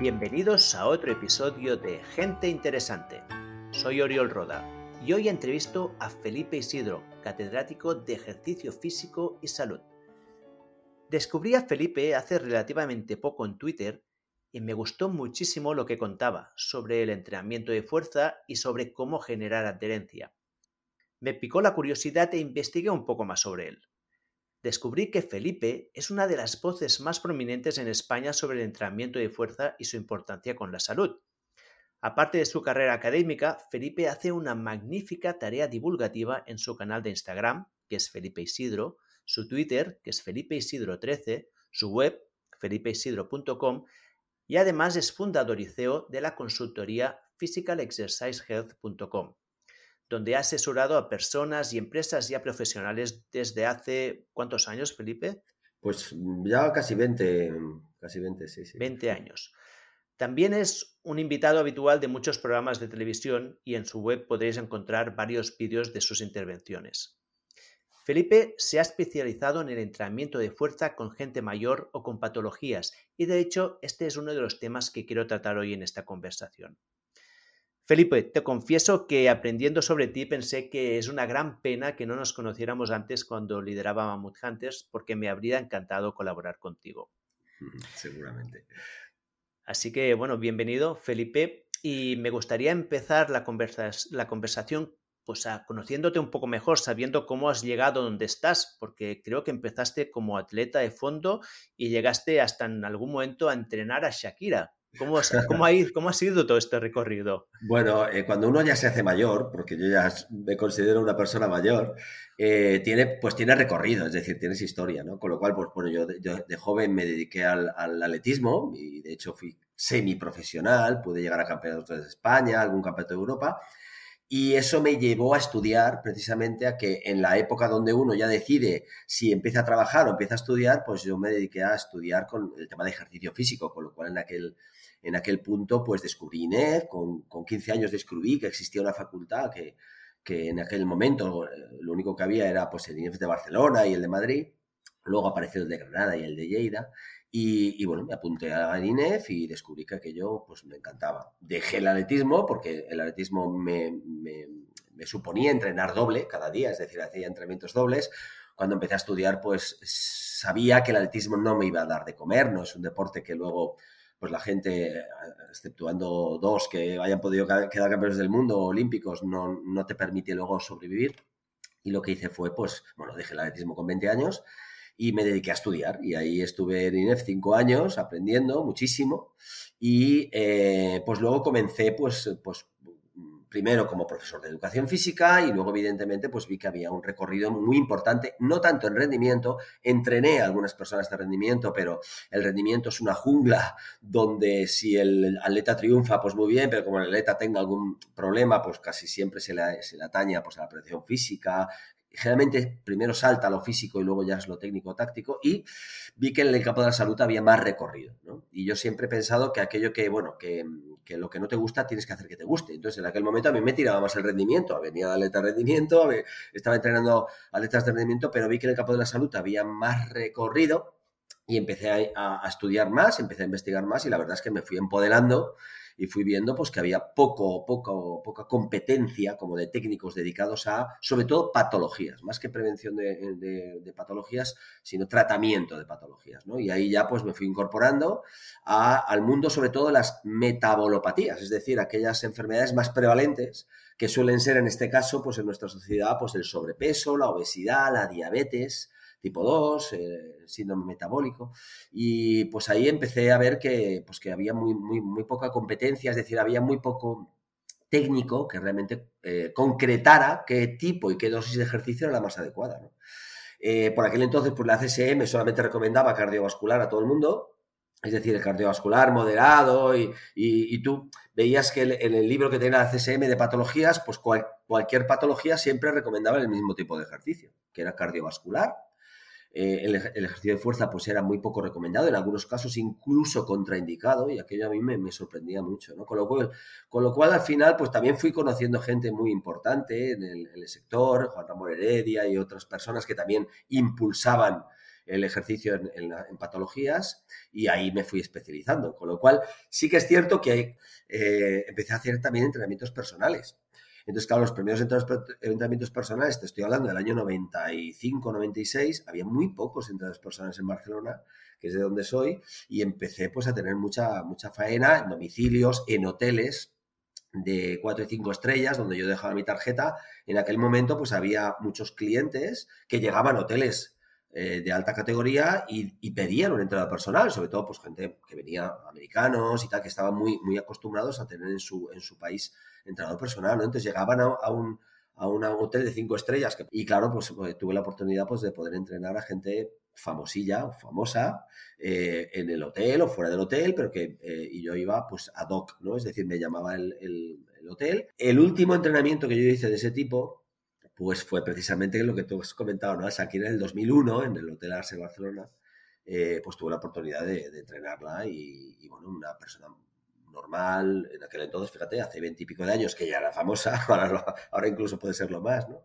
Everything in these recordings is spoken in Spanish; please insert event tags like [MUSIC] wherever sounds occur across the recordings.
Bienvenidos a otro episodio de Gente Interesante. Soy Oriol Roda y hoy entrevisto a Felipe Isidro, catedrático de Ejercicio Físico y Salud. Descubrí a Felipe hace relativamente poco en Twitter y me gustó muchísimo lo que contaba sobre el entrenamiento de fuerza y sobre cómo generar adherencia. Me picó la curiosidad e investigué un poco más sobre él descubrí que Felipe es una de las voces más prominentes en España sobre el entrenamiento de fuerza y su importancia con la salud. Aparte de su carrera académica, Felipe hace una magnífica tarea divulgativa en su canal de Instagram, que es Felipe Isidro, su Twitter, que es Felipe Isidro 13, su web, felipeisidro.com, y además es fundador y CEO de la consultoría physicalexercisehealth.com donde ha asesorado a personas y empresas ya profesionales desde hace ¿cuántos años, Felipe? Pues mm, ya casi 20, casi 20, sí, sí. 20 años. También es un invitado habitual de muchos programas de televisión y en su web podréis encontrar varios vídeos de sus intervenciones. Felipe se ha especializado en el entrenamiento de fuerza con gente mayor o con patologías y de hecho este es uno de los temas que quiero tratar hoy en esta conversación. Felipe, te confieso que aprendiendo sobre ti pensé que es una gran pena que no nos conociéramos antes cuando lideraba Mammoth Hunters porque me habría encantado colaborar contigo. Seguramente. Así que, bueno, bienvenido, Felipe. Y me gustaría empezar la, la conversación pues, conociéndote un poco mejor, sabiendo cómo has llegado donde estás, porque creo que empezaste como atleta de fondo y llegaste hasta en algún momento a entrenar a Shakira. ¿Cómo, cómo, ha, ¿Cómo, ha, sido todo este recorrido? Bueno, eh, cuando uno ya se hace mayor, porque yo ya me considero una persona mayor, eh, tiene, pues tiene recorrido, es decir, tienes historia, ¿no? Con lo cual, pues bueno, yo de, joven me dediqué al, atletismo y de hecho fui semiprofesional, pude llegar a campeonatos de España, algún campeonato de Europa. Y eso me llevó a estudiar precisamente a que en la época donde uno ya decide si empieza a trabajar o empieza a estudiar, pues yo me dediqué a estudiar con el tema de ejercicio físico, con lo cual en aquel, en aquel punto pues descubrí INEF, con, con 15 años descubrí que existía una facultad que, que en aquel momento eh, lo único que había era pues el INEF de Barcelona y el de Madrid, luego apareció el de Granada y el de Lleida, y, bueno, me apunté a INEF y descubrí que aquello pues me encantaba. Dejé el atletismo porque el atletismo me, me, me suponía entrenar doble cada día, es decir, hacía entrenamientos dobles. Cuando empecé a estudiar, pues sabía que el atletismo no me iba a dar de comer, no es un deporte que luego pues la gente, exceptuando dos que hayan podido quedar campeones del mundo olímpicos, no, no te permite luego sobrevivir. Y lo que hice fue, pues, bueno, dejé el atletismo con 20 años y me dediqué a estudiar. Y ahí estuve en INEF cinco años aprendiendo muchísimo. Y eh, pues luego comencé, pues, pues primero como profesor de educación física y luego evidentemente pues vi que había un recorrido muy importante, no tanto en rendimiento, entrené a algunas personas de rendimiento, pero el rendimiento es una jungla donde si el atleta triunfa pues muy bien, pero como el atleta tenga algún problema pues casi siempre se le, se le ataña pues a la protección física, generalmente primero salta lo físico y luego ya es lo técnico-táctico y vi que en el campo de la salud había más recorrido. ¿no? Y yo siempre he pensado que aquello que, bueno, que, que, lo que no te gusta tienes que hacer que te guste. Entonces en aquel momento a mí me tiraba más el rendimiento, venía de atleta de rendimiento, estaba entrenando atletas de rendimiento, pero vi que en el campo de la salud había más recorrido y empecé a, a estudiar más, empecé a investigar más y la verdad es que me fui empoderando y fui viendo pues que había poco, poco, poca competencia como de técnicos dedicados a, sobre todo, patologías, más que prevención de, patologías, sino tratamiento de patologías, ¿no? Y ahí ya pues me fui incorporando al mundo sobre todo de las metabolopatías, es decir, aquellas enfermedades más prevalentes que suelen ser en este caso pues en nuestra sociedad pues el sobrepeso, la obesidad, la diabetes, tipo 2, eh, síndrome metabólico. Y pues ahí empecé a ver que, pues que había muy, muy, muy poca competencia, es decir, había muy poco técnico que realmente eh, concretara qué tipo y qué dosis de ejercicio era la más adecuada. Eh, por aquel entonces, pues la CSM solamente recomendaba cardiovascular a todo el mundo, es decir, el cardiovascular moderado, y, y, tú veías que en el libro que tenía la CSM de patologías, pues cualquier patología siempre recomendaba el mismo tipo de ejercicio, que era cardiovascular eh, el, ejercicio de fuerza pues era muy poco recomendado, en algunos casos incluso contraindicado y aquello a mí me, sorprendía mucho, ¿no? Con lo, cual, con lo cual al final pues también fui conociendo gente muy importante en el, sector, Juan Ramón Heredia y otras personas que también impulsaban el ejercicio en, patologías y ahí me fui especializando. Con lo cual, sí que es cierto que eh, empecé a hacer también entrenamientos personales. Entonces, claro, los primeros entrenamientos personales, te estoy hablando del año 95, 96, había muy pocos entrenamientos personales en Barcelona, que es de donde soy, y empecé pues a tener mucha, mucha faena en domicilios, en hoteles, de cuatro y cinco estrellas, donde yo dejaba mi tarjeta, en aquel momento pues había muchos clientes que llegaban a hoteles eh, de alta categoría y, pedían un entrenador personal, sobre todo pues gente que venía, americanos y tal, que estaban muy, muy acostumbrados a tener en su, en su país entrenador personal, ¿no? Entonces llegaban a, un, a un hotel de cinco estrellas y claro, pues, pues, tuve la oportunidad pues de poder entrenar a gente famosilla famosa eh, en el hotel o fuera del hotel, pero que eh, y yo iba pues ad hoc, ¿no? Es decir, me llamaba el, el, hotel. El último entrenamiento que yo hice de ese tipo, pues fue precisamente lo que tú has comentado, ¿no? aquí en el 2001, en el Hotel Arce Barcelona, eh, pues tuve la oportunidad de, entrenarla y, y, bueno, una persona normal en aquel entonces, fíjate, hace veintipico de años que ya era famosa, [LAUGHS] ahora, ahora incluso puede serlo más, ¿no?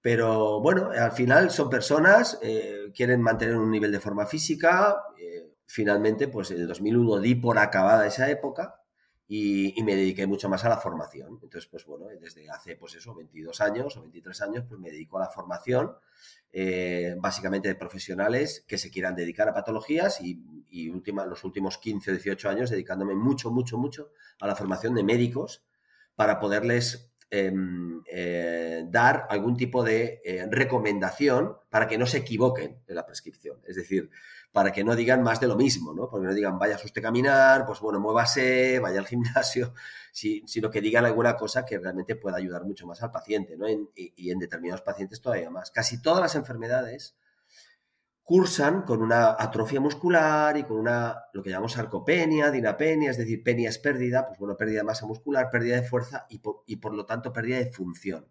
Pero bueno, al final son personas, eh, quieren mantener un nivel de forma física. Eh, finalmente, pues en el 2001 di por acabada esa época y, me dediqué mucho más a la formación. Entonces, pues bueno, desde hace, pues eso, 22 años o 23 años, pues me dedico a la formación, eh, básicamente de profesionales que se quieran dedicar a patologías y, y los últimos 15 o 18 años dedicándome mucho, mucho, mucho a la formación de médicos para poderles Em, eh, dar algún tipo de eh, recomendación para que no se equivoquen en la prescripción. Es decir, para que no digan más de lo mismo, ¿no? Porque no digan, vaya usted caminar, pues bueno, muévase, vaya al gimnasio, [LAUGHS] sino que digan alguna cosa que realmente pueda ayudar mucho más al paciente, ¿no? y en determinados pacientes todavía más. Casi todas las enfermedades cursan con una atrofia muscular y con una, lo que llamamos sarcopenia, dinapenia, es decir, penia es pérdida, pues bueno, pérdida de masa muscular, pérdida de fuerza y por, lo tanto pérdida de función.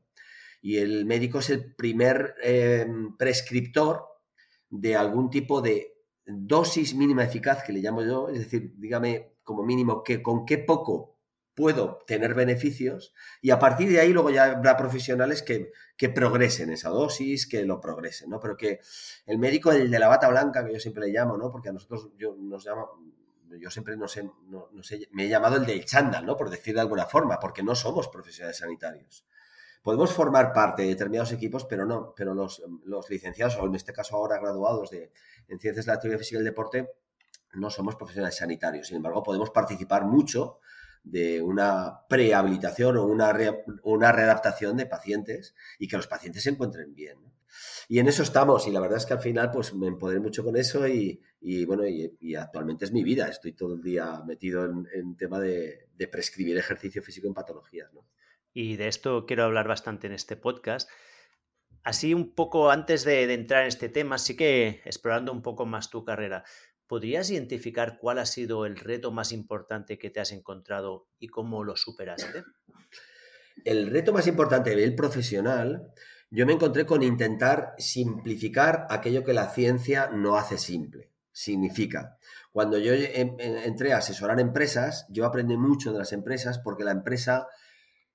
Y el médico es el primer eh, prescriptor de algún tipo de dosis mínima eficaz, que le llamo yo, es decir, dígame como mínimo que con qué poco puedo tener beneficios y a partir de ahí luego ya habrá profesionales que, que, progresen esa dosis, que lo progresen, ¿no? Pero que el médico, el de la bata blanca, que yo siempre le llamo, ¿no? Porque a nosotros yo, nos llama, yo siempre no sé, no, sé, me he llamado el del chándal, ¿no? Por decir de alguna forma, porque no somos profesionales sanitarios. Podemos formar parte de determinados equipos, pero no, pero los, licenciados, o en este caso ahora graduados de, en Ciencias de la Teoría Física y el Deporte, no somos profesionales sanitarios. Sin embargo, podemos participar mucho de una prehabilitación o una, una readaptación de pacientes y que los pacientes se encuentren bien. Y en eso estamos, y la verdad es que al final pues me empoderé mucho con eso y, bueno, y, actualmente es mi vida, estoy todo el día metido en, tema de, prescribir ejercicio físico en patologías. Y de esto quiero hablar bastante en este podcast. Así un poco antes de, entrar en este tema, sí que explorando un poco más tu carrera, ¿Podrías identificar cuál ha sido el reto más importante que te has encontrado y cómo lo superaste? El reto más importante a nivel profesional, yo me encontré con intentar simplificar aquello que la ciencia no hace simple. Significa, cuando yo entré a asesorar empresas, yo aprendí mucho de las empresas porque la empresa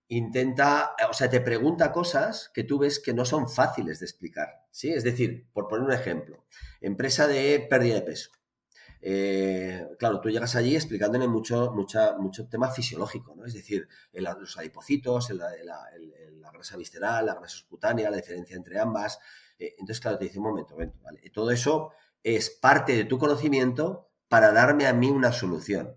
intenta, o sea, te pregunta cosas que tú ves que no son fáciles de explicar, ¿sí? Es decir, por poner un ejemplo, empresa de pérdida de peso. Eh, claro, tú llegas allí explicándole mucho, mucho tema fisiológico, ¿no? Es decir, los adipocitos, la grasa visceral, la grasa subcutánea, la diferencia entre ambas. Eh, entonces, claro, te dice un momento, ¿vale? Todo eso es parte de tu conocimiento para darme a mí una solución.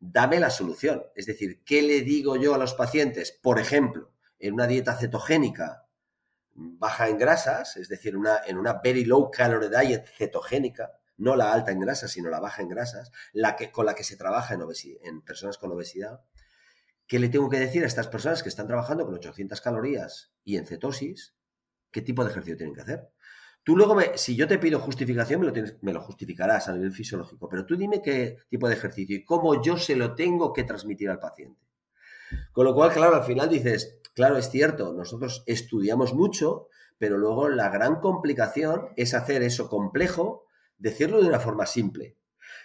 Dame la solución. Es decir, ¿qué le digo yo a los pacientes? Por ejemplo, en una dieta cetogénica baja en grasas, es decir, una, en una very low calorie diet cetogénica, no la alta en grasas, sino la baja en grasas, la que, con la que se trabaja en, en personas con obesidad, ¿qué le tengo que decir a estas personas que están trabajando con 800 calorías y en cetosis? ¿Qué tipo de ejercicio tienen que hacer? Tú luego, si yo te pido justificación, me lo, tienes, me lo justificarás a nivel fisiológico, pero tú dime qué tipo de ejercicio y cómo yo se lo tengo que transmitir al paciente. Con lo cual, claro, al final dices, claro, es cierto, nosotros estudiamos mucho, pero luego la gran complicación es hacer eso complejo decirlo de una forma simple,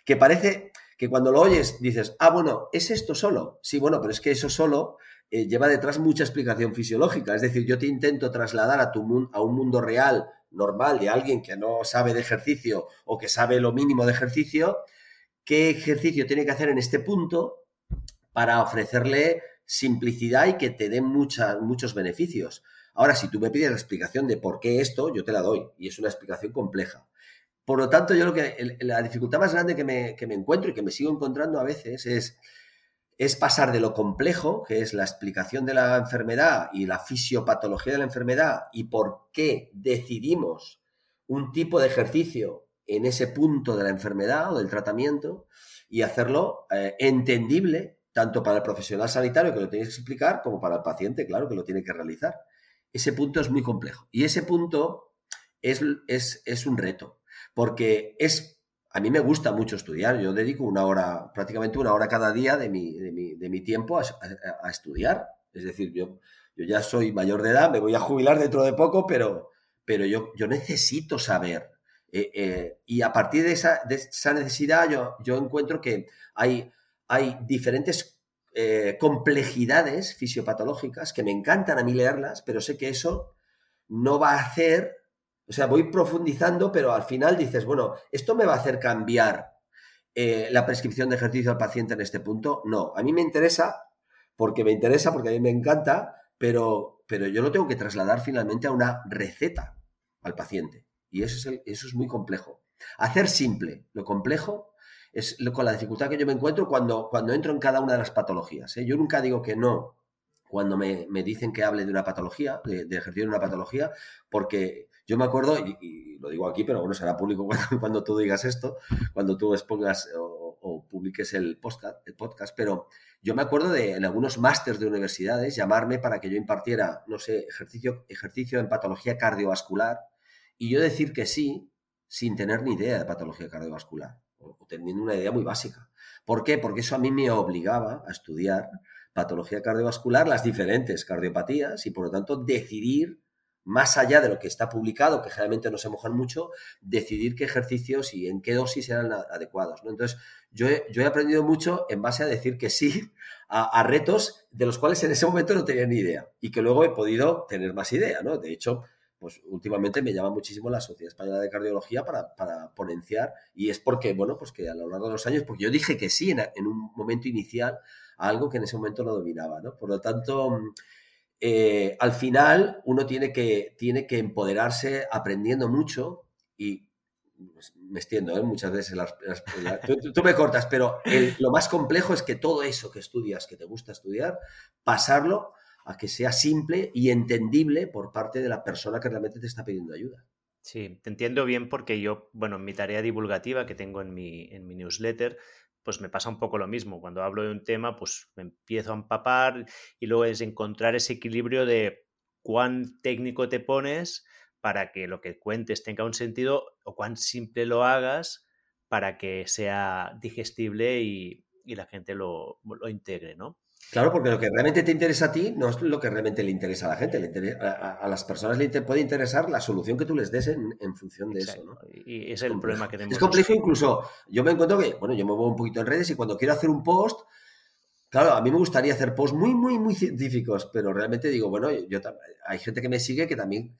que parece que cuando lo oyes dices, ah, bueno, ¿es esto solo? Sí, bueno, pero es que eso solo eh, lleva detrás mucha explicación fisiológica. Es decir, yo te intento trasladar a, tu a un mundo real normal de alguien que no sabe de ejercicio o que sabe lo mínimo de ejercicio, qué ejercicio tiene que hacer en este punto para ofrecerle simplicidad y que te dé muchos beneficios. Ahora, si tú me pides la explicación de por qué esto, yo te la doy y es una explicación compleja. Por lo tanto, yo lo que la dificultad más grande que me, que me encuentro y que me sigo encontrando a veces es es pasar de lo complejo, que es la explicación de la enfermedad y la fisiopatología de la enfermedad y por qué decidimos un tipo de ejercicio en ese punto de la enfermedad o del tratamiento y hacerlo eh, entendible tanto para el profesional sanitario que lo tiene que explicar como para el paciente, claro, que lo tiene que realizar. Ese punto es muy complejo y ese punto es, es, es un reto porque es a mí me gusta mucho estudiar. Yo dedico una hora, prácticamente una hora cada día de mi, de mi, tiempo a, estudiar. Es decir, yo, ya soy mayor de edad, me voy a jubilar dentro de poco, pero, yo, necesito saber. Eh, eh, y a partir de esa, de necesidad yo, encuentro que hay, hay diferentes eh, complejidades fisiopatológicas que me encantan a mí leerlas, pero sé que eso no va a hacer o sea, voy profundizando, pero al final dices, bueno, ¿esto me va a hacer cambiar eh, la prescripción de ejercicio al paciente en este punto? No, a mí me interesa, porque me interesa, porque a mí me encanta, pero, pero yo lo tengo que trasladar finalmente a una receta al paciente. Y eso es, eso es muy complejo. Hacer simple lo complejo es con la dificultad que yo me encuentro cuando, cuando entro en cada una de las patologías. ¿eh? Yo nunca digo que no cuando me, dicen que hable de una patología, de, de ejercicio una patología, porque yo me acuerdo, y, lo digo aquí, pero bueno, será público [LAUGHS] cuando, tú digas esto, cuando tú expongas o, publiques el podcast, el podcast, pero yo me acuerdo de en algunos másters de universidades llamarme para que yo impartiera, no sé, ejercicio, ejercicio en patología cardiovascular y yo decir que sí sin tener ni idea de patología cardiovascular o, o teniendo una idea muy básica. ¿Por qué? Porque eso a mí me obligaba a estudiar patología cardiovascular, las diferentes cardiopatías y por lo tanto decidir más allá de lo que está publicado, que generalmente no se mojan mucho, decidir qué ejercicios y en qué dosis eran adecuados. ¿no? Entonces, yo he, yo he, aprendido mucho en base a decir que sí a, retos de los cuales en ese momento no tenía ni idea y que luego he podido tener más idea. ¿no? De hecho, pues últimamente me llama muchísimo la Sociedad Española de Cardiología para, para, ponenciar y es porque, bueno, pues que a lo largo de los años, porque yo dije que sí en, en un momento inicial algo que en ese momento no dominaba, ¿no? Por lo tanto, eh, al final uno tiene que, tiene que empoderarse aprendiendo mucho y pues, me extiendo ¿eh? muchas veces tú, me cortas, pero lo más complejo es que todo eso que estudias, que te gusta estudiar, pasarlo a que sea simple y entendible por parte de la persona que realmente te está pidiendo ayuda. Sí, te entiendo bien porque yo, bueno, en mi tarea divulgativa que tengo en mi, en mi newsletter, pues me pasa un poco lo mismo. Cuando hablo de un tema, pues me empiezo a empapar y luego es encontrar ese equilibrio de cuán técnico te pones para que lo que cuentes tenga un sentido o cuán simple lo hagas para que sea digestible y, la gente lo, lo integre, ¿no? Claro, porque lo que realmente te interesa a ti no es lo que realmente le interesa a la gente. Le a, las personas le puede interesar la solución que tú les des en, función de eso. ¿no? Y es, el problema que tenemos. Es complejo incluso. Yo me encuentro que, bueno, yo me muevo un poquito en redes y cuando quiero hacer un post, claro, a mí me gustaría hacer posts muy, muy, muy científicos, pero realmente digo, bueno, yo, hay gente que me sigue que también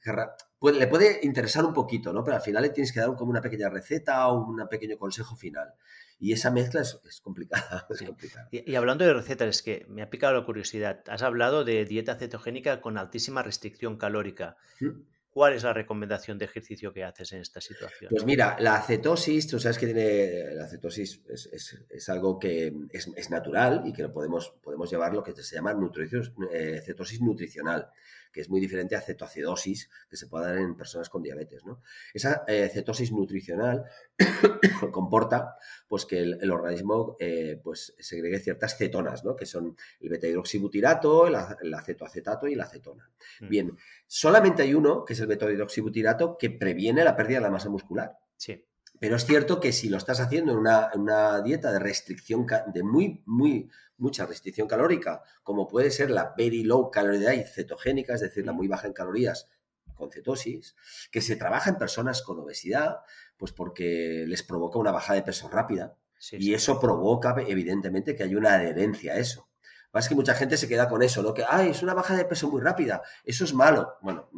le puede interesar un poquito, ¿no? Pero al final le tienes que dar como una pequeña receta o un pequeño consejo final. Y esa mezcla es, complicada. [LAUGHS] Y, hablando de recetas, es que me ha picado la curiosidad. Has hablado de dieta cetogénica con altísima restricción calórica. Mm. ¿Cuál es la recomendación de ejercicio que haces en esta situación? Pues mira, la cetosis, tú sabes que tiene, la cetosis es, algo que es, natural y que lo podemos, podemos llevar lo que se llama eh, cetosis nutricional que es muy diferente a cetoacidosis que se puede dar en personas con diabetes. ¿no? Esa eh, cetosis nutricional [COUGHS] comporta pues, que el, organismo eh, pues, segregue ciertas cetonas, ¿no? que son el beta-hidroxibutirato, el, acetoacetato y la acetona. Mm. Bien, solamente hay uno, que es el beta-hidroxibutirato, que previene la pérdida de la masa muscular. Sí. Pero es cierto que si lo estás haciendo en una, en una dieta de restricción, de muy, muy, mucha restricción calórica, como puede ser la very low calorie diet cetogénica, es decir, la muy baja en calorías con cetosis, que se trabaja en personas con obesidad, pues porque les provoca una bajada de peso rápida y eso provoca evidentemente que hay una adherencia a eso. Más que mucha gente se queda con eso, ¿no? Que, ay, es una bajada de peso muy rápida, eso es malo. Bueno,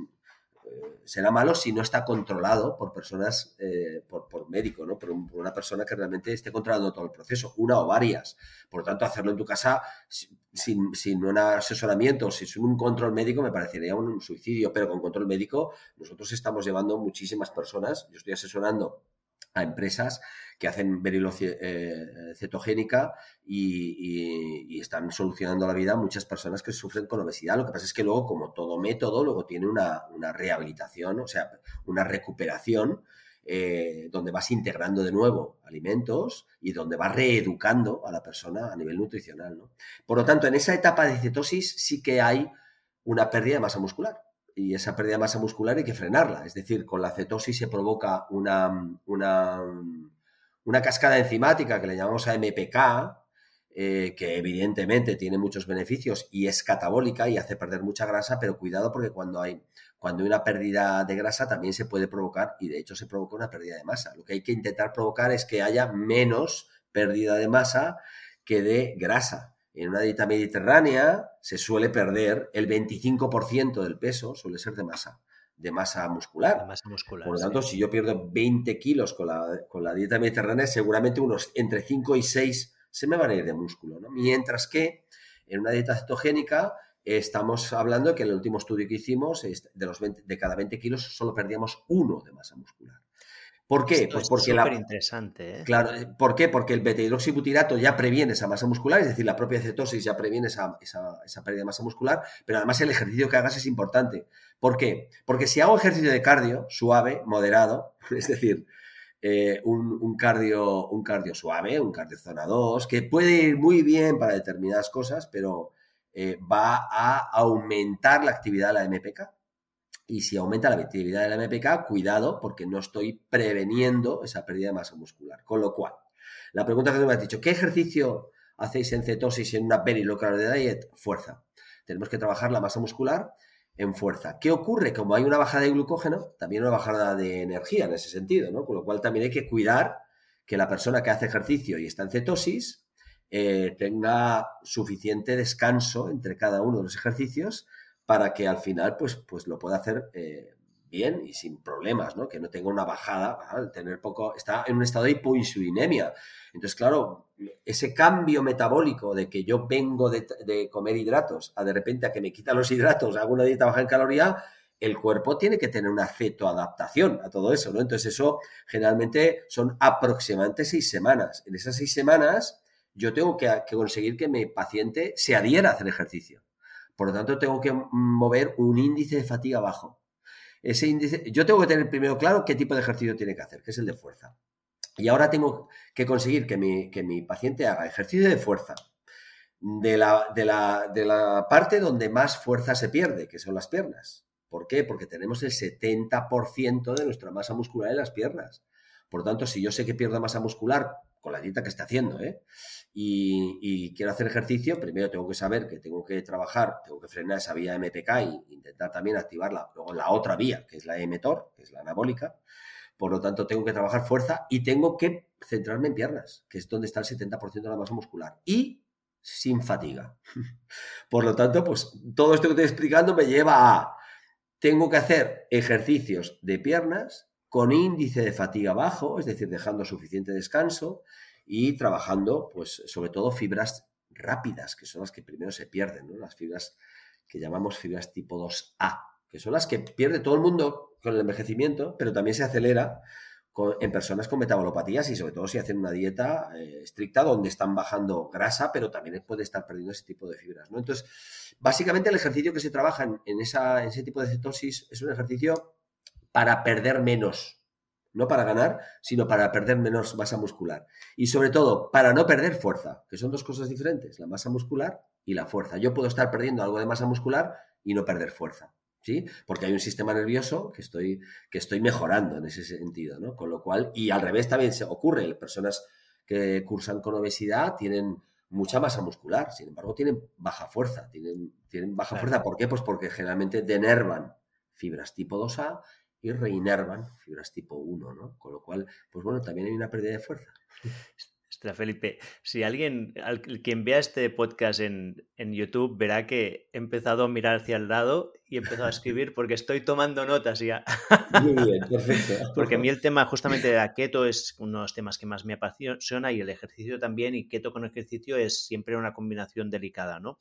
será malo si no está controlado por personas, eh, por, médico, ¿no? Por, una persona que realmente esté controlando todo el proceso, una o varias. Por lo tanto, hacerlo en tu casa sin, sin un asesoramiento, sin un control médico, me parecería un suicidio, pero con control médico nosotros estamos llevando muchísimas personas, yo estoy asesorando a empresas que hacen berilocetogénica y, y, están solucionando la vida a muchas personas que sufren con obesidad. Lo que pasa es que luego, como todo método, luego tiene una, rehabilitación, o sea, una recuperación eh, donde vas integrando de nuevo alimentos y donde vas reeducando a la persona a nivel nutricional. Por lo tanto, en esa etapa de cetosis sí que hay una pérdida de masa muscular y esa pérdida de masa muscular hay que frenarla. Es decir, con la cetosis se provoca una, una, una cascada enzimática que le llamamos AMPK, eh, que evidentemente tiene muchos beneficios y es catabólica y hace perder mucha grasa, pero cuidado porque cuando hay, cuando hay una pérdida de grasa también se puede provocar, y de hecho se provoca una pérdida de masa. Lo que hay que intentar provocar es que haya menos pérdida de masa que de grasa en una dieta mediterránea se suele perder el 25% del peso, suele ser de masa, de masa muscular. masa muscular Por lo tanto, si yo pierdo 20 kilos con la, dieta mediterránea, seguramente unos entre 5 y 6 se me van a ir de músculo. Mientras que en una dieta cetogénica estamos hablando que en el último estudio que hicimos, de, los de cada 20 kilos solo perdíamos uno de masa muscular. ¿Por qué? pues porque es la. interesante. ¿eh? Claro, ¿por qué? Porque el beta-hidroxibutirato ya previene esa masa muscular, es decir, la propia cetosis ya previene esa, pérdida de masa muscular, pero además el ejercicio que hagas es importante. ¿Por qué? Porque si hago ejercicio de cardio suave, moderado, [LAUGHS] es decir, eh, un, cardio, un cardio suave, un cardio zona 2, que puede ir muy bien para determinadas cosas, pero eh, va a aumentar la actividad de la MPK. Y si aumenta la actividad de la MPK, cuidado porque no estoy preveniendo esa pérdida de masa muscular. Con lo cual, la pregunta que tú me has dicho, ¿qué ejercicio hacéis en cetosis en una very low carb diet? Fuerza. Tenemos que trabajar la masa muscular en fuerza. ¿Qué ocurre? Como hay una bajada de glucógeno, también una bajada de energía en ese sentido, ¿no? Con lo cual también hay que cuidar que la persona que hace ejercicio y está en cetosis eh, tenga suficiente descanso entre cada uno de los ejercicios para que al final pues, pues lo pueda hacer eh, bien y sin problemas, ¿no? Que no tenga una bajada, tener poco, está en un estado de hipoinsulinemia. Entonces, claro, ese cambio metabólico de que yo vengo de, comer hidratos a de repente a que me quitan los hidratos, hago una dieta baja en caloría, el cuerpo tiene que tener una cetoadaptación a todo eso, ¿no? Entonces, eso generalmente son aproximadamente seis semanas. En esas seis semanas, yo tengo que, que conseguir que mi paciente se adhiera a hacer ejercicio. Por lo tanto, tengo que mover un índice de fatiga bajo. Ese índice, yo tengo que tener primero claro qué tipo de ejercicio tiene que hacer, que es el de fuerza. Y ahora tengo que conseguir que mi, que mi paciente haga ejercicio de fuerza de la, de, la, de la parte donde más fuerza se pierde, que son las piernas. ¿Por qué? Porque tenemos el 70% de nuestra masa muscular en las piernas. Por lo tanto, si yo sé que pierdo masa muscular con la dieta que está haciendo, ¿eh? y, quiero hacer ejercicio, primero tengo que saber que tengo que trabajar, tengo que frenar esa vía MPK e intentar también activarla. Luego la otra vía, que es la mTOR, que es la anabólica. Por lo tanto, tengo que trabajar fuerza y tengo que centrarme en piernas, que es donde está el 70% de la masa muscular. Y sin fatiga. [LAUGHS] Por lo tanto, pues todo esto que estoy explicando me lleva a, tengo que hacer ejercicios de piernas con índice de fatiga bajo, es decir, dejando suficiente descanso, y trabajando, pues, sobre todo fibras rápidas, que son las que primero se pierden, ¿no? Las fibras que llamamos fibras tipo 2A, que son las que pierde todo el mundo con el envejecimiento, pero también se acelera en personas con metabolopatías y sobre todo si hacen una dieta eh, estricta donde están bajando grasa, pero también puede estar perdiendo ese tipo de fibras, ¿no? Entonces, básicamente el ejercicio que se trabaja en, esa, en ese tipo de cetosis es un ejercicio para perder menos, no para ganar, sino para perder menos masa muscular. Y sobre todo, para no perder fuerza, que son dos cosas diferentes, la masa muscular y la fuerza. Yo puedo estar perdiendo algo de masa muscular y no perder fuerza. ¿Sí? Porque hay un sistema nervioso que estoy, que estoy mejorando en ese sentido, ¿no? Con lo cual, y al revés también se ocurre, personas que cursan con obesidad tienen mucha masa muscular, sin embargo tienen baja fuerza, tienen, tienen baja fuerza, ¿por qué? Pues porque generalmente denervan fibras tipo 2A y reinervan fibras tipo 1, ¿no? Con lo cual, pues bueno, también hay una pérdida de fuerza. Ostras, Felipe, si alguien, quien vea este podcast en, YouTube, verá que he empezado a mirar hacia el lado y he empezado a escribir porque estoy tomando notas ya. Muy bien, perfecto. [LAUGHS] porque a mí el tema justamente de la keto es uno de los temas que más me apasiona y el ejercicio también, y keto con ejercicio es siempre una combinación delicada, ¿no?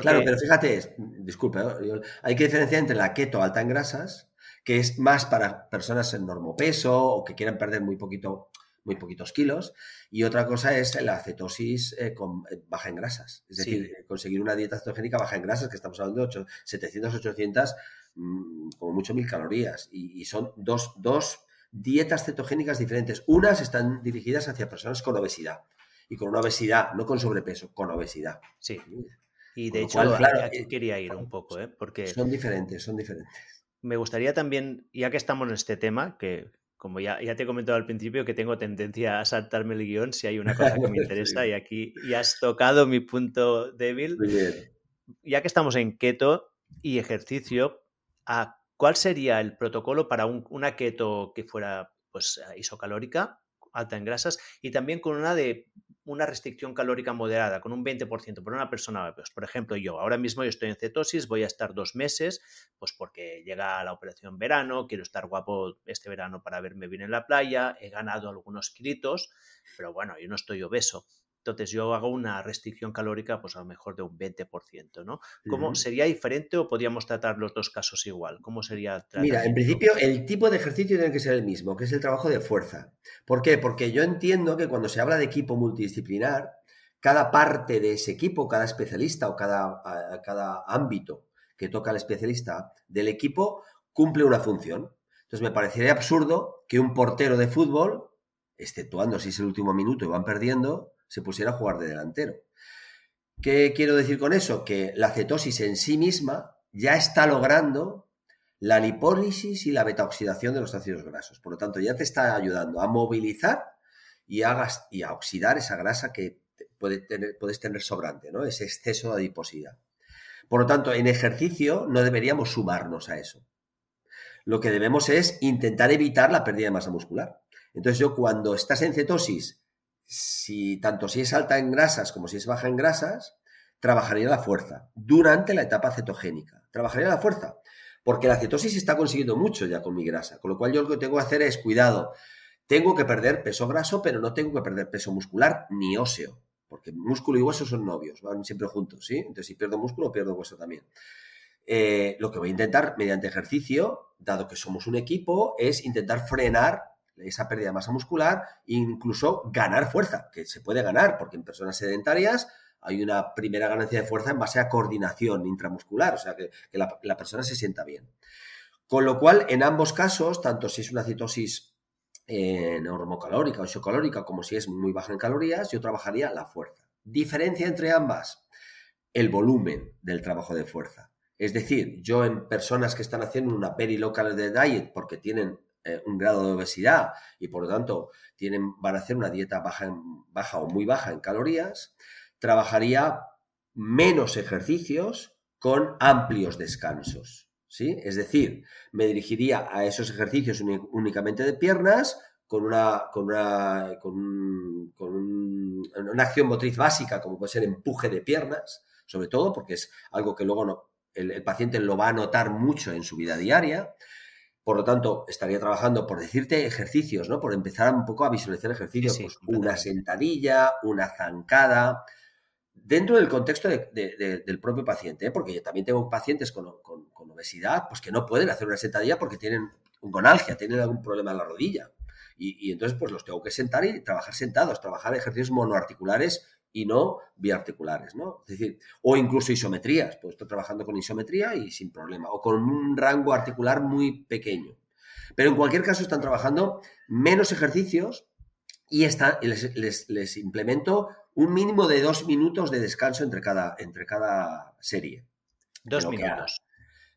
Claro, pero fíjate, disculpe, ¿eh? hay que diferenciar entre la keto alta en grasas, que es más para personas en normopeso o que quieran perder muy poquito muy poquitos kilos. Y otra cosa es la cetosis eh, con, eh, baja en grasas. Es decir, conseguir una dieta cetogénica baja en grasas, que estamos hablando de 700, 800, mm, como mucho mil calorías. Y, son dos, dos, dietas cetogénicas diferentes. Unas están dirigidas hacia personas con obesidad. Y con una obesidad, no con sobrepeso, con obesidad. Sí. Y de hecho, claro, aquí quería ir un poco, ¿eh? Porque son diferentes, son diferentes. Me gustaría también, ya que estamos en este tema, que como ya, ya te he comentado al principio, que tengo tendencia a saltarme el guion si hay una cosa que me [LAUGHS] interesa y aquí ya has tocado mi punto débil. Ya que estamos en keto y ejercicio, ¿cuál sería el protocolo para una keto que fuera pues, isocalórica, alta en grasas, y también con una de una restricción calórica moderada, con un 20%, por una persona, pues, por ejemplo, yo ahora mismo yo estoy en cetosis, voy a estar dos meses, pues porque llega la operación verano, quiero estar guapo este verano para verme bien en la playa, he ganado algunos kilitos, pero bueno, yo no estoy obeso. Entonces yo hago una restricción calórica, pues a lo mejor de un 20%, ¿no? ¿Cómo sería diferente o podríamos tratar los dos casos igual? ¿Cómo sería? Mira, en principio el tipo de ejercicio tiene que ser el mismo, que es el trabajo de fuerza. ¿Por qué? Porque yo entiendo que cuando se habla de equipo multidisciplinar, cada parte de ese equipo, cada especialista o cada, cada ámbito que toca el especialista del equipo cumple una función. Entonces me parecería absurdo que un portero de fútbol, exceptuando si es el último minuto y van perdiendo, se pusiera a jugar de delantero. ¿Qué quiero decir con eso? Que la cetosis en sí misma ya está logrando la lipólisis y la betaoxidación de los ácidos grasos. Por lo tanto, ya te está ayudando a movilizar y a, oxidar esa grasa que puedes tener sobrante, ¿no? Ese exceso de adiposidad. Por lo tanto, en ejercicio no deberíamos sumarnos a eso. Lo que debemos es intentar evitar la pérdida de masa muscular. Entonces, yo cuando estás en cetosis si tanto si es alta en grasas como si es baja en grasas, trabajaría la fuerza durante la etapa cetogénica. Trabajaría la fuerza, porque la cetosis está consiguiendo mucho ya con mi grasa, con lo cual yo lo que tengo que hacer es cuidado. Tengo que perder peso graso, pero no tengo que perder peso muscular ni óseo, porque músculo y hueso son novios, van siempre juntos, ¿sí? Entonces, si pierdo músculo, pierdo hueso también. Eh, lo que voy a intentar mediante ejercicio, dado que somos un equipo, es intentar frenar esa pérdida de masa muscular e incluso ganar fuerza, que se puede ganar, porque en personas sedentarias hay una primera ganancia de fuerza en base a coordinación intramuscular, o sea, que, la, persona se sienta bien. Con lo cual, en ambos casos, tanto si es una citosis eh, normocalórica o isocalórica, como si es muy baja en calorías, yo trabajaría la fuerza. Diferencia entre ambas, el volumen del trabajo de fuerza. Es decir, yo en personas que están haciendo una perilocal de diet porque tienen eh, un grado de obesidad y por lo tanto tienen, van a hacer una dieta baja, baja o muy baja en calorías, trabajaría menos ejercicios con amplios descansos. ¿sí? Es decir, me dirigiría a esos ejercicios únicamente de piernas con una, con una, con, una acción motriz básica, como puede ser empuje de piernas, sobre todo porque es algo que luego el paciente lo va a notar mucho en su vida diaria. Por lo tanto, estaría trabajando por decirte ejercicios, ¿no? Por empezar un poco a visualizar ejercicios. pues una sentadilla, una zancada, dentro del contexto del propio paciente, ¿eh? porque yo también tengo pacientes con, obesidad, pues que no pueden hacer una sentadilla porque tienen un gonalgia, tienen algún problema en la rodilla. Y, y, entonces, pues los tengo que sentar y trabajar sentados, trabajar ejercicios monoarticulares y no biarticulares, ¿no? Es decir, o incluso isometrías, pues estoy trabajando con isometría y sin problema, o con un rango articular muy pequeño. Pero en cualquier caso están trabajando menos ejercicios y les, implemento un mínimo de dos minutos de descanso entre cada, entre cada serie. Dos minutos.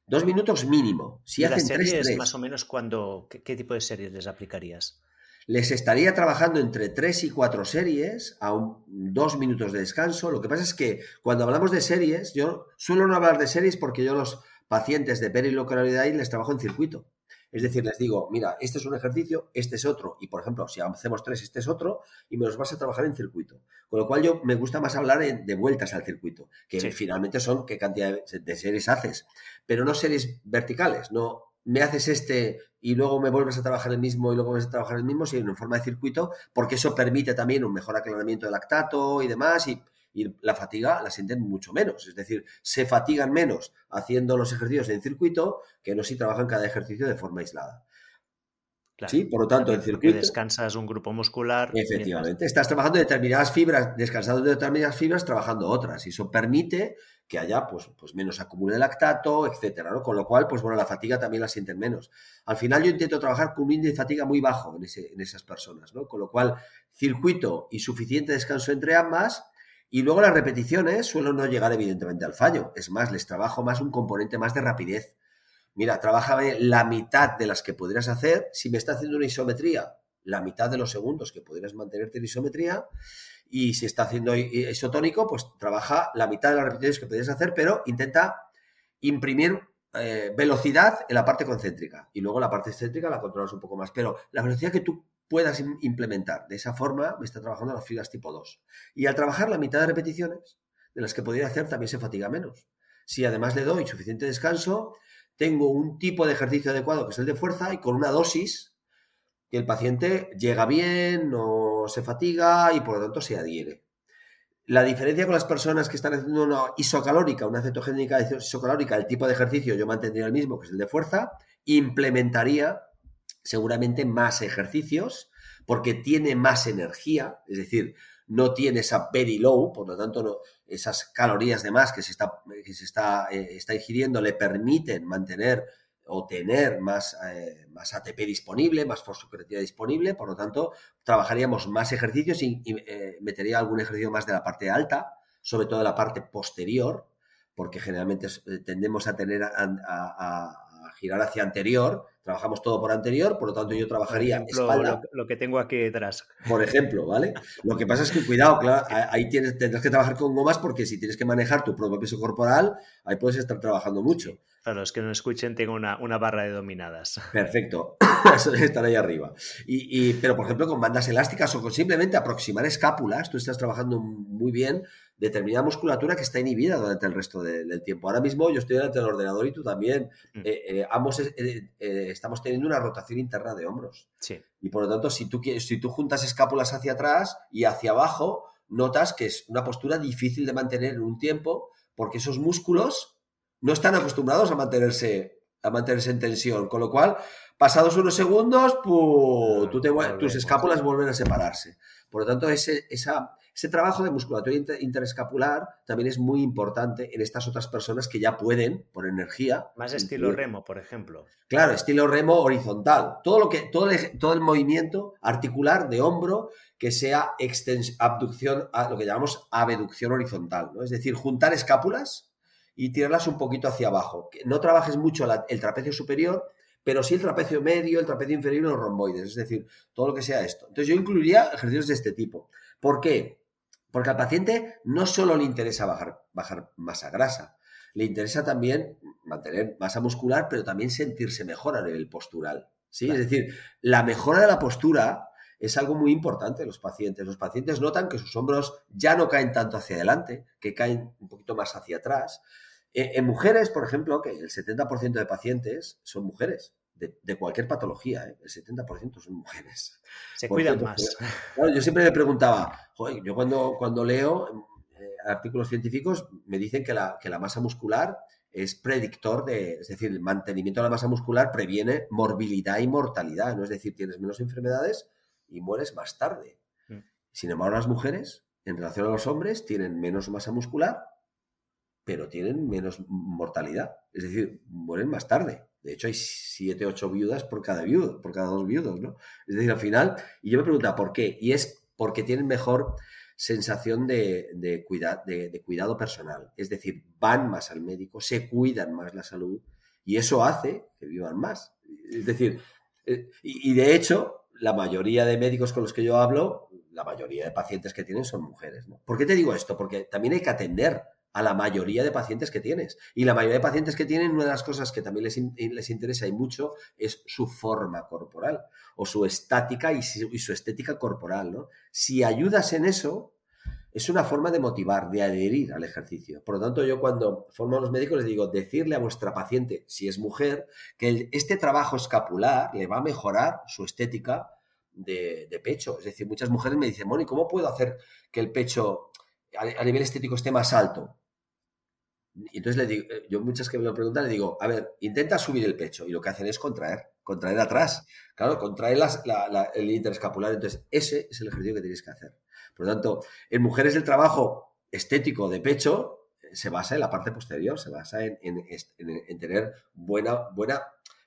Dos minutos mínimo. Si hacen tres, más o menos cuando, ¿qué tipo de series les aplicarías? Les estaría trabajando entre tres y cuatro series a dos minutos de descanso. Lo que pasa es que cuando hablamos de series, yo suelo no hablar de series porque yo los pacientes de perilocalidad les trabajo en circuito. Es decir, les digo, mira, este es un ejercicio, este es otro, y por ejemplo, si hacemos tres, este es otro, y me los vas a trabajar en circuito. Con lo cual yo me gusta más hablar de vueltas al circuito, que finalmente son qué cantidad de series haces, pero no series verticales, no me haces este y luego me vuelves a trabajar el mismo y luego vuelves a trabajar el mismo, sino en forma de circuito, porque eso permite también un mejor aclaramiento del lactato y demás, y, la fatiga la sienten mucho menos. Es decir, se fatigan menos haciendo los ejercicios en circuito que no si trabajan cada ejercicio de forma aislada. Sí, por lo tanto, en circuito. Descansas un grupo muscular. Efectivamente, estás trabajando determinadas fibras, descansando de determinadas fibras, trabajando otras. Y eso permite que haya pues, pues menos acumulo de lactato, etcétera, ¿no? Con lo cual, pues bueno, la fatiga también la sienten menos. Al final yo intento trabajar con un índice de fatiga muy bajo en, ese, en esas personas, ¿no? Con lo cual, circuito y suficiente descanso entre ambas. Y luego las repeticiones suelen no llegar evidentemente al fallo. Es más, les trabajo más un componente más de rapidez. Mira, trabájame la mitad de las que podrías hacer. Si me está haciendo una isometría, la mitad de los segundos que podrías mantenerte en isometría y si está haciendo isotónico, pues trabaja la mitad de las repeticiones que podrías hacer, pero intenta imprimir eh, velocidad en la parte concéntrica y luego la parte excéntrica la controlas un poco más. Pero la velocidad que tú puedas implementar de esa forma me está trabajando las fibras tipo 2. Y al trabajar la mitad de repeticiones de las que podría hacer también se fatiga menos. Si además le doy suficiente descanso, tengo un tipo de ejercicio adecuado que es el de fuerza y con una dosis que el paciente llega bien, no se fatiga y por lo tanto se adhiere. La diferencia con las personas que están haciendo una isocalórica, una cetogénica isocalórica, el tipo de ejercicio yo mantendría el mismo, que es el de fuerza, implementaría seguramente más ejercicios porque tiene más energía, es decir, no tiene esa very low, por lo tanto no, esas calorías de más que se está, que se está, eh, está ingiriendo le permiten mantener o tener más, eh, más ATP disponible, más fosfocreatina disponible, por lo tanto, trabajaríamos más ejercicios y, eh, metería algún ejercicio más de la parte alta, sobre todo de la parte posterior, porque generalmente tendemos a tener a, girar hacia anterior, trabajamos todo por anterior, por lo tanto yo trabajaría espalda. Lo, que tengo aquí detrás. Por ejemplo, ¿vale? Lo que pasa es que cuidado, [LAUGHS] claro, ahí tienes, tendrás que trabajar con gomas porque si tienes que manejar tu propio peso corporal, ahí puedes estar trabajando mucho. Para los que no escuchen, tengo una, barra de dominadas. [LAUGHS] Perfecto. [COUGHS] Están ahí arriba. Y, pero, por ejemplo, con bandas elásticas o con simplemente aproximar escápulas, tú estás trabajando muy bien determinada musculatura que está inhibida durante el resto del tiempo. Ahora mismo yo estoy delante del ordenador y tú también. Mm. Eh, eh, ambos eh, estamos teniendo una rotación interna de hombros. Sí. Y por lo tanto, si tú, si tú juntas escápulas hacia atrás y hacia abajo, notas que es una postura difícil de mantener en un tiempo porque esos músculos no están acostumbrados a mantenerse, a mantenerse en tensión, con lo cual, pasados unos segundos, tú te, tus escápulas vuelven a separarse. Por lo tanto, ese, ese trabajo de musculatura interescapular también es muy importante en estas otras personas que ya pueden, por energía. Más estilo remo, por ejemplo. Claro, estilo remo horizontal. Todo, lo que, todo, el, todo el movimiento articular de hombro que sea abducción, a lo que llamamos abducción horizontal. ¿no? Es decir, juntar escápulas y tirarlas un poquito hacia abajo. No trabajes mucho el trapecio superior, pero sí el trapecio medio, el trapecio inferior y los romboides, es decir, todo lo que sea esto. Entonces yo incluiría ejercicios de este tipo. ¿Por qué? Porque al paciente no solo le interesa bajar, bajar masa grasa, le interesa también mantener masa muscular, pero también sentirse mejor a nivel postural. ¿sí? Es decir, la mejora de la postura es algo muy importante en los pacientes. Los pacientes notan que sus hombros ya no caen tanto hacia adelante, que caen un poquito más hacia atrás. Eh, en mujeres, por ejemplo, que el 70% de pacientes son mujeres, de, cualquier patología, ¿eh? el 70% son mujeres. [LAUGHS] Se cuidan más. yo siempre me preguntaba, yo cuando, cuando leo eh, artículos científicos me dicen que la, que la masa muscular es predictor de, es decir, el mantenimiento de la masa muscular previene morbilidad y mortalidad, ¿no? Es decir, tienes menos enfermedades y mueres más tarde. Mm. Sin embargo, las mujeres, en relación a los hombres, tienen menos masa muscular pero tienen menos mortalidad. Es decir, mueren más tarde. De hecho, hay siete, ocho viudas por cada viudo, por cada dos viudos, ¿no? Es decir, al final, y yo me preguntaba por qué, y es porque tienen mejor sensación de, de, de, cuidado personal. Es decir, van más al médico, se cuidan más la salud, y eso hace que vivan más. Es decir, eh, y, de hecho, la mayoría de médicos con los que yo hablo, la mayoría de pacientes que tienen son mujeres. ¿Por qué te digo esto? Porque también hay que atender a la mayoría de pacientes que tienes. Y la mayoría de pacientes que tienen, una de las cosas que también les, les interesa y mucho es su forma corporal o su estática y su, y su estética corporal. ¿no? Si ayudas en eso, es una forma de motivar, de adherir al ejercicio. Por lo tanto, yo cuando formo a los médicos les digo, decirle a vuestra paciente, si es mujer, que este trabajo escapular le va a mejorar su estética de, pecho. Es decir, muchas mujeres me dicen, Moni, ¿cómo puedo hacer que el pecho a, nivel estético esté más alto? Y entonces le digo, yo muchas que me lo preguntan, le digo, a ver, intenta subir el pecho. Y lo que hacen es contraer, contraer atrás. Claro, contraer el interescapular. Entonces, ese es el ejercicio que tienes que hacer. Por lo tanto, en mujeres el trabajo estético de pecho se basa en la parte posterior, se basa en, tener buena, buena,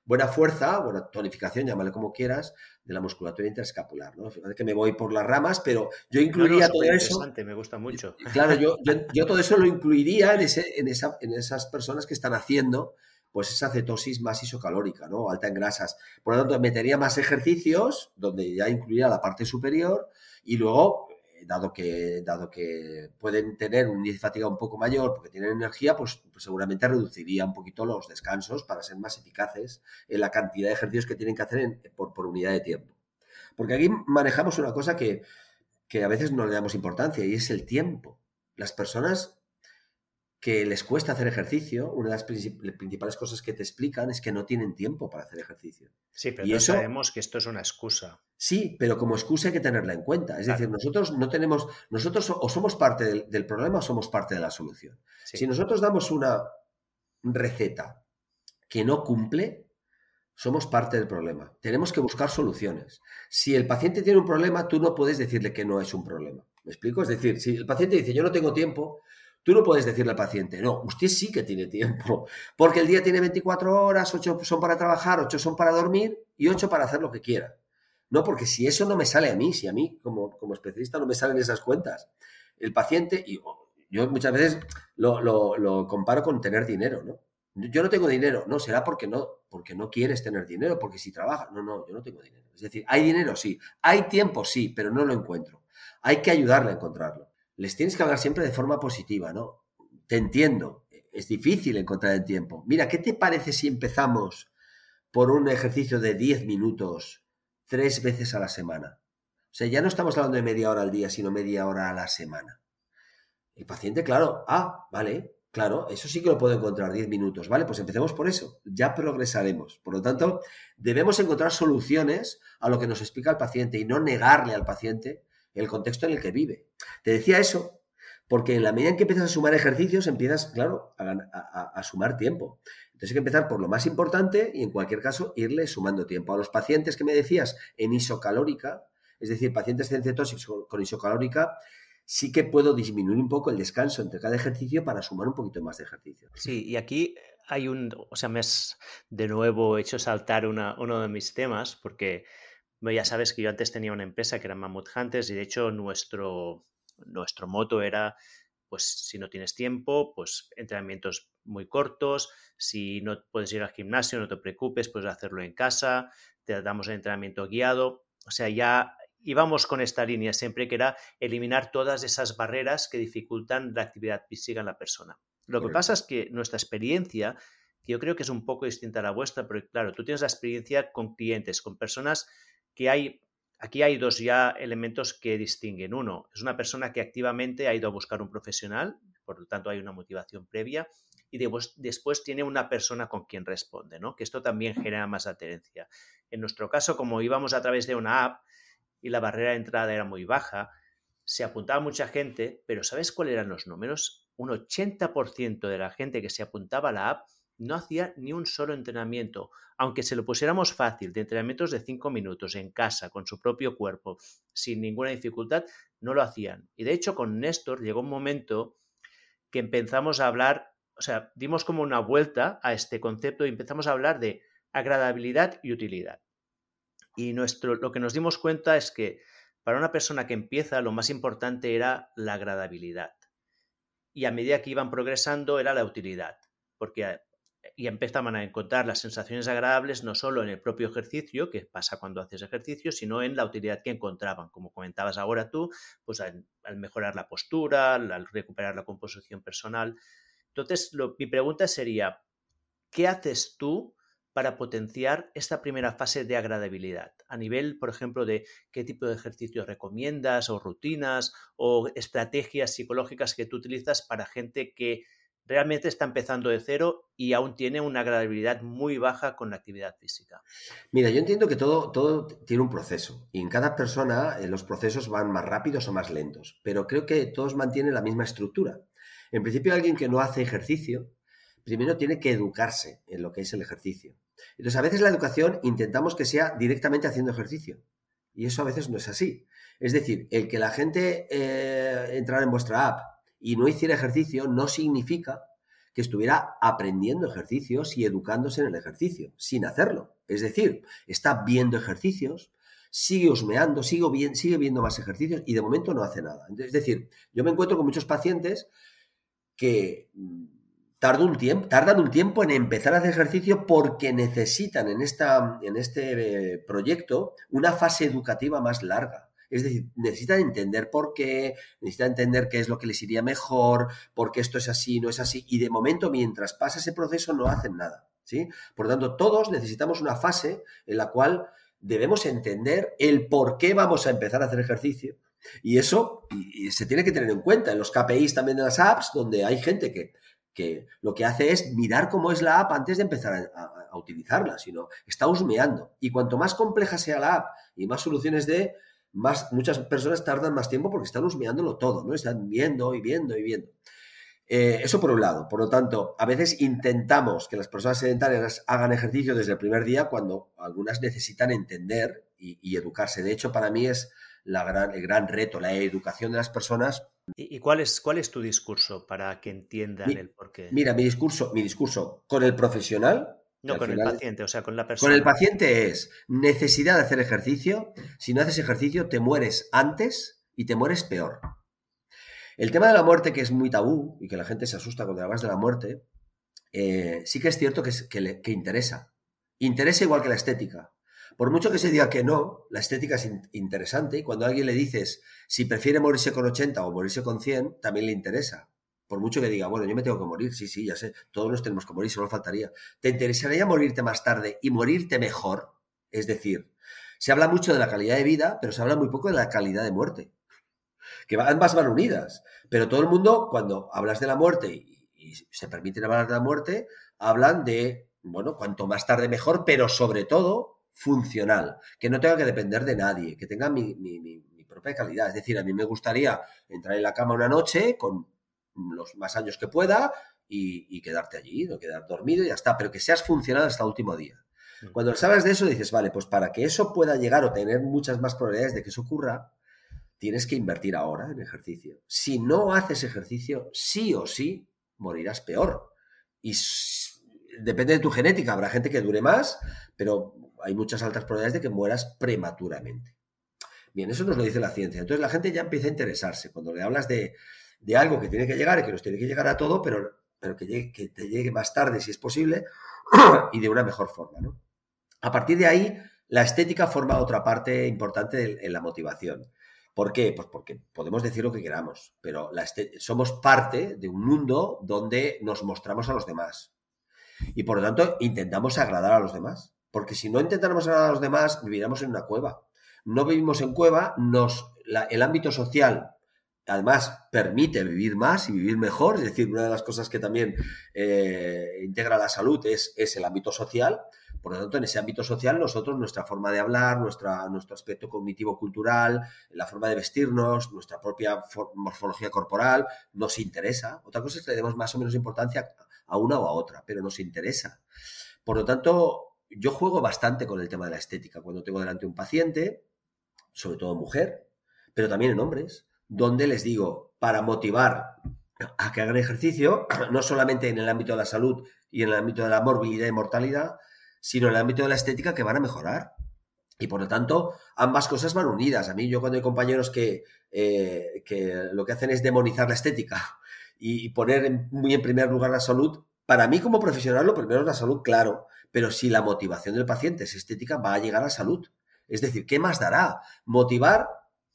buena fuerza, buena tonificación, llámale como quieras, de la musculatura interescapular. ¿no? Fíjate que me voy por las ramas, pero yo incluiría todo eso. Me gusta mucho. Claro, yo, yo, todo eso lo incluiría en, ese, en, esa, en esas personas que están haciendo pues esa cetosis más isocalórica, ¿no? Alta en grasas. Por lo tanto, metería más ejercicios, donde ya incluiría la parte superior, y luego dado que, dado que pueden tener un índice de fatiga un poco mayor porque tienen energía, pues, pues, seguramente reduciría un poquito los descansos para ser más eficaces en la cantidad de ejercicios que tienen que hacer por, por, unidad de tiempo. Porque aquí manejamos una cosa que, que a veces no le damos importancia y es el tiempo. Las personas que les cuesta hacer ejercicio, una de las principales cosas que te explican es que no tienen tiempo para hacer ejercicio. Sí, pero y sabemos que esto es una excusa. Sí, pero como excusa hay que tenerla en cuenta. Es decir, nosotros no tenemos, nosotros o somos parte del, problema o somos parte de la solución. Si nosotros damos una receta que no cumple, somos parte del problema. Tenemos que buscar soluciones. Si el paciente tiene un problema, tú no puedes decirle que no es un problema. ¿Me explico? Es decir, si el paciente dice yo no tengo tiempo, Tú no puedes decirle al paciente, no, usted sí que tiene tiempo, porque el día tiene 24 horas, 8 son para trabajar, 8 son para dormir y 8 para hacer lo que quiera. No, porque si eso no me sale a mí, si a mí como, como especialista no me salen esas cuentas, el paciente, y yo muchas veces lo, comparo con tener dinero, ¿no? Yo no tengo dinero, no, será porque no, porque no quieres tener dinero, porque si trabajas, no, no, yo no tengo dinero. Es decir, hay dinero, sí, hay tiempo, sí, pero no lo encuentro. Hay que ayudarle a encontrarlo les tienes que hablar siempre de forma positiva, ¿no? Te entiendo, es difícil encontrar el tiempo. Mira, ¿qué te parece si empezamos por un ejercicio de 10 minutos tres veces a la semana? O sea, ya no estamos hablando de media hora al día, sino media hora a la semana. El paciente, claro, ah, vale, claro, eso sí que lo puedo encontrar, 10 minutos, vale, pues empecemos por eso, ya progresaremos. Por lo tanto, debemos encontrar soluciones a lo que nos explica el paciente y no negarle al paciente el contexto en el que vive. Te decía eso porque en la medida en que empiezas a sumar ejercicios, empiezas, claro, a, sumar tiempo. Entonces hay que empezar por lo más importante y en cualquier caso irle sumando tiempo. A los pacientes que me decías en isocalórica, es decir, pacientes en cetosis con isocalórica, sí que puedo disminuir un poco el descanso entre cada ejercicio para sumar un poquito más de ejercicio. Sí, y aquí hay un, o sea, me has de nuevo hecho saltar uno de mis temas porque ya sabes que yo antes tenía una empresa que era Mammoth Hunters y de hecho nuestro, nuestro moto era, pues si no tienes tiempo, pues entrenamientos muy cortos, si no puedes ir al gimnasio, no te preocupes, puedes hacerlo en casa, te damos el entrenamiento guiado, o sea, ya íbamos con esta línea siempre que era eliminar todas esas barreras que dificultan la actividad física en la persona. Lo que pasa es que nuestra experiencia, que yo creo que es un poco distinta a la vuestra, porque claro, tú tienes la experiencia con clientes, con personas que hay, aquí hay dos ya elementos que distinguen. Uno, es una persona que activamente ha ido a buscar un profesional, por lo tanto hay una motivación previa, y después, tiene una persona con quien responde, ¿no? Que esto también genera más adherencia. En nuestro caso, como íbamos a través de una app y la barrera de entrada era muy baja, se apuntaba mucha gente, pero ¿sabes cuáles eran los números? Un 80% de la gente que se apuntaba a la app no hacía ni un solo entrenamiento, aunque se lo pusiéramos fácil, de entrenamientos de cinco minutos en casa, con su propio cuerpo, sin ninguna dificultad, no lo hacían. Y de hecho con Néstor llegó un momento que empezamos a hablar, o sea, dimos como una vuelta a este concepto y empezamos a hablar de agradabilidad y utilidad. Y nuestro, lo que nos dimos cuenta es que para una persona que empieza lo más importante era la agradabilidad. Y a medida que iban progresando era la utilidad. Porque y empezaban a encontrar las sensaciones agradables no solo en el propio ejercicio, que pasa cuando haces ejercicio, sino en la utilidad que encontraban, como comentabas ahora tú, pues al, mejorar la postura, al recuperar la composición personal. Entonces, mi pregunta sería, ¿qué haces tú para potenciar esta primera fase de agradabilidad? A nivel, por ejemplo, de qué tipo de ejercicios recomiendas o rutinas o estrategias psicológicas que tú utilizas para gente que realmente está empezando de cero y aún tiene una agradabilidad muy baja con la actividad física. Mira, yo entiendo que todo, todo tiene un proceso y en cada persona eh, los procesos van más rápidos o más lentos, pero creo que todos mantienen la misma estructura. En principio, alguien que no hace ejercicio, primero tiene que educarse en lo que es el ejercicio. Entonces, a veces la educación intentamos que sea directamente haciendo ejercicio y eso a veces no es así. Es decir, el que la gente eh, entrara en vuestra app y no hiciera ejercicio no significa que estuviera aprendiendo ejercicios y educándose en el ejercicio, sin hacerlo. Es decir, está viendo ejercicios, sigue husmeando, sigue, sigue viendo más ejercicios y de momento no hace nada. Es decir, yo me encuentro con muchos pacientes que mm, tardan un tiempo, tardan un tiempo en empezar a hacer ejercicio porque necesitan en, esta, en este eh, proyecto una fase educativa más larga. Es decir, necesitan entender por qué, necesitan entender qué es lo que les iría mejor, por qué esto es así, no es así. Y de momento, mientras pasa ese proceso, no hacen nada. ¿sí? Por lo tanto, todos necesitamos una fase en la cual debemos entender el por qué vamos a empezar a hacer ejercicio. Y eso se tiene que tener en cuenta en los KPIs también de las apps, donde hay gente que, que lo que hace es mirar cómo es la app antes de empezar a, a utilizarla, sino está husmeando. Y cuanto más compleja sea la app y más soluciones de muchas personas tardan más tiempo porque están husmeándolo todo, ¿no? Están viendo y viendo y viendo. Eh, eso por un lado. Por lo tanto, a veces intentamos que las personas sedentarias hagan ejercicio desde el primer día cuando algunas necesitan entender y, educarse. De hecho, para mí es la gran, el gran reto, la educación de las personas. ¿Y cuál es, cuál es tu discurso para que entiendan el porqué? Mira, mi discurso, mi discurso con el profesional no, con el paciente, o sea, con la persona. Con el paciente es necesidad de hacer ejercicio. Si no haces ejercicio, te mueres antes y te mueres peor. El tema de la muerte, que es muy tabú y que la gente se asusta cuando hablas de la muerte, eh, sí que es cierto que, que, interesa. Interesa igual que la estética. Por mucho que se diga que no, la estética es interesante y cuando a alguien le dices si prefiere morirse con 80 o morirse con 100, también le interesa. Por mucho que diga, bueno, yo me tengo que morir, sí, sí, ya sé, todos nos tenemos que morir, solo faltaría. ¿Te interesaría morirte más tarde y morirte mejor? Es decir, se habla mucho de la calidad de vida, pero se habla muy poco de la calidad de muerte. Que ambas van unidas. Pero todo el mundo, cuando hablas de la muerte y, se permiten hablar de la muerte, hablan de, bueno, cuanto más tarde mejor, pero sobre todo funcional. Que no tenga que depender de nadie, que tenga mi, mi propia calidad. Es decir, a mí me gustaría entrar en la cama una noche con los más años que pueda y, quedarte allí, no quedar dormido y ya está, pero que seas funcional hasta el último día. Mm. Cuando sabes de eso, dices, vale, pues para que eso pueda llegar o tener muchas más probabilidades de que eso ocurra, tienes que invertir ahora en ejercicio. Si no haces ejercicio, sí o sí morirás peor. Y depende de tu genética, habrá gente que dure más, pero hay muchas altas probabilidades de que mueras prematuramente. Bien, eso nos lo dice la ciencia. Entonces la gente ya empieza a interesarse. Cuando le hablas de, de algo que tiene que llegar y que nos tiene que llegar a todo, pero, pero que, llegue, te llegue más tarde si es posible [CLEARS THROAT] y de una mejor forma. ¿no? A partir de ahí, la estética forma otra parte importante en la motivación. ¿Por qué? Pues porque podemos decir lo que queramos, pero la somos parte de un mundo donde nos mostramos a los demás. Y por lo tanto, intentamos agradar a los demás. Porque si no intentáramos agradar a los demás, viviríamos en una cueva. No vivimos en cueva, nos, el ámbito social además permite vivir más y vivir mejor. Es decir, una de las cosas que también eh, integra la salud es, es, el ámbito social. Por lo tanto, en ese ámbito social, nosotros, nuestra forma de hablar, nuestro aspecto cognitivo-cultural, la forma de vestirnos, nuestra propia morfología corporal, nos interesa. Otra cosa es que le demos más o menos importancia a una o a otra, pero nos interesa. Por lo tanto, yo juego bastante con el tema de la estética cuando tengo delante un paciente, sobre todo mujer, pero también en hombres donde les digo, para motivar a que hagan ejercicio, no solamente en el ámbito de la salud y en el ámbito de la morbilidad y mortalidad, sino en el ámbito de la estética que van a mejorar. Y por lo tanto, ambas cosas van unidas. A mí, yo cuando hay compañeros que, eh, que lo que hacen es demonizar la estética [LAUGHS] y poner muy en primer lugar la salud, para mí como profesional lo primero es la salud, claro, pero si la motivación del paciente es estética, va a llegar a salud. Es decir, ¿qué más dará? Motivar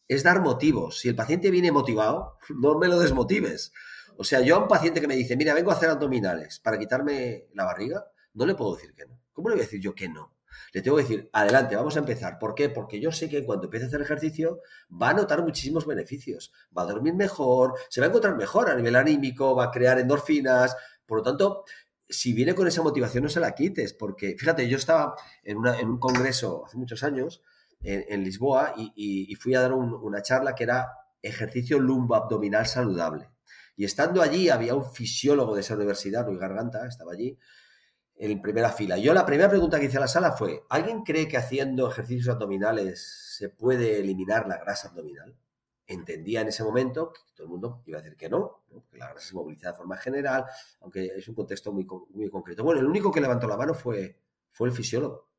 es dar motivos. Si el paciente viene motivado, [LAUGHS] no me lo desmotives. O sea, yo a un paciente que me dice, mira, vengo a hacer abdominales para quitarme la barriga, no le puedo decir que no. ¿Cómo le voy a decir yo que no? Le tengo que decir, adelante, vamos a empezar. ¿Por qué? Porque yo sé que cuando empiece a hacer ejercicio va a notar muchísimos beneficios. Va a dormir mejor, se va a encontrar mejor a nivel anímico, va a crear endorfinas. Por lo tanto, si viene con esa motivación, no se la quites. Porque, fíjate, yo estaba en, un congreso hace muchos años en, Lisboa y, fui a dar una charla que era ejercicio lumbo-abdominal saludable. Y estando allí había un fisiólogo de esa universidad, Luis Garganta, estaba allí, en primera fila. Yo la primera pregunta que hice a la sala fue, ¿alguien cree que haciendo ejercicios abdominales se puede eliminar la grasa abdominal? Entendía en ese momento que todo el mundo iba a decir que no, que la grasa se moviliza de forma general, aunque es un contexto muy, muy concreto. Bueno, el único que levantó la mano fue, fue el fisiólogo.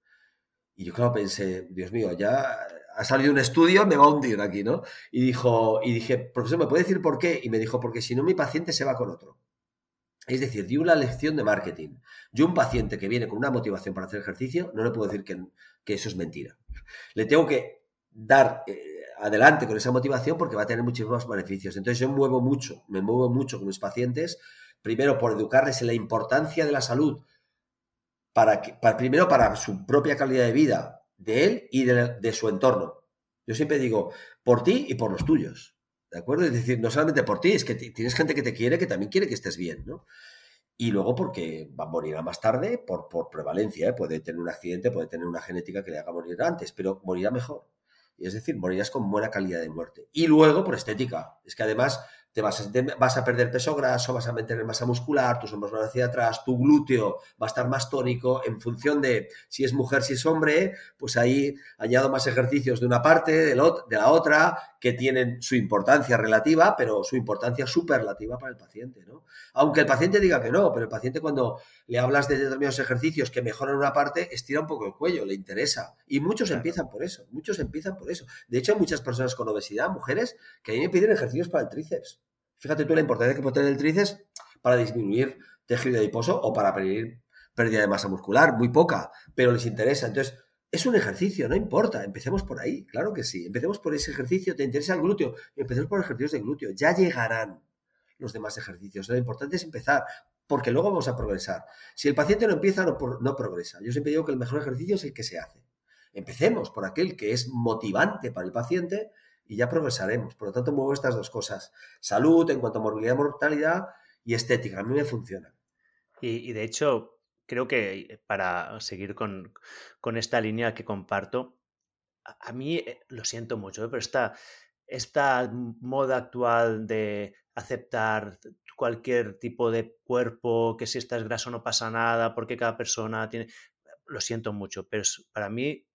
Y yo claro pensé, Dios mío, ya ha salido un estudio, me va a hundir aquí, ¿no? Y dijo, y dije, profesor, ¿me puede decir por qué? Y me dijo, porque si no mi paciente se va con otro. Es decir, di una lección de marketing. Yo, un paciente que viene con una motivación para hacer ejercicio, no le puedo decir que, eso es mentira. Le tengo que dar eh, adelante con esa motivación porque va a tener muchísimos beneficios. Entonces, yo muevo mucho, me muevo mucho con mis pacientes, primero por educarles en la importancia de la salud, para, primero para su propia calidad de vida, de él y de su entorno. Yo siempre digo, por ti y por los tuyos. ¿De acuerdo? Es decir, no solamente por ti, es que tienes gente que te quiere que también quiere que estés bien, ¿no? Y luego porque va a más tarde por, prevalencia, ¿eh? puede tener un accidente, puede tener una genética que le haga morir antes, pero morirá mejor. Es decir, morirás con buena calidad de muerte. Y luego por estética. Es que además te vas a, vas a perder peso graso, vas a mantener masa muscular, tus hombros van hacia atrás, tu glúteo va a estar más tónico en función de si es mujer, si es hombre, pues ahí añado más ejercicios de una parte, de, de la otra, que tienen su importancia relativa, pero su importancia superlativa para el paciente, ¿no? Aunque el paciente diga que no, pero el paciente cuando le hablas de determinados ejercicios que mejoran una parte, estira un poco el cuello, le interesa. Y muchos empiezan por eso, muchos empiezan por eso. De hecho, hay muchas personas con obesidad, mujeres, que a mí me piden ejercicios para el tríceps. Fíjate tú la importancia que puede tener el tríceps para disminuir tejido adiposo o para prevenir pérdida de masa muscular, muy poca, pero les interesa. Entonces, es un ejercicio, no importa, empecemos por ahí, claro que sí, empecemos por ese ejercicio, te interesa el glúteo, empecemos por ejercicios de glúteo, ya llegarán los demás ejercicios. Lo importante es empezar, porque luego vamos a progresar. Si el paciente no empieza, no, no progresa. Yo siempre digo que el mejor ejercicio es el que se hace. Empecemos por aquel que es motivante para el paciente y ya progresaremos. Por lo tanto, muevo estas dos cosas. Salud en cuanto a morbilidad, mortalidad y estética. A mí me funciona. y de hecho, creo que para seguir con, esta línea que comparto, a, mí eh, lo siento mucho, ¿eh? pero esta, esta moda actual de aceptar cualquier tipo de cuerpo, que si estás graso no pasa nada, porque cada persona tiene... Lo siento mucho, pero para mí,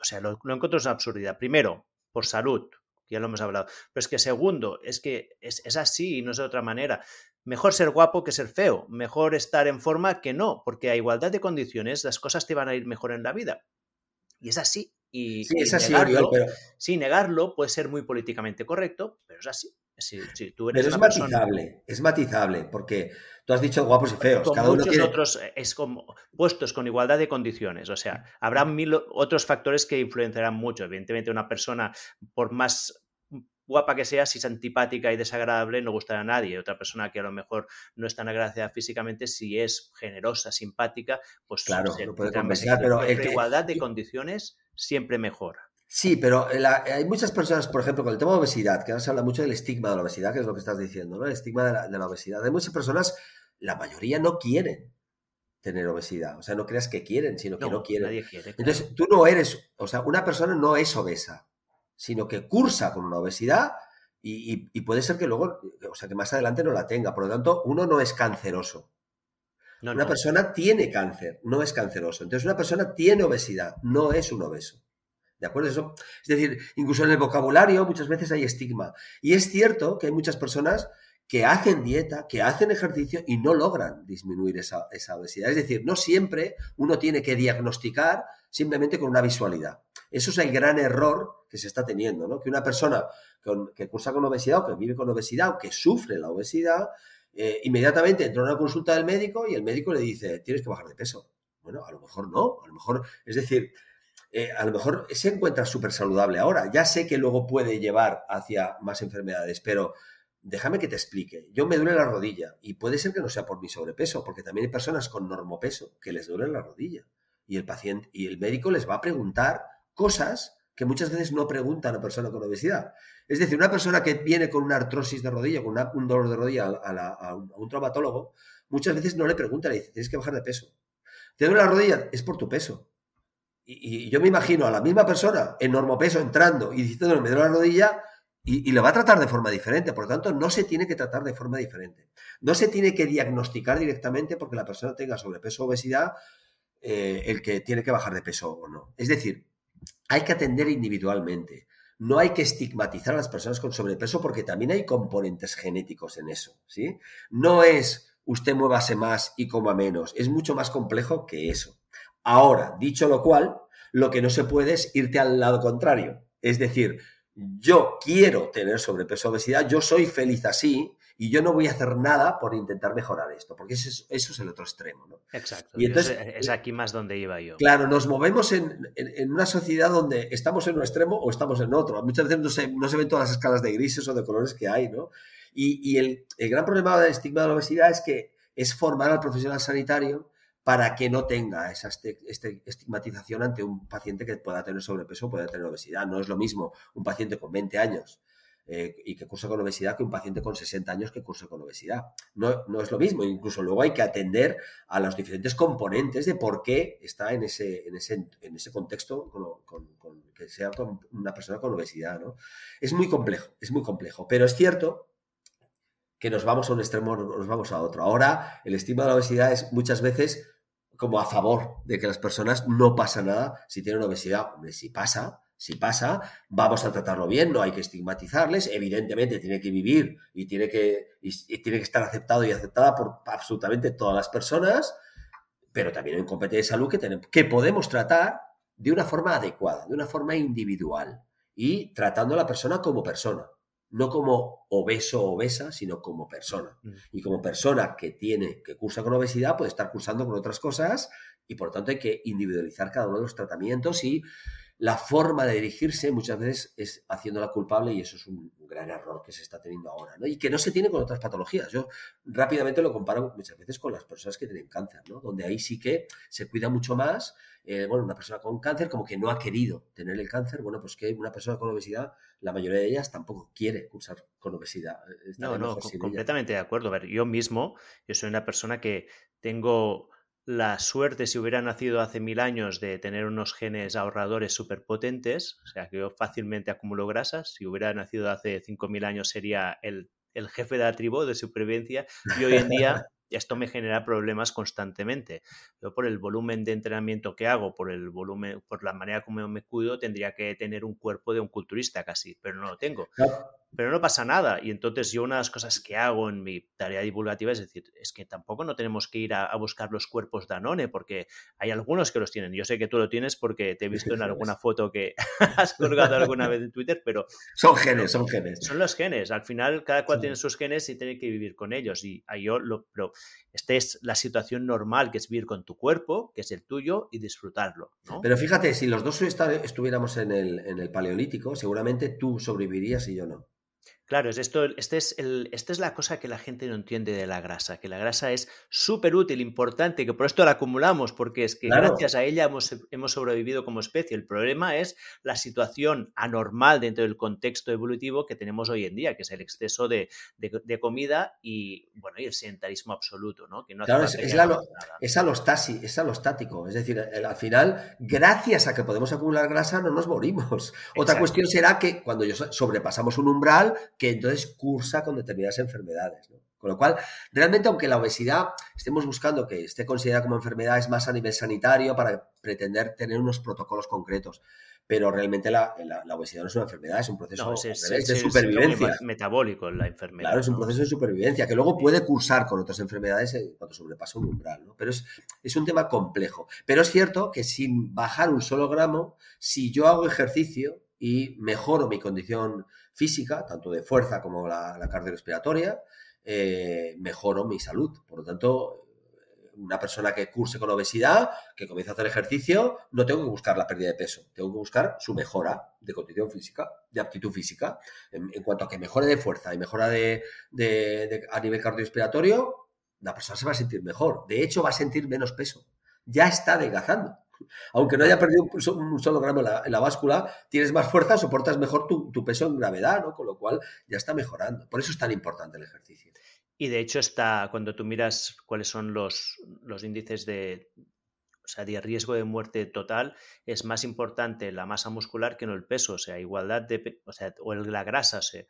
o sea, lo, lo encuentro una absurdidad. Primero, por salud, ya lo hemos hablado. Pero es que segundo, es que es, es, así y no es de otra manera mejor ser guapo que ser feo, mejor estar en forma que no, porque a igualdad de condiciones las cosas te van a ir mejor en la vida. Y es así. Y, sí, es así, negarlo, pero... sí, negarlo puede ser muy políticamente correcto, pero es así. Tú eres pero es matizable, es matizable, porque tú has dicho guapos y feos. Cada muchos otros eh, es como puestos con igualdad de condiciones. O sea, habrá mil otros factores que influenciarán mucho. Evidentemente, una persona, por más guapa que sea, si es antipática y desagradable, no gustará a nadie. Otra persona que a lo mejor no es tan agradecida físicamente, si es generosa, simpática, pues claro, se, puede convencer, pero la igualdad de condiciones siempre mejora. Sí, pero hay muchas personas, por ejemplo, con el tema de obesidad, que ahora se habla mucho del estigma de la obesidad, que es lo que estás diciendo, ¿no? El estigma de la, obesidad. Hay muchas personas, la mayoría no quieren tener obesidad. O sea, no creas que quieren, sino que no, quieren. Nadie quiere, Entonces, tú no eres, o sea, una persona no es obesa sino que cursa con una obesidad y, puede ser que luego, o sea, que más adelante no la tenga. Por lo tanto, uno no es canceroso. una persona tiene cáncer, no es canceroso. Entonces, una persona tiene obesidad, no es un obeso. ¿De acuerdo? Eso, es decir, incluso en el vocabulario muchas veces hay estigma. Y es cierto que hay muchas personas que hacen dieta, que hacen ejercicio y no logran disminuir esa, esa, obesidad. Es decir, no siempre uno tiene que diagnosticar simplemente con una visualidad. Eso es el gran error que se está teniendo, ¿no? Que una persona que cursa con obesidad o que vive con obesidad o que sufre la obesidad, eh, inmediatamente entra a una consulta del médico y el médico le dice, tienes que bajar de peso. Bueno, a lo mejor no, a lo mejor, es decir, eh, a lo mejor se encuentra súper saludable ahora. Ya sé que luego puede llevar hacia más enfermedades, pero déjame que te explique. Yo me duele la rodilla y puede ser que no sea por mi sobrepeso, porque también hay personas con normopeso que les duele la rodilla y el paciente y el médico les va a preguntar cosas que muchas veces no pregunta a una persona con obesidad. Es decir, una persona que viene con una artrosis de rodilla, con un dolor de rodilla a, un, traumatólogo, muchas veces no le pregunta, le dice, tienes que bajar de peso. ¿Te duele la rodilla? Es por tu peso. Y, yo me imagino a la misma persona en normopeso entrando y diciendo, me duele la rodilla, y, lo va a tratar de forma diferente. Por lo tanto, no se tiene que tratar de forma diferente. No se tiene que diagnosticar directamente porque la persona tenga sobrepeso o obesidad eh, el que tiene que bajar de peso o no. Es decir, hay que atender individualmente. No hay que estigmatizar a las personas con sobrepeso porque también hay componentes genéticos en eso, ¿sí? No es usted muévase más y coma menos, es mucho más complejo que eso. Ahora, dicho lo cual, lo que no se puede es irte al lado contrario. Es decir, yo quiero tener sobrepeso obesidad, yo soy feliz así y yo no voy a hacer nada por intentar mejorar esto, porque eso es, el otro extremo. ¿no? Exacto. Y entonces, es aquí más donde iba yo. Claro, nos movemos en, una sociedad donde estamos en un extremo o estamos en otro. Muchas veces no se, no se ven todas las escalas de grises o de colores que hay, ¿no? Y, el, el gran problema del estigma de la obesidad es que es formar al profesional sanitario para que no tenga esa este, estigmatización ante un paciente que pueda tener sobrepeso o pueda tener obesidad. No es lo mismo un paciente con 20 años eh, y que cursa con obesidad que un paciente con 60 años que cursa con obesidad. No, no, es lo mismo. Incluso luego hay que atender a los diferentes componentes de por qué está en ese, en ese, en ese contexto con, que sea una persona con obesidad. ¿no? Es muy complejo, es muy complejo. Pero es cierto que nos vamos a un extremo, nos vamos a otro. Ahora, el estigma de la obesidad es muchas veces como a favor de que las personas no pasa nada si tienen obesidad. Si pasa, si pasa, vamos a tratarlo bien, no hay que estigmatizarles, evidentemente tiene que vivir y tiene que, tiene que estar aceptado y aceptada por absolutamente todas las personas, pero también hay un competencia de salud que, tenemos, que podemos tratar de una forma adecuada, de una forma individual y tratando a la persona como persona no como obeso o obesa, sino como persona. Mm. Y como persona que tiene, que cursa con obesidad, puede estar cursando con otras cosas y por lo tanto hay que individualizar cada uno de los tratamientos y la forma de dirigirse muchas veces es haciéndola culpable y eso es un gran error que se está teniendo ahora, ¿no? Y que no se tiene con otras patologías. Yo rápidamente lo comparo muchas veces con las personas que tienen cáncer, ¿no? Donde ahí sí que se cuida mucho más. Eh, bueno, una persona con cáncer como que no ha querido tener el cáncer, bueno, pues que una persona con obesidad, la mayoría de ellas tampoco quiere cursar con obesidad. No, no, completamente de acuerdo. A ver, yo mismo, yo soy una persona que tengo la suerte, si hubiera nacido hace mil años, de tener unos genes ahorradores súper potentes, o sea que yo fácilmente acumulo grasas, si hubiera nacido hace cinco mil años sería el, el jefe de la tribu de supervivencia y hoy en día [LAUGHS] esto me genera problemas constantemente. Yo por el volumen de entrenamiento que hago, por el volumen, por la manera como me cuido, tendría que tener un cuerpo de un culturista casi, pero no lo tengo. Pero no pasa nada. Y entonces yo una de las cosas que hago en mi tarea divulgativa es decir, es que tampoco no tenemos que ir a, buscar los cuerpos de Anone, porque hay algunos que los tienen. Yo sé que tú lo tienes porque te he visto en [LAUGHS] alguna foto que [LAUGHS] has colgado alguna vez en Twitter, pero... Son genes, son genes. Son los genes. Al final cada cual tiene sus genes y tiene que vivir con ellos. Y yo lo... Pero esta es la situación normal, que es vivir con tu cuerpo, que es el tuyo, y disfrutarlo. Pero fíjate, si los dos estuviéramos en el, en el paleolítico, seguramente tú sobrevivirías y yo no. Claro, es esto, este es el, esta es la cosa que la gente no entiende de la grasa, que la grasa es súper útil, importante, que por esto la acumulamos, porque es que gracias a ella hemos, hemos, sobrevivido como especie. El problema es la situación anormal dentro del contexto evolutivo que tenemos hoy en día, que es el exceso de, de, comida y, bueno, y el sedentarismo absoluto, ¿no? Que no claro, es, es, la, es, alostasi, es alostático. Es decir, al final, gracias a que podemos acumular grasa, no nos morimos. Otra cuestión será que cuando sobrepasamos un umbral, que entonces cursa con determinadas enfermedades. Con lo cual, realmente, aunque la obesidad estemos buscando que esté considerada como enfermedad, es más a nivel sanitario para pretender tener unos protocolos concretos. Pero realmente la, obesidad no es una enfermedad, es un proceso de supervivencia. metabólico la enfermedad. Claro, es un proceso de supervivencia que luego puede cursar con otras enfermedades cuando sobrepasa un umbral. Pero es, es un tema complejo. Pero es cierto que sin bajar un solo gramo, si yo hago ejercicio y mejoro mi condición física, tanto de fuerza como la, cardiorrespiratoria, eh, mejoro mi salud. Por lo tanto, una persona que curse con obesidad, que comienza a hacer ejercicio, no tengo que buscar la pérdida de peso, tengo que buscar su mejora de condición física, de aptitud física. En, cuanto a que mejore de fuerza y mejora de, a nivel cardiorrespiratorio, la persona se va a sentir mejor. De hecho, va a sentir menos peso. Ya está adelgazando. Aunque no haya perdido un, solo gramo en la, báscula, tienes más fuerza, soportas mejor tu, tu, peso en gravedad, ¿no? Con lo cual ya está mejorando. Por eso es tan importante el ejercicio. Y de hecho está, cuando tú miras cuáles son los, índices de, o sea, de riesgo de muerte total, es más importante la masa muscular que no el peso, o sea, igualdad de, o sea, o la grasa, o sea,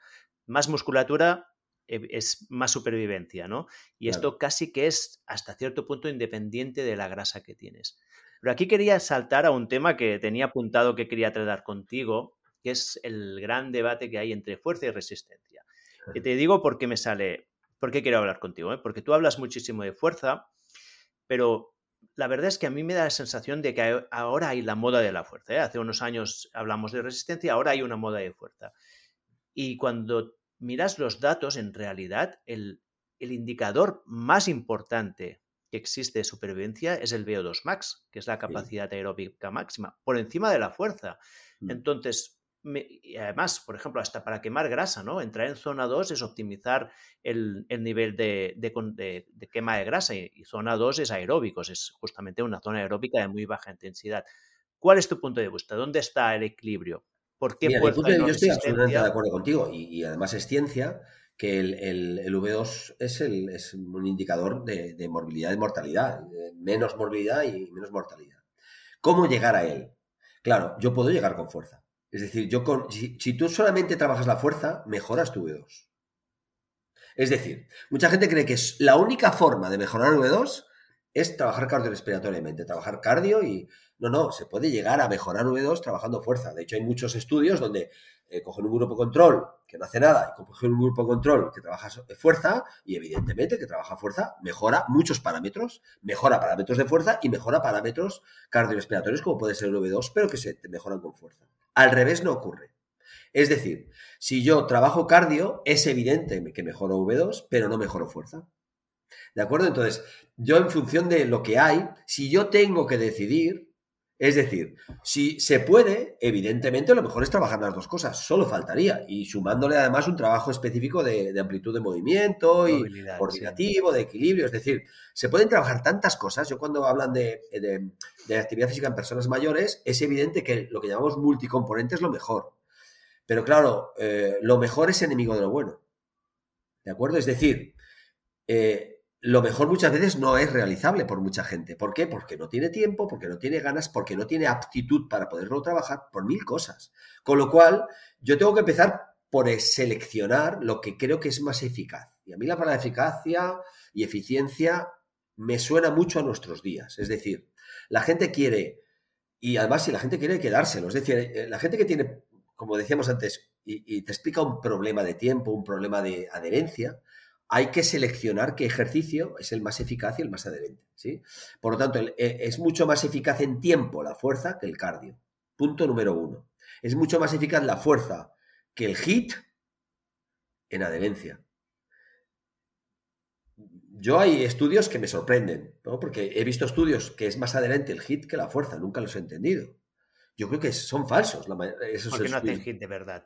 más musculatura eh, es más supervivencia, ¿no? Y esto casi que es hasta cierto punto independiente de la grasa que tienes. Pero aquí quería saltar a un tema que tenía apuntado que quería tratar contigo, que es el gran debate que hay entre fuerza y resistencia. Y te digo porque me sale ¿Por qué quiero hablar contigo? Eh? Porque tú hablas muchísimo de fuerza, pero la verdad es que a mí me da la sensación de que ahora hay la moda de la fuerza. ¿eh? Hace unos años hablamos de resistencia, ahora hay una moda de fuerza. Y cuando miras los datos, en realidad el, indicador más importante que existe de supervivencia es el VO2 max, que es la capacidad aeróbica máxima, por encima de la fuerza. Mm. Entonces, y además, por ejemplo, hasta para quemar grasa, ¿no? Entrar en zona 2 es optimizar el, nivel de, quema de grasa y, zona 2 es aeróbicos, es justamente una zona aeróbica de muy baja intensidad. ¿Cuál es tu punto de vista? ¿Dónde está el equilibrio? ¿Por qué yo estoy absolutamente de acuerdo contigo y, además es ciencia que el, V2 es, es, un indicador de, morbilidad y mortalidad, menos morbilidad y menos mortalidad. ¿Cómo llegar a él? Claro, yo puedo llegar con fuerza es decir, yo con, si, tú solamente trabajas la fuerza, mejoras tu V2. Es decir, mucha gente cree que la única forma de mejorar V2 es trabajar cardiorrespiratoriamente, trabajar cardio y... No, no, se puede llegar a mejorar V2 trabajando fuerza. De hecho, hay muchos estudios donde eh, cogen un grupo control que no hace nada y cogen un grupo control que trabaja fuerza y evidentemente que trabaja fuerza mejora muchos parámetros, mejora parámetros de fuerza y mejora parámetros cardiorrespiratorios como puede ser el V2, pero que se mejoran con fuerza. Al revés no ocurre. Es decir, si yo trabajo cardio, es evidente que mejoro V2, pero no mejoro fuerza. ¿De acuerdo? Entonces, yo en función de lo que hay, si yo tengo que decidir, es decir, si se puede, evidentemente lo mejor es trabajar las dos cosas, solo faltaría. Y sumándole además un trabajo específico de, amplitud de movimiento y coordinativo, de equilibrio. Es decir, se pueden trabajar tantas cosas. Yo cuando hablan de, actividad física en personas mayores, es evidente que lo que llamamos multicomponente es lo mejor. Pero claro, eh, lo mejor es enemigo de lo bueno. ¿De acuerdo? Es decir, eh, lo mejor muchas veces no es realizable por mucha gente. ¿Por qué? Porque no tiene tiempo, porque no tiene ganas, porque no tiene aptitud para poderlo trabajar, por mil cosas. Con lo cual, yo tengo que empezar por seleccionar lo que creo que es más eficaz. Y a mí la palabra eficacia y eficiencia me suena mucho a nuestros días. Es decir, la gente quiere, y además si la gente quiere quedárselo, es decir, eh, la gente que tiene, como decíamos antes, y te explica un problema de tiempo, un problema de adherencia, hay que seleccionar qué ejercicio es el más eficaz y el más adherente. ¿sí? Por lo tanto, eh, es mucho más eficaz en tiempo la fuerza que el cardio. Punto número uno. Es mucho más eficaz la fuerza que el HIT en adherencia. Yo hay estudios que me sorprenden, porque he visto estudios que es más adherente el HIT que la fuerza, nunca los he entendido. Yo creo que son falsos. Esos porque no hacen HIT de verdad.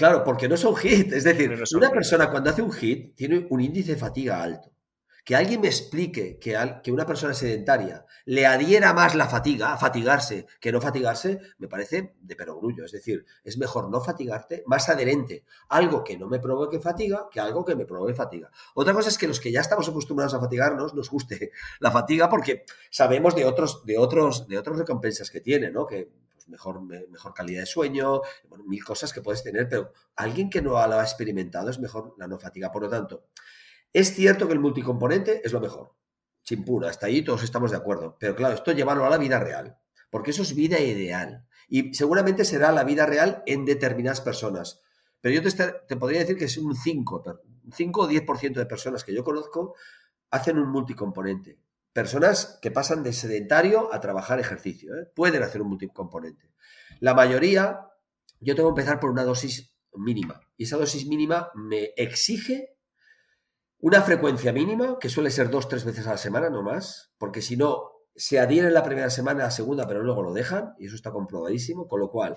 Claro, porque no son hit. Es decir, una persona cuando hace un hit tiene un índice de fatiga alto. Que alguien me explique que, que una persona sedentaria le adhiera más la fatiga, a fatigarse, que no fatigarse, me parece de perogrullo. Es decir, es mejor no fatigarte, más adherente. Algo que no me provoque fatiga que algo que me provoque fatiga. Otra cosa es que los que ya estamos acostumbrados a fatigarnos nos guste [LAUGHS] la fatiga porque sabemos de otros, de otros, de otras recompensas que tiene, ¿no? Que mejor, mejor calidad de sueño, mil cosas que puedes tener, pero alguien que no lo ha experimentado es mejor la no fatiga. Por lo tanto, es cierto que el multicomponente es lo mejor. Chimpura, hasta ahí todos estamos de acuerdo. Pero claro, esto llevarlo a la vida real, porque eso es vida ideal. Y seguramente será la vida real en determinadas personas. Pero yo te, te podría decir que es un 5, 5 o 10% de personas que yo conozco hacen un multicomponente personas que pasan de sedentario a trabajar ejercicio. ¿eh? Pueden hacer un multicomponente. La mayoría, yo tengo que empezar por una dosis mínima. Y esa dosis mínima me exige una frecuencia mínima, que suele ser dos, tres veces a la semana, no más, porque si no, se adhieren la primera semana, la segunda, pero luego lo dejan, y eso está comprobadísimo, con lo cual,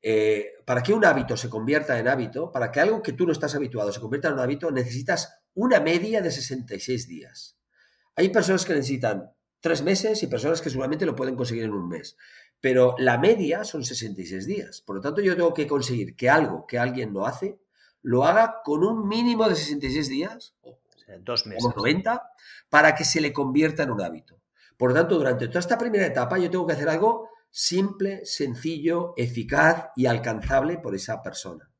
eh, para que un hábito se convierta en hábito, para que algo que tú no estás habituado se convierta en un hábito, necesitas una media de 66 días. Hay personas que necesitan tres meses y personas que seguramente lo pueden conseguir en un mes. Pero la media son 66 días. Por lo tanto, yo tengo que conseguir que algo que alguien no hace, lo haga con un mínimo de 66 días, o dos meses, 90, para que se le convierta en un hábito. Por lo tanto, durante toda esta primera etapa, yo tengo que hacer algo simple, sencillo, eficaz y alcanzable por esa persona.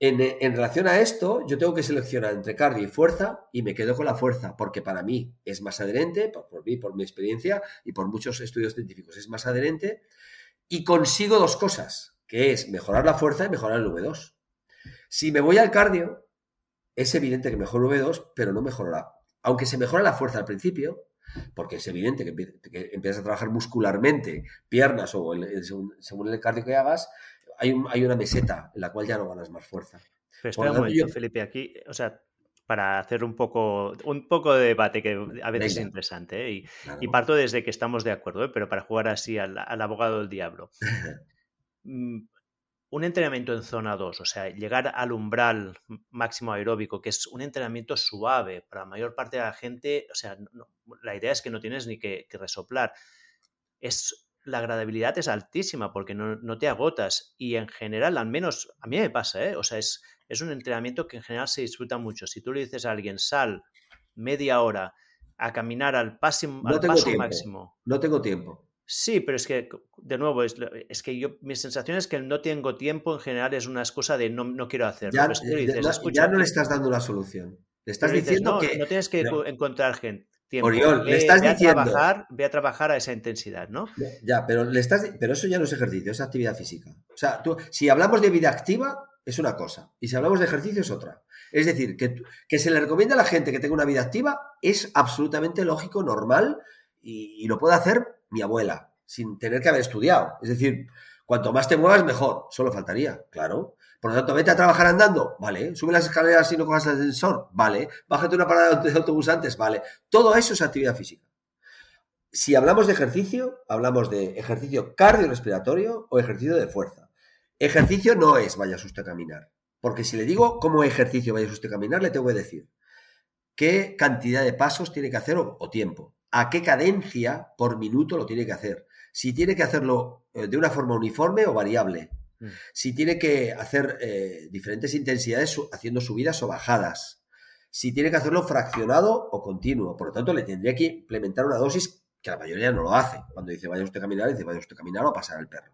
En, relación a esto, yo tengo que seleccionar entre cardio y fuerza y me quedo con la fuerza porque para mí es más adherente, por, mí, por mi experiencia y por muchos estudios científicos es más adherente y consigo dos cosas, que es mejorar la fuerza y mejorar el V2. Si me voy al cardio, es evidente que mejoro V2, pero no mejorará. Aunque se mejora la fuerza al principio, porque es evidente que, empiezas a trabajar muscularmente, piernas o según el cardio que hagas, hay, hay una meseta en la cual ya no ganas más fuerza. Pero espera un momento, Felipe, aquí, o sea, para hacer un poco, un poco de debate que a veces es interesante, ¿eh? y, parto desde que estamos de acuerdo, ¿eh? pero para jugar así al, abogado del diablo. [LAUGHS] Mm, un entrenamiento en zona 2, o sea, llegar al umbral máximo aeróbico, que es un entrenamiento suave para la mayor parte de la gente, o sea, la idea es que no tienes ni que, que resoplar. Es la agradabilidad es altísima porque no, te agotas y en general, al menos a mí me pasa, ¿eh? o sea, es, es un entrenamiento que en general se disfruta mucho. Si tú le dices a alguien, sal media hora a caminar al, paso, máximo. No tengo tiempo. Sí, pero es que, de nuevo, es, es, que yo, mi sensación es que el no tengo tiempo en general es una excusa de no, no quiero hacerlo. Ya, no, le estás dando la solución. Le estás diciendo que. No tienes que encontrar gente Oriol, le estás diciendo. A trabajar, ve a trabajar a esa intensidad, ¿no? Ya, pero, le estás, pero eso ya no es ejercicio, es actividad física. O sea, tú, si hablamos de vida activa, es una cosa. Y si hablamos de ejercicio, es otra. Es decir, que, que se le recomienda a la gente que tenga una vida activa es absolutamente lógico, normal, y, y lo puede hacer mi abuela, sin tener que haber estudiado. Es decir, cuanto más te muevas, mejor. Solo faltaría, claro. Por lo tanto, vete a trabajar andando, vale. Sube las escaleras y no cojas el ascensor, vale. Bájate una parada de autobús antes, vale. Todo eso es actividad física. Si hablamos de ejercicio, hablamos de ejercicio cardiorrespiratorio o ejercicio de fuerza. Ejercicio no es vaya usted a caminar. Porque si le digo cómo ejercicio vaya usted a caminar, le tengo que decir qué cantidad de pasos tiene que hacer o, o tiempo. A qué cadencia por minuto lo tiene que hacer. Si tiene que hacerlo eh, de una forma uniforme o variable Mm. si tiene que hacer eh, diferentes intensidades haciendo subidas o bajadas, si tiene que hacerlo fraccionado o continuo. Por lo tanto, le tendría que implementar una dosis que la mayoría no lo hace. Cuando dice vaya usted a caminar, dice vaya usted a caminar o a pasar al perro.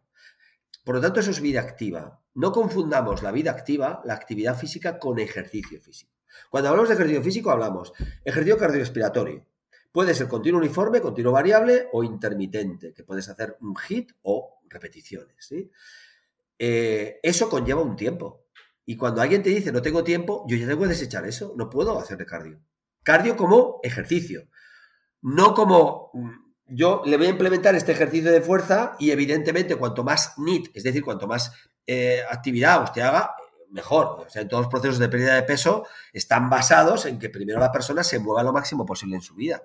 Por lo tanto, eso es vida activa. No confundamos la vida activa, la actividad física, con ejercicio físico. Cuando hablamos de ejercicio físico, hablamos ejercicio cardiorrespiratorio. Puede ser continuo uniforme, continuo variable o intermitente, que puedes hacer un hit o repeticiones. Eh, eso conlleva un tiempo. Y cuando alguien te dice no tengo tiempo, yo ya tengo que desechar eso. No puedo hacer de cardio. Cardio como ejercicio. No como mm, yo le voy a implementar este ejercicio de fuerza y evidentemente cuanto más NIT, es decir, cuanto más eh, actividad usted haga, mejor. O sea, en todos los procesos de pérdida de peso están basados en que primero la persona se mueva lo máximo posible en su vida.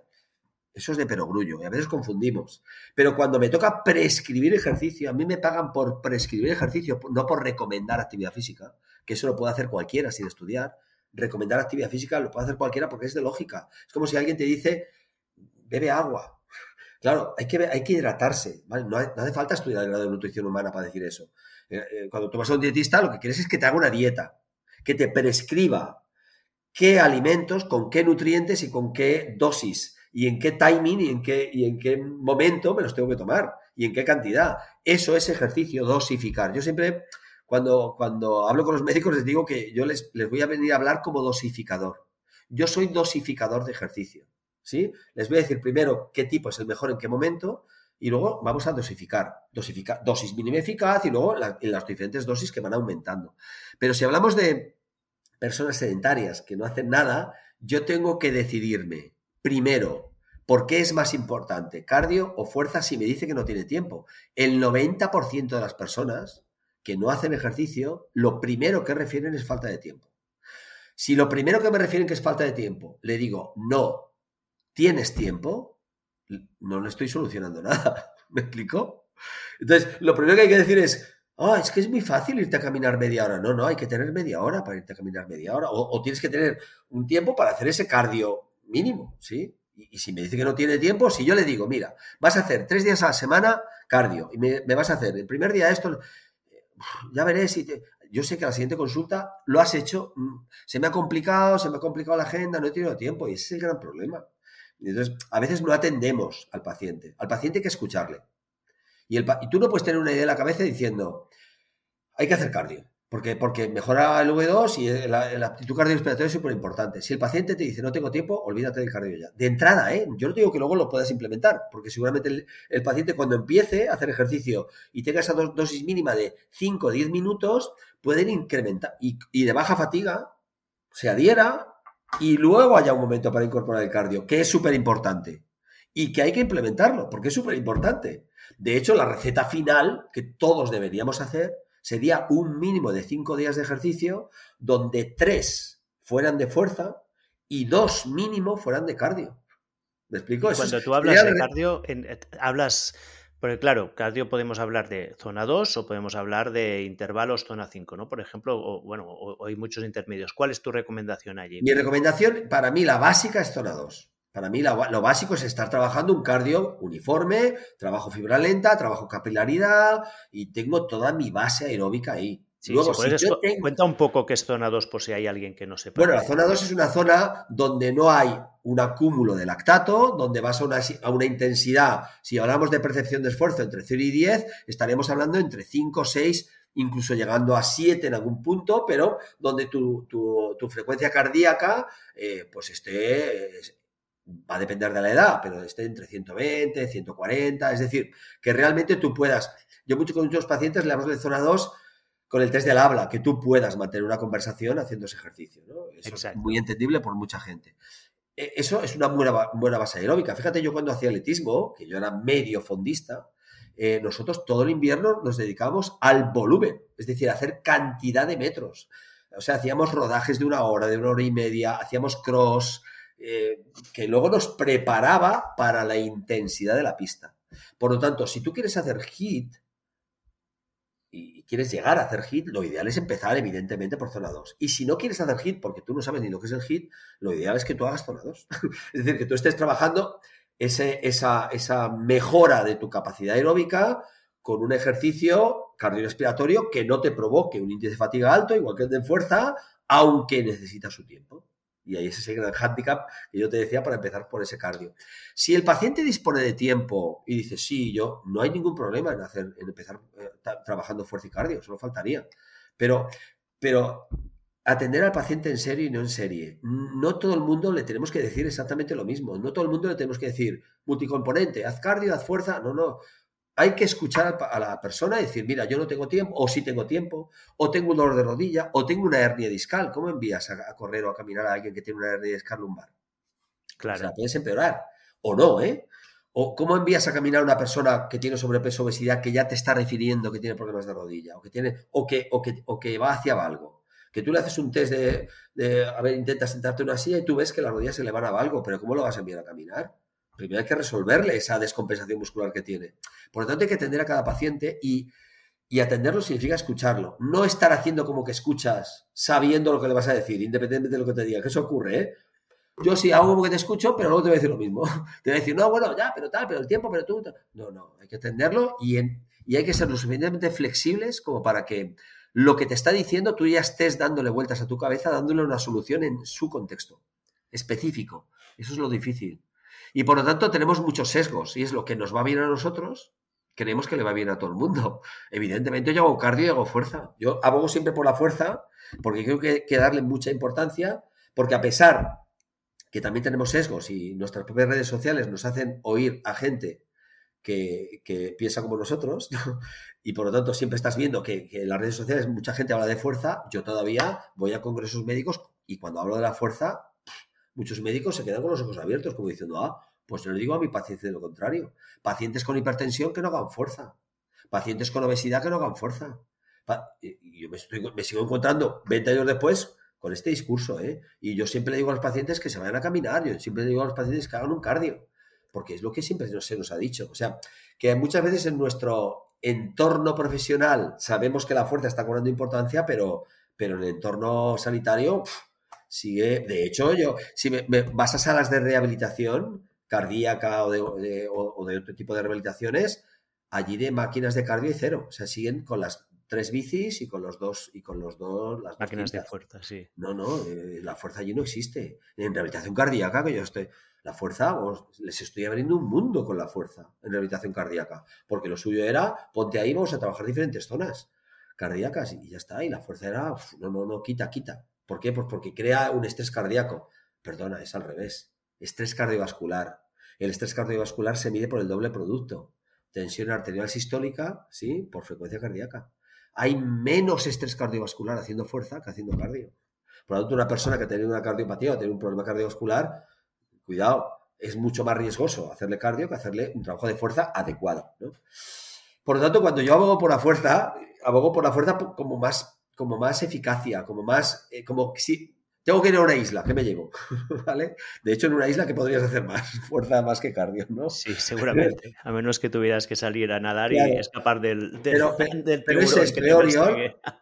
Eso es de perogrullo y a veces confundimos. Pero cuando me toca prescribir ejercicio, a mí me pagan por prescribir ejercicio, no por recomendar actividad física, que eso lo puede hacer cualquiera sin estudiar. Recomendar actividad física lo puede hacer cualquiera porque es de lógica. Es como si alguien te dice, bebe agua. [LAUGHS] Claro, hay que, hay que hidratarse. No, hace falta estudiar el grado de nutrición humana para decir eso. Eh, eh, cuando tú vas a un dietista, lo que quieres es que te haga una dieta, que te prescriba qué alimentos, con qué nutrientes y con qué dosis y en qué timing y en qué, y en qué momento me los tengo que tomar y en qué cantidad. Eso es ejercicio, dosificar. Yo siempre, cuando, cuando hablo con los [LAUGHS] médicos, les digo que yo les, les voy a venir a hablar como dosificador. Yo soy dosificador de ejercicio. ¿sí? Les voy a decir primero qué tipo es el mejor en qué momento y luego vamos a dosificar. dosificar dosis mínima eficaz y luego las diferentes dosis que van aumentando. Pero si hablamos de personas sedentarias que no hacen nada, yo tengo que decidirme Primero, ¿por qué es más importante? ¿Cardio o fuerza si me dice que no tiene tiempo? El 90% de las personas que no hacen ejercicio, lo primero que refieren es falta de tiempo. Si lo primero que me refieren que es falta de tiempo, le digo, no, tienes tiempo, no le estoy solucionando [LAUGHS] nada. ¿Me explico? Entonces, lo primero que hay que decir es, oh, es que es muy fácil irte a caminar media hora. No, no, hay que tener media hora para irte a caminar media hora. O, tienes que tener un tiempo para hacer ese cardio mínimo, ¿sí? Y, si me dice que no tiene tiempo, si yo le digo, mira, vas a hacer tres días a la semana cardio y me, vas a hacer el primer día esto, ya veré si te... Yo sé que la siguiente consulta lo has hecho, mm, se me ha complicado, se me ha complicado la agenda, no he tenido tiempo y ese es el gran problema. Entonces, a veces no atendemos al paciente. Al paciente hay que escucharle. Y, el, y tú no puedes tener una idea en la cabeza diciendo, hay que hacer cardio. Porque, porque mejora el V2 y la, actitud cardiorrespiratoria es súper importante. Si el paciente te dice no tengo tiempo, olvídate del cardio ya. De entrada, ¿eh? yo no digo que luego lo puedas implementar, porque seguramente el, paciente cuando empiece a hacer ejercicio y tenga esa dosis mínima de 5 o 10 minutos, pueden incrementar y, y de baja fatiga se adhiera y luego haya un momento para incorporar el cardio, que es súper importante y que hay que implementarlo, porque es súper importante. De hecho, la receta final que todos deberíamos hacer sería un mínimo de cinco días de ejercicio donde tres fueran de fuerza y dos mínimo fueran de cardio. ¿Me explico? Cuando tú hablas de cardio, eh, hablas... Porque claro, cardio podemos hablar de zona 2 o podemos hablar de intervalos zona 5, ¿no? Por ejemplo, o, bueno, o, hay muchos intermedios. ¿Cuál es tu recomendación allí? Mi recomendación, para mí, la básica es zona 2. Para mí lo básico es estar trabajando un cardio uniforme, trabajo fibra lenta, trabajo capilaridad y tengo toda mi base aeróbica ahí. Luego, si Cuenta un poco qué es zona 2 por si hay alguien que no sepa. Bueno, la zona 2 es una zona donde no hay un acúmulo de lactato, donde vas a una, a una, intensidad, si hablamos de percepción de esfuerzo entre 0 y 10, estaremos hablando entre 5, 6, incluso llegando a 7 en algún punto, pero donde tu, frecuencia cardíaca eh, pues esté va a depender de la edad, pero esté entre 120, 140, es decir, que realmente tú puedas, yo mucho con muchos pacientes le hablo de zona 2 con el test del habla, que tú puedas mantener una conversación haciendo ese ejercicio, ¿no? Eso es muy entendible por mucha gente. E, eso es una buena, buena base aeróbica. Fíjate, yo cuando hacía atletismo, que yo era medio fondista, eh, nosotros todo el invierno nos dedicábamos al volumen, es decir, a hacer cantidad de metros. O sea, hacíamos rodajes de una hora, de una hora y media, hacíamos cross, eh, que luego nos preparaba para la intensidad de la pista. Por lo tanto, si tú quieres hacer hit y quieres llegar a hacer hit, lo ideal es empezar evidentemente por zona 2. Y si no quieres hacer hit porque tú no sabes ni lo que es el hit, lo ideal es que tú hagas zona 2. [LAUGHS] es decir, que tú estés trabajando esa, mejora de tu capacidad aeróbica con un ejercicio cardiorrespiratorio que no te provoque un índice de fatiga alto, igual que el de fuerza, aunque necesita su tiempo. Y ahí es ese gran handicap que yo te decía para empezar por ese cardio. Si el paciente dispone de tiempo y dice, sí, yo, no hay ningún problema en, hacer, en empezar eh, trabajando fuerza y cardio, solo faltaría. Pero, pero atender al paciente en serio y no en serie. No todo el mundo le tenemos que decir exactamente lo mismo. No todo el mundo le tenemos que decir multicomponente, haz cardio, haz fuerza. No, no hay que escuchar a la persona y decir, mira, yo no tengo tiempo, o sí tengo tiempo, o tengo un dolor de rodilla, o tengo una hernia discal. ¿Cómo envías a, correr o a caminar a alguien que tiene una hernia discal lumbar? Claro. O la puedes empeorar. O no, ¿eh? O cómo envías a caminar a una persona que tiene sobrepeso obesidad que ya te está refiriendo que tiene problemas de rodilla, o que tiene, o que, o que, o que va hacia algo. Que tú le haces un test de, de, a ver, intentas sentarte en una silla y tú ves que las rodillas se le van a algo, pero ¿cómo lo vas a enviar a caminar? Primero hay que resolverle esa descompensación muscular que tiene. Por lo tanto, hay que atender a cada paciente y, atenderlo significa escucharlo. No estar haciendo como que escuchas sabiendo lo que le vas a decir, independientemente de lo que te diga. Que eso ocurre, ¿eh? Yo sí hago como que te escucho, pero luego te voy a decir lo mismo. [LAUGHS] Te voy a decir, no, bueno, ya, pero tal, pero el tiempo, pero tú. No, no, hay que atenderlo y, y hay que ser lo suficientemente flexibles como para que lo que te está diciendo tú ya estés dándole vueltas a tu cabeza, dándole una solución en su contexto específico. Eso es lo difícil. Y por lo tanto tenemos muchos sesgos y es lo que nos va bien a nosotros, creemos que le va bien a todo el mundo. [LAUGHS] Evidentemente yo hago cardio y hago fuerza. Yo abogo siempre por la fuerza porque creo que hay que darle mucha importancia porque a pesar que también tenemos sesgos y nuestras propias redes sociales nos hacen oír a gente que, piensa como nosotros [LAUGHS] y por lo tanto siempre estás viendo que, que, en las redes sociales mucha gente habla de fuerza, yo todavía voy a congresos médicos y cuando hablo de la fuerza muchos médicos se quedan con los ojos abiertos, como diciendo, ah, pues yo le digo a mi paciente lo contrario. Pacientes con hipertensión que no hagan fuerza. Pacientes con obesidad que no hagan fuerza. yo me, sigo encontrando 20 años después con este discurso, ¿eh? Y yo siempre le digo a los pacientes que se vayan a caminar, yo siempre le digo a los pacientes que hagan un cardio, porque es lo que siempre se nos ha dicho. O sea, que muchas veces en nuestro entorno profesional sabemos que la fuerza está cobrando importancia, pero, pero en el entorno sanitario sigue. De hecho, yo, si me, vas a salas de rehabilitación cardíaca o de, o de otro tipo de rehabilitaciones, allí de máquinas de cardio y cero. O sea, siguen con las tres bicis y con los dos y con los dos las máquinas de fuerza, sí. No, no, eh, la fuerza allí no existe. En rehabilitación cardíaca que yo estoy, la fuerza, les estoy abriendo un mundo con la fuerza en rehabilitación cardíaca, porque lo suyo era ponte ahí, vamos a trabajar diferentes zonas cardíacas y ya está. Y la fuerza era, no, no, no, quita, quita. ¿Por qué? Pues porque crea un estrés cardíaco. Perdona, es al revés. Estrés cardiovascular. El estrés cardiovascular se mide por el doble producto. Tensión arterial sistólica, ¿sí? Por frecuencia cardíaca hay menos estrés cardiovascular haciendo fuerza que haciendo cardio. Por lo tanto, una persona que tiene una cardiopatía o tiene un problema cardiovascular, cuidado, es mucho más riesgoso hacerle cardio que hacerle un trabajo de fuerza adecuado. Por lo tanto, cuando yo abogo por la fuerza, abogo por la fuerza como más, como más eficacia, como más, eh, como si, tengo que ir a una isla, ¿qué me llevo? [LAUGHS] ¿Vale? De hecho, en una isla que podrías hacer más [LAUGHS] fuerza más que cardio, ¿no? Sí, seguramente. A menos que tuvieras que salir a nadar y escapar del, del, pero, [LAUGHS] pero ese es peor,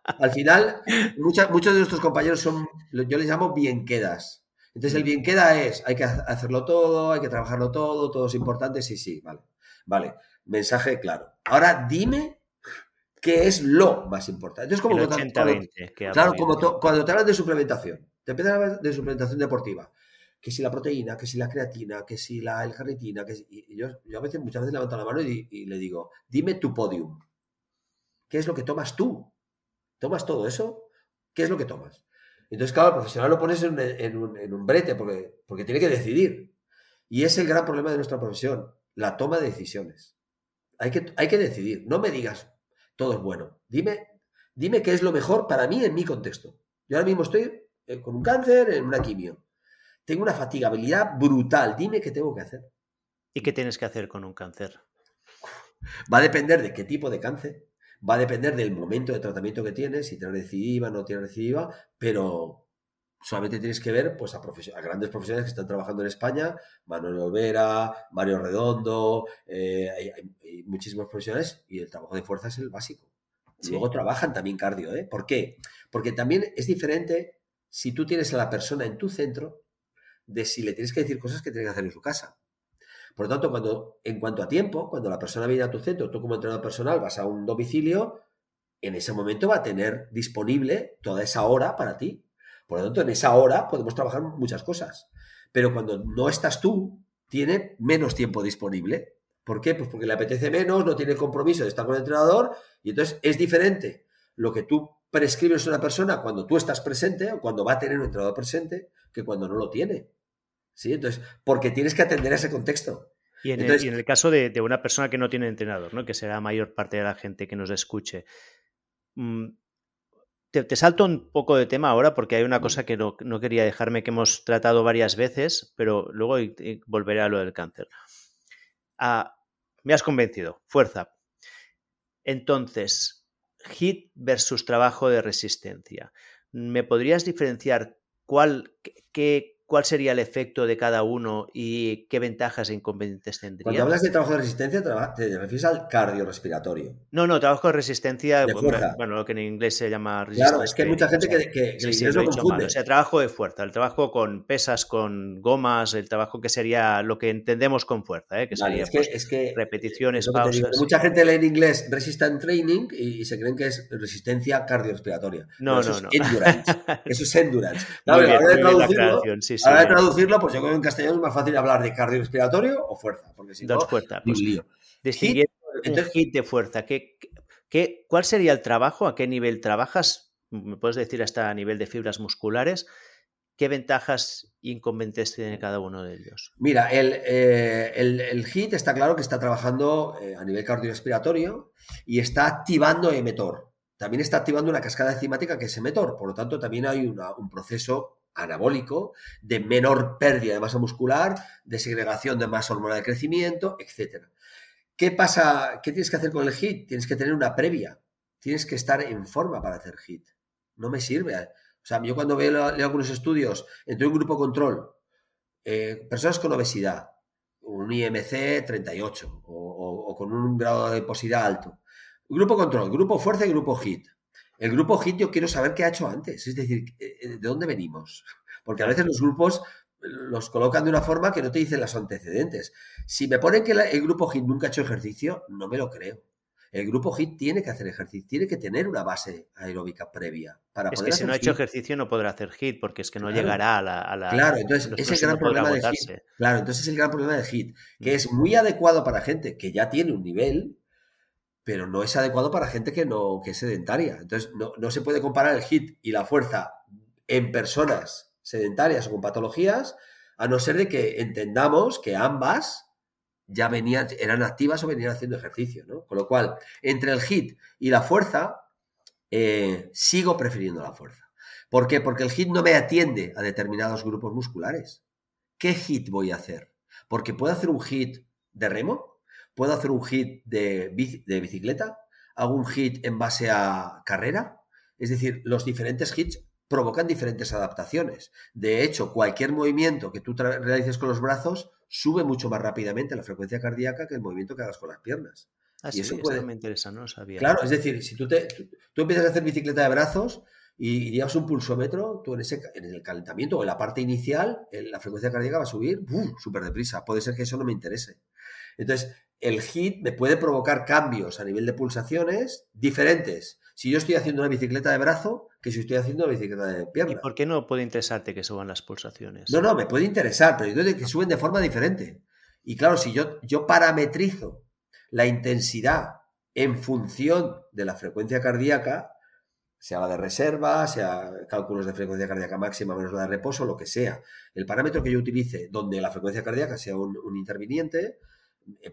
Al final, muchos de nuestros compañeros son, yo les llamo bien quedas. Entonces, el mm. bien queda es, hay que hacerlo todo, hay que trabajarlo todo, todo es importante, sí, sí, vale. Vale, mensaje claro. Ahora dime qué es lo más importante. Entonces, como claro, como cuando te hablas de suplementación, te empiezan a hablar de suplementación deportiva. Que si la proteína, que si la creatina, que si la L-carnitina, que y yo, yo, a veces, muchas veces levanto la mano y, le digo, dime tu podium. ¿Qué es lo que tomas tú? ¿Tomas todo eso? ¿Qué es lo que tomas? Entonces, claro, el profesional lo pones en un, brete porque, porque tiene que decidir. Y es el gran problema de nuestra profesión, la toma de decisiones. Hay que, hay que decidir. No me digas, todo es bueno. Dime, dime qué es lo mejor para mí en mi contexto. Yo ahora mismo estoy eh, con un cáncer, en una quimio. Tengo una fatigabilidad brutal. Dime qué tengo que hacer. ¿Y qué tienes que hacer con un cáncer? Va a depender de qué tipo de cáncer, va a depender del momento de tratamiento que tienes, si tienes recidiva, no tienes recidiva, pero solamente tienes que ver pues, a, grandes profesionales que están trabajando en España, Manuel Olvera, Mario Redondo, eh, hay, muchísimos profesionales y el trabajo de fuerza es el básico. Luego trabajan también cardio, ¿eh? ¿Por qué? Porque también es diferente si tú tienes a la persona en tu centro de si le tienes que decir cosas que tiene que hacer en su casa. Por lo tanto, cuando, en cuanto a tiempo, cuando la persona viene a tu centro, tú como entrenador personal vas a un domicilio, en ese momento va a tener disponible toda esa hora para ti. Por lo tanto, en esa hora podemos trabajar muchas cosas. Pero cuando no estás tú, tiene menos tiempo disponible. ¿Por qué? Pues porque le apetece menos, no tiene compromiso de estar con el entrenador y entonces es diferente lo que tú prescribes a una persona cuando tú estás presente o cuando va a tener un entrenador presente que cuando no lo tiene. ¿Sí? Entonces, porque tienes que atender a ese contexto. Y en, el, caso de, una persona que no tiene entrenador, ¿no? que será la mayor parte de la gente que nos escuche, mm, te, salto un poco de tema ahora porque hay una cosa que no, quería dejarme que hemos tratado varias veces, pero luego volveré a lo del cáncer. Ah, me has convencido, fuerza. Entonces, HIT versus trabajo de resistencia. ¿Me podrías diferenciar cuál, qué, cuál sería el efecto de cada uno y qué ventajas e inconvenientes tendría. Cuando hablas de trabajo de resistencia, te refieres al cardiorrespiratorio. No, no, trabajo de resistencia, bueno, lo que en inglés se llama resistencia. Claro, es que hay mucha gente que, que, lo, confunde. O sea, trabajo de fuerza, el trabajo con pesas, con gomas, el trabajo que sería lo que entendemos con fuerza, ¿eh? que sería pues, repeticiones, pausas. mucha gente lee en inglés resistant training y, se creen que es resistencia cardiorrespiratoria. No, no, no. Endurance. eso es endurance. Claro, [LAUGHS] muy sí, Ahora de traducirlo, pues yo creo que en castellano es más fácil hablar de cardiorrespiratorio o fuerza, porque si Dos fuerzas. Pues, distinguiendo hit, un hit de fuerza, ¿qué, qué, cuál sería el trabajo? ¿A qué nivel trabajas? ¿Me puedes decir hasta a nivel de fibras musculares? ¿Qué ventajas e inconvenientes tiene cada uno de ellos? Mira, el, eh, el, HIT está claro que está trabajando eh, a nivel cardiorrespiratorio y está activando emetor. También está activando una cascada enzimática que es emetor. Por lo tanto, también hay un proceso anabólico, de menor pérdida de masa muscular, de segregación de masa hormonal de crecimiento, etc. ¿Qué pasa? ¿Qué tienes que hacer con el HIT? Tienes que tener una previa. Tienes que estar en forma para hacer HIT. No me sirve. O sea, yo cuando veo, leo algunos estudios entre un grupo control, eh, personas con obesidad, un IMC 38 o, con un grado de posibilidad alto. Grupo control, grupo fuerza y grupo hit. El grupo hit yo quiero saber qué ha hecho antes, es decir, eh, eh, ¿de dónde venimos? Porque a veces los grupos los colocan de una forma que no te dicen los antecedentes. Si me ponen que el grupo hit nunca ha hecho ejercicio, no me lo creo. El grupo HIT tiene que hacer ejercicio, tiene que tener una base aeróbica previa para es que si no ha hecho ejercicio no podrá hacer HIT porque es que no llegará a la, Claro, entonces es el gran problema de HIT. Claro, entonces es el gran problema de HIT, que es muy adecuado para gente que ya tiene un nivel, pero no es adecuado para gente que no que es sedentaria. Entonces no, no se puede comparar el HIT y la fuerza en personas sedentarias o con patologías, a no ser de que entendamos que ambas ya venían, eran activas o venían haciendo ejercicio, ¿no? Con lo cual, entre el HIT y la fuerza, eh, sigo prefiriendo la fuerza. ¿Por qué? Porque el HIT no me atiende a determinados grupos musculares. ¿Qué HIT voy a hacer? Porque puedo hacer un HIT de remo, puedo hacer un HIT de, de bicicleta, hago un HIT en base a carrera. Es decir, los diferentes HITs provocan diferentes adaptaciones. De hecho, cualquier movimiento que tú realices con los brazos sube mucho más rápidamente la frecuencia cardíaca que el movimiento que hagas con las piernas. Ah, y eso puede... me interesa, no sabía. Claro, es decir, si tú, te, tú, empiezas a hacer bicicleta de brazos y, llevas un pulsómetro, tú en, ese, en el calentamiento o en la parte inicial, la frecuencia cardíaca va a subir súper deprisa. Puede ser que eso no me interese. Entonces, el HIT me puede provocar cambios a nivel de pulsaciones diferentes. Si yo estoy haciendo una bicicleta de brazo, que si estoy haciendo una bicicleta de pierna. ¿Y por qué no puede interesarte que suban las pulsaciones? No, no, me puede interesar, pero yo digo que suben de forma diferente. Y claro, si yo, yo parametrizo la intensidad en función de la frecuencia cardíaca, sea la de reserva, sea cálculos de frecuencia cardíaca máxima menos la de reposo, lo que sea. El parámetro que yo utilice donde la frecuencia cardíaca sea un, un interviniente,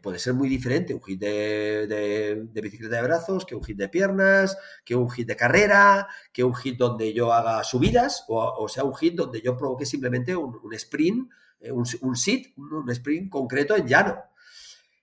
puede ser muy diferente un hit de, bicicleta de brazos que un hit de piernas, que un hit de carrera, que un hit donde yo haga subidas, o, sea, un hit donde yo provoque simplemente un, sprint, eh, un, un, sit, un sprint concreto en llano.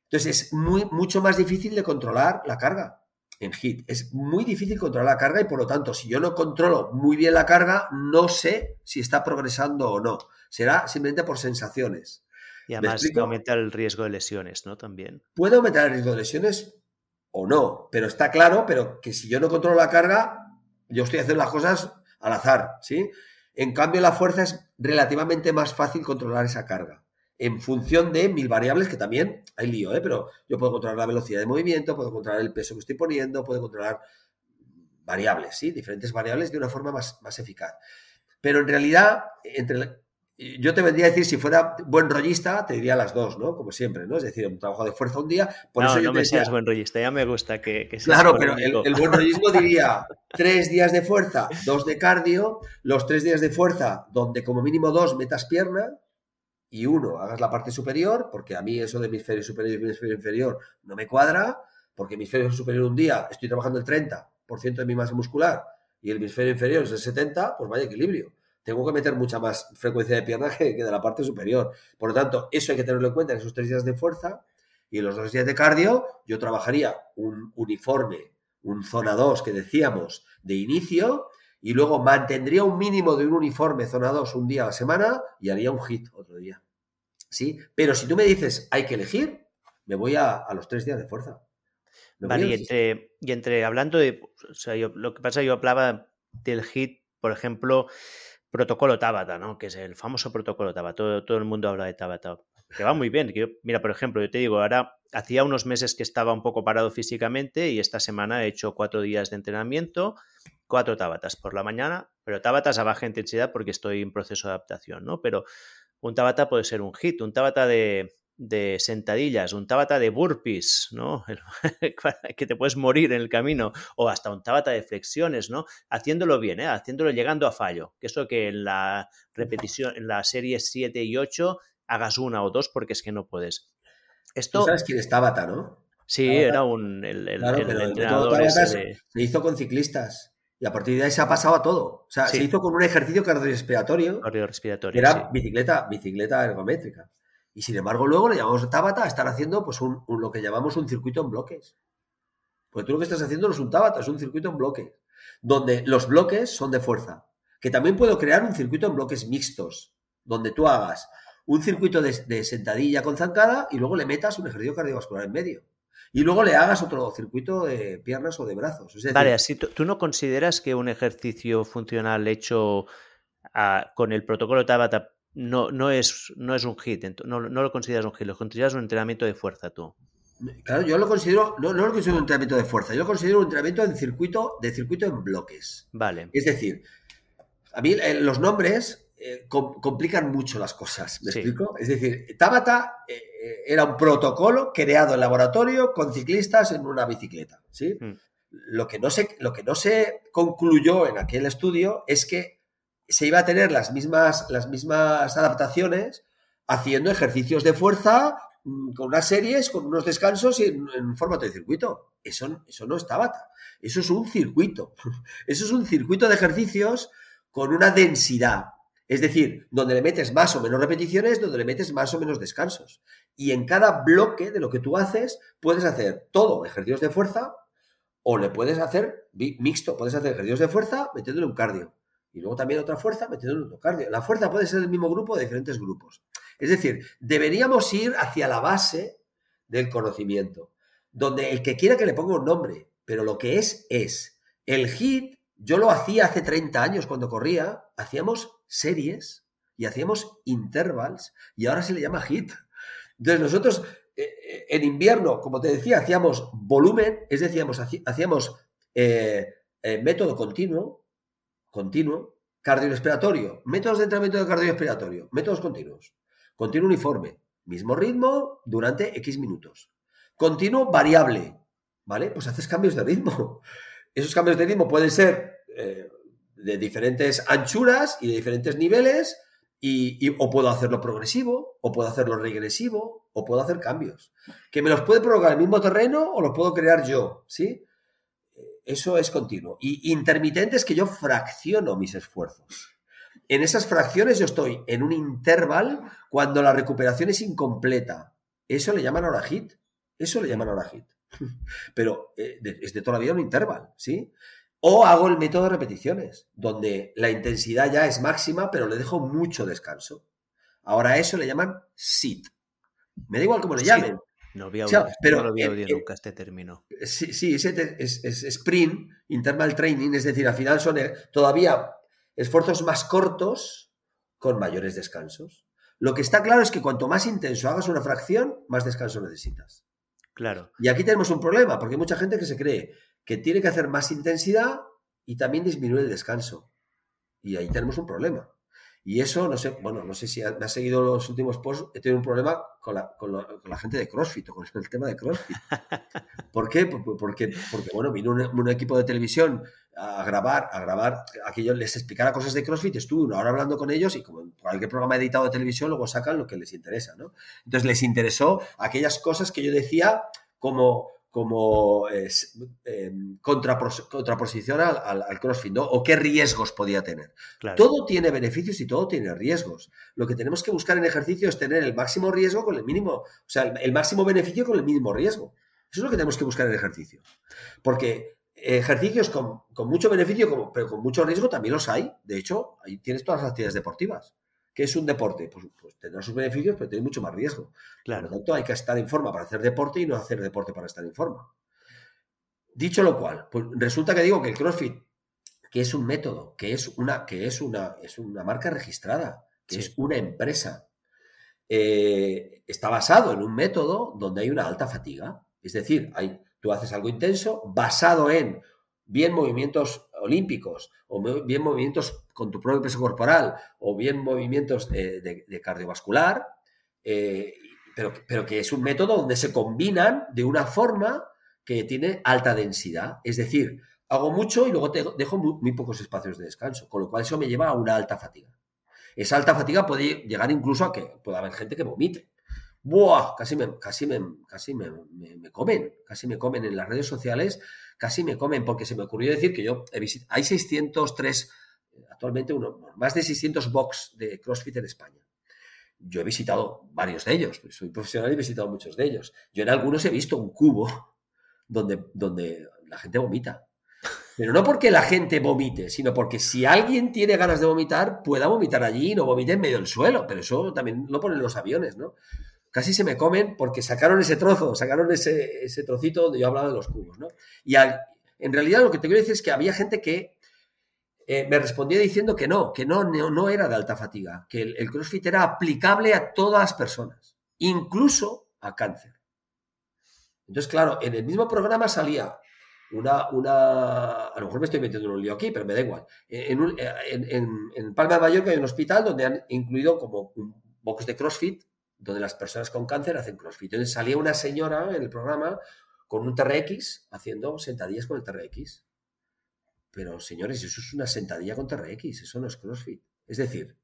Entonces es muy, mucho más difícil de controlar la carga en hit. Es muy difícil controlar la carga y por lo tanto, si yo no controlo muy bien la carga, no sé si está progresando o no. Será simplemente por sensaciones. Y además aumenta el riesgo de lesiones, ¿no? También. Puede aumentar el riesgo de lesiones o no, pero está claro, pero que si yo no controlo la carga, yo estoy haciendo las cosas al azar, ¿sí? En cambio, la fuerza es relativamente más fácil controlar esa carga. En función de mil variables, que también hay lío, ¿eh? Pero yo puedo controlar la velocidad de movimiento, puedo controlar el peso que estoy poniendo, puedo controlar variables, ¿sí? Diferentes variables de una forma más, más eficaz. Pero en realidad, entre, yo te vendría a decir, si fuera buen rollista, te diría las dos, ¿no? Como siempre, ¿no? Es decir, un trabajo de fuerza un día. Por no, eso no me seas buen rollista, ya me gusta que, que Claro, pero el, buen rollismo [LAUGHS] diría tres días de fuerza, dos de cardio, los tres días de fuerza, donde como mínimo dos metas pierna y uno hagas la parte superior, porque a mí eso de hemisferio superior y hemisferio inferior no me cuadra, porque hemisferio superior un día estoy trabajando el 30% de mi masa muscular y el hemisferio inferior es el 70%, pues vaya equilibrio tengo que meter mucha más frecuencia de pierna que, de la parte superior. Por lo tanto, eso hay que tenerlo en cuenta en esos tres días de fuerza. Y en los dos días de cardio, yo trabajaría un uniforme, un zona 2 que decíamos de inicio, y luego mantendría un mínimo de un uniforme zona 2 un día a la semana y haría un hit otro día. ¿Sí? Pero si tú me dices hay que elegir, me voy a, los tres días de fuerza. Vale, y entre, y entre, hablando de, o sea, yo, lo que pasa, yo hablaba del hit, por ejemplo, protocolo Tabata, ¿no? Que es el famoso protocolo Tabata. Todo, todo el mundo habla de Tabata. Que va muy bien. mira, por ejemplo, yo te digo, ahora hacía unos meses que estaba un poco parado físicamente y esta semana he hecho cuatro días de entrenamiento, cuatro Tabatas por la mañana, pero Tabatas a baja intensidad porque estoy en proceso de adaptación, ¿no? Pero un Tabata puede ser un hit, un Tabata de, de sentadillas, un tabata de burpees, ¿no? [LAUGHS] que te puedes morir en el camino, o hasta un tabata de flexiones, ¿no? Haciéndolo bien, ¿eh? Haciéndolo llegando a fallo. Que eso que en la repetición, en la serie 7 y 8 hagas una o dos porque es que no puedes. Esto... sabes quién es Tabata, ¿no? Sí, era un el, entrenador Se hizo con ciclistas. Y a partir de ahí se ha pasado a todo. O sea, se hizo con un ejercicio cardiorrespiratorio. Cardiorrespiratorio. Era bicicleta, bicicleta ergométrica. Y sin embargo, luego le llamamos Tabata a estar haciendo pues un, lo que llamamos un circuito en bloques. Porque tú lo que estás haciendo no es un Tabata, es un circuito en bloques. Donde los bloques son de fuerza. que también puedo crear un circuito en bloques mixtos, donde tú hagas un circuito de, sentadilla con zancada y luego le metas un ejercicio cardiovascular en medio. Y luego le hagas otro circuito de piernas o de brazos. vale, así tú no consideras que un ejercicio funcional hecho ah, con el protocolo Tabata no, no, es, no es un hit, no, no, lo consideras un hit, lo consideras un entrenamiento de fuerza tú. Claro, yo lo considero, no, no lo considero un entrenamiento de fuerza, yo lo considero un entrenamiento en circuito, de circuito en bloques. Vale. Es decir, a mí eh, los nombres eh, complican mucho las cosas, ¿me explico? Es decir, Tabata eh, era un protocolo creado en laboratorio con ciclistas en una bicicleta, ¿sí? Mm. Lo, que no se, lo que no se concluyó en aquel estudio es que se iba a tener las mismas, las mismas adaptaciones haciendo ejercicios de fuerza mm, con unas series, con unos descansos y en, un formato de circuito. Eso, eso no es Tabata. Eso es un circuito. [LAUGHS] Eso es un circuito de ejercicios con una densidad. Es decir, donde le metes más o menos repeticiones, donde le metes más o menos descansos. Y en cada bloque de lo que tú haces, puedes hacer todo ejercicios de fuerza o le puedes hacer mixto. Puedes hacer ejercicios de fuerza metiéndole un cardio y luego también otra fuerza metiendo un cardio. La fuerza puede ser el mismo grupo de diferentes grupos. Es decir, deberíamos ir hacia la base del conocimiento, donde el que quiera que le ponga un nombre, pero lo que es es. El hit, yo lo hacía hace 30 años cuando corría, hacíamos series y hacíamos intervals y ahora se le llama hit. Entonces nosotros eh, eh, en invierno, como te decía, hacíamos volumen, es decir, hacíamos eh, método continuo, continuo, cardiorrespiratorio, métodos de entrenamiento de cardiorrespiratorio, métodos continuos, continuo uniforme, mismo ritmo durante X minutos, continuo variable, ¿vale? Pues haces cambios de ritmo. [LAUGHS] Esos cambios de ritmo pueden ser eh, de diferentes anchuras y de diferentes niveles, y, o puedo hacerlo progresivo, o puedo hacerlo regresivo, o puedo hacer cambios. Que me los puede provocar el mismo terreno o los puedo crear yo, ¿sí? Eso es continuo. Y intermitente es que yo fracciono mis esfuerzos. En esas fracciones yo estoy en un interval cuando la recuperación es incompleta. Eso le llaman hora hit. Eso le llaman hora hit. [LAUGHS] Pero eh, es de toda la vida un interval, ¿sí? O hago el método de repeticiones, donde la intensidad ya es máxima, pero le dejo mucho descanso. Ahora eso le llaman sit. Me da igual cómo le llamen. No, había pero, lo había oído nunca este término. Sí, sí es, es, sprint, interval training, es decir, al final son eh, todavía esfuerzos más cortos con mayores descansos. Lo que está claro es que cuanto más intenso hagas una fracción, más descanso necesitas. Claro. Y aquí tenemos un problema, porque hay mucha gente que se cree que tiene que hacer más intensidad y también disminuir el descanso. Y ahí tenemos un problema. Y eso, no sé, bueno, no sé si me ha seguido los últimos posts, he tenido un problema con la, con, la, gente de CrossFit o con el tema de CrossFit. [LAUGHS] ¿Por qué? Porque, porque bueno, vino un, equipo de televisión a grabar, a grabar, a que yo les explicara cosas de CrossFit, estuve una hora hablando con ellos y como en cualquier programa editado de televisión luego sacan lo que les interesa, ¿no? Entonces les interesó aquellas cosas que yo decía como como eh, contraposición al, al, CrossFit, ¿no? O qué riesgos podía tener. Todo tiene beneficios y todo tiene riesgos. Lo que tenemos que buscar en ejercicio es tener el máximo riesgo con el mínimo, o sea, el, máximo beneficio con el mínimo riesgo. Eso es lo que tenemos que buscar en ejercicio. Porque ejercicios con, mucho beneficio, pero con mucho riesgo también los hay. De hecho, ahí tienes todas las actividades deportivas. ¿Qué es un deporte? Pues, pues, tendrá sus beneficios, pero tiene mucho más riesgo. Claro. Por lo tanto, hay que estar en forma para hacer deporte y no hacer deporte para estar en forma. Dicho lo cual, pues resulta que digo que el CrossFit, que es un método, que es una, que es una, es una marca registrada, que es una empresa, eh, está basado en un método donde hay una alta fatiga. Es decir, hay, tú haces algo intenso basado en bien movimientos olímpicos o bien movimientos con tu propio peso corporal o bien movimientos de, cardiovascular, eh, pero, pero, que es un método donde se combinan de una forma que tiene alta densidad. Es decir, hago mucho y luego te dejo muy, pocos espacios de descanso, con lo cual eso me lleva a una alta fatiga. Esa alta fatiga puede llegar incluso a que pueda haber gente que vomite. ¡Buah! Casi me, casi me, casi me, me comen, casi me comen en las redes sociales casi me comen, porque se me ocurrió decir que yo he visitado, hay 603, actualmente uno, más de 600 box de CrossFit en España. Yo he visitado varios de ellos, soy profesional y he visitado muchos de ellos. Yo en algunos he visto un cubo donde, donde la gente vomita. Pero no porque la gente vomite, sino porque si alguien tiene ganas de vomitar, pueda vomitar allí y no vomite en medio del suelo. Pero eso también lo ponen los aviones, ¿no? Casi se me comen porque sacaron ese trozo, sacaron ese, ese trocito donde yo hablaba de los cubos, ¿no? Y en realidad lo que te quiero decir es que había gente que eh, me respondía diciendo que no, que no, no, era de alta fatiga, que el, CrossFit era aplicable a todas las personas, incluso a cáncer. Entonces, claro, en el mismo programa salía una, una, a lo mejor me estoy metiendo en un lío aquí, pero me da igual. En, en, Palma de Mallorca hay un hospital donde han incluido como un box de CrossFit, donde las personas con cáncer hacen CrossFit. Entonces salía una señora en el programa con un TRX haciendo sentadillas con el TRX. Pero señores, eso es una sentadilla con TRX, eso no es CrossFit. Es decir,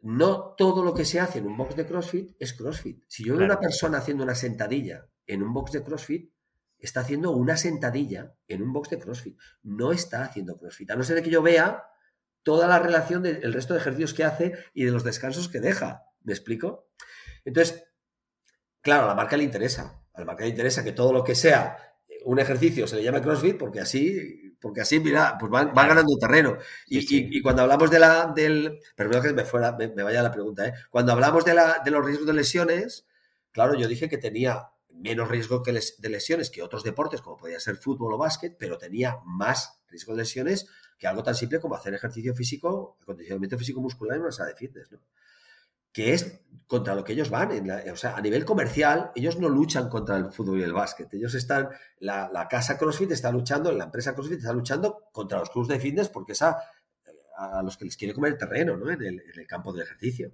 no todo lo que se hace en un box de CrossFit es CrossFit. Si yo veo a una persona haciendo una sentadilla en un box de CrossFit, está haciendo una sentadilla en un box de CrossFit. No está haciendo CrossFit. A no ser que yo vea toda la relación del resto de ejercicios que hace y de los descansos que deja. ¿Me explico? Entonces, claro, a la marca le interesa. A la marca le interesa que todo lo que sea un ejercicio se le llame CrossFit porque así porque así, mira, pues van, ganando terreno. Y, cuando hablamos de la, del, perdón que me, fuera, me, vaya la pregunta, ¿eh? cuando hablamos de, la, de los riesgos de lesiones, claro, yo dije que tenía menos riesgo de lesiones que otros deportes, como podía ser fútbol o básquet, pero tenía más riesgo de lesiones que algo tan simple como hacer ejercicio físico, acondicionamiento físico muscular en una sala de fitness, ¿no? Que es contra lo que ellos van. o sea, a nivel comercial, ellos no luchan contra el fútbol y el básquet. Ellos están, la, casa CrossFit está luchando, la empresa CrossFit está luchando contra los clubes de fitness porque es a, los que les quiere comer el terreno, ¿no? En el, campo del ejercicio.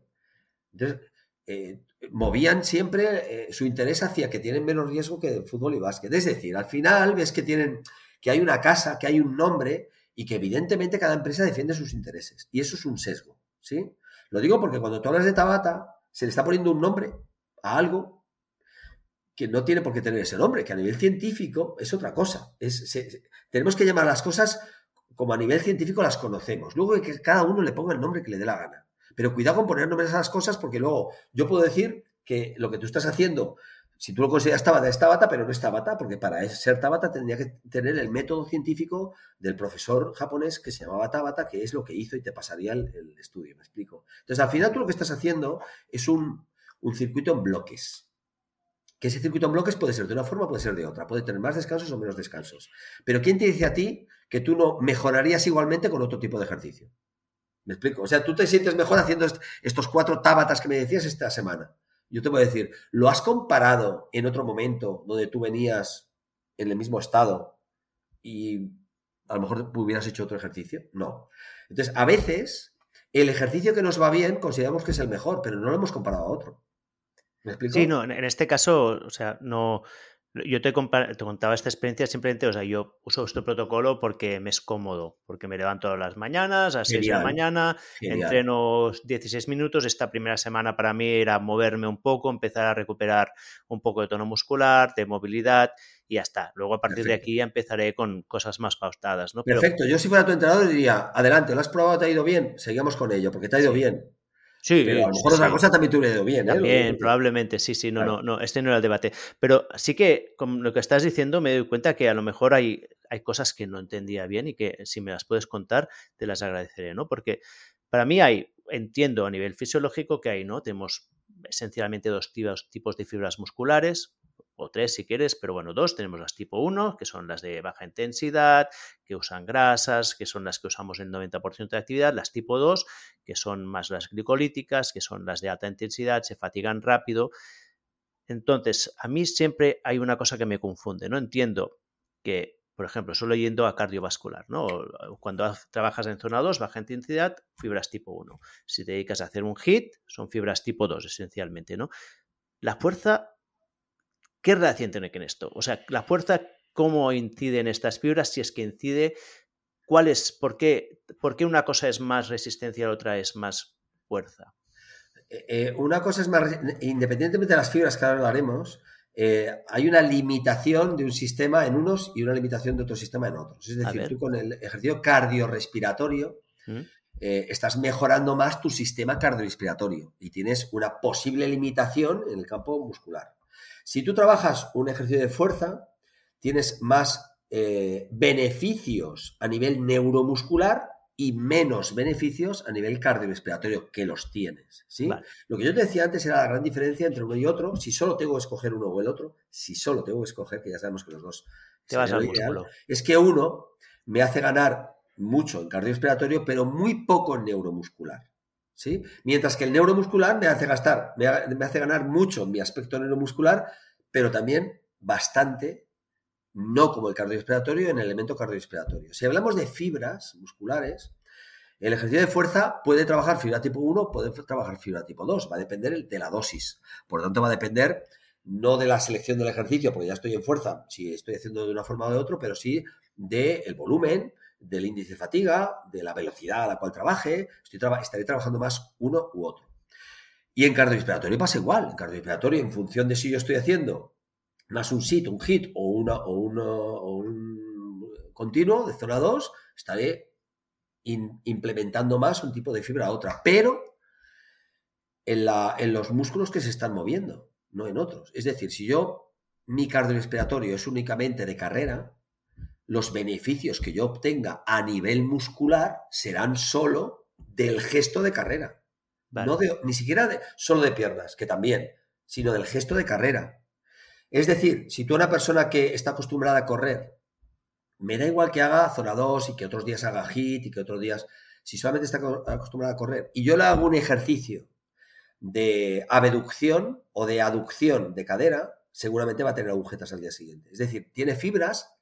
Entonces, eh, movían siempre eh, su interés hacia que tienen menos riesgo que el fútbol y básquet. Es decir, al final ves que tienen, que hay una casa, que hay un nombre y que evidentemente cada empresa defiende sus intereses. Y eso es un sesgo, ¿sí? Lo digo porque cuando tú hablas de Tabata, se le está poniendo un nombre a algo que no tiene por qué tener ese nombre, que a nivel científico es otra cosa. tenemos que llamar las cosas como a nivel científico las conocemos. Luego que cada uno le ponga el nombre que le dé la gana. Pero cuidado con poner nombres a las cosas porque luego yo puedo decir que lo que tú estás haciendo si tú lo consideras Tabata, es Tabata, pero no es Tabata, porque para ser Tabata tendría que tener el método científico del profesor japonés que se llamaba Tabata, que es lo que hizo y te pasaría el, estudio, me explico. Entonces, al final tú lo que estás haciendo es un, circuito en bloques. Que ese circuito en bloques puede ser de una forma, puede ser de otra, puede tener más descansos o menos descansos. Pero ¿quién te dice a ti que tú no mejorarías igualmente con otro tipo de ejercicio? ¿Me explico? O sea, tú te sientes mejor haciendo estos cuatro tabatas que me decías esta semana yo te a decir, ¿lo has comparado en otro momento donde tú venías en el mismo estado y a lo mejor hubieras hecho otro ejercicio? No. Entonces, a veces el ejercicio que nos va bien consideramos que es el mejor, pero no lo hemos comparado a otro. ¿Me explico? Sí, no, en este caso, o sea, no, yo te, contaba esta experiencia simplemente, o sea, yo uso este protocolo porque me es cómodo, porque me levanto a las mañanas, a las 6 de la mañana, entreno 16 minutos. Esta primera semana para mí era moverme un poco, empezar a recuperar un poco de tono muscular, de movilidad y ya está. Luego a partir de aquí ya empezaré con cosas más paustadas. ¿no? Perfecto, yo si fuera tu entrenador diría, adelante, ¿lo has probado? ¿Te ha ido bien? Seguimos con ello, porque te ha ido bien. Sí, pero a lo mejor otra cosa también te hubiera ido bien. ¿eh? También, probablemente, sí, sí, no, no, no, este no era el debate. Pero sí que con lo que estás diciendo me doy cuenta que a lo mejor hay, hay cosas que no entendía bien y que si me las puedes contar te las agradeceré, ¿no? Porque para mí hay, entiendo a nivel fisiológico que hay, ¿no? Tenemos esencialmente dos tipos de fibras musculares, o tres si quieres, pero bueno, dos. Tenemos las tipo 1, que son las de baja intensidad, que usan grasas, que son las que usamos el 90% de actividad. Las tipo 2, que son más las glicolíticas, que son las de alta intensidad, se fatigan rápido. Entonces, a mí siempre hay una cosa que me confunde, ¿no? Entiendo que, por ejemplo, solo yendo a cardiovascular, ¿no? Cuando trabajas en zona 2, baja intensidad, fibras tipo 1. Si te dedicas a hacer un HIT, son fibras tipo 2, esencialmente, ¿no? La fuerza ¿Qué relación tiene con esto? O sea, la fuerza, ¿cómo incide en estas fibras? Si es que incide, ¿cuál es, por qué, por qué una cosa es más resistencia y la otra es más fuerza? Eh, eh, una cosa es más, independientemente de las fibras que ahora hablaremos, eh, hay una limitación de un sistema en unos y una limitación de otro sistema en otros. Es decir, tú con el ejercicio cardiorrespiratorio ¿Mm? estás mejorando más tu sistema cardiorrespiratorio y tienes una posible limitación en el campo muscular. Si tú trabajas un ejercicio de fuerza, tienes más eh, beneficios a nivel neuromuscular y menos beneficios a nivel cardiorrespiratorio que los tienes. ¿sí? Lo que yo te decía antes era la gran diferencia entre uno y otro. Si solo tengo que escoger uno o el otro, si solo tengo que escoger, que ya sabemos que los dos te vas al ideal, es que uno me hace ganar mucho en cardiorrespiratorio, pero muy poco en neuromuscular. ¿Sí? Mientras que el neuromuscular me hace gastar, me, hace ganar mucho en mi aspecto neuromuscular, pero también bastante no como el cardiorrespiratorio, en el elemento cardiorrespiratorio. Si hablamos de fibras musculares, el ejercicio de fuerza puede trabajar fibra tipo 1, puede trabajar fibra tipo 2, va a depender de la dosis. Por lo tanto, va a depender no de la selección del ejercicio, porque ya estoy en fuerza, si estoy haciendo de una forma o de otra, pero sí del volumen, del índice de fatiga, de la velocidad a la cual trabaje, estoy estaré trabajando más uno u otro. Y en cardiorrespiratorio pasa igual. En cardiorrespiratorio, en función de si yo estoy haciendo más un sit, un hit o, una, o, un continuo de zona 2, estaré implementando más un tipo de fibra a otra, pero en, la, en los músculos que se están moviendo, no en otros. Es decir, si yo, mi cardiorrespiratorio es únicamente de carrera, los beneficios que yo obtenga a nivel muscular serán solo del gesto de carrera. No ni siquiera de, solo de piernas, que también, sino del gesto de carrera. Es decir, si tú una persona que está acostumbrada a correr, me da igual que haga zona 2 y que otros días haga hit y que otros días, si solamente está acostumbrada a correr y yo le hago un ejercicio de abducción o de aducción de cadera, seguramente va a tener agujetas al día siguiente. Es decir, tiene fibras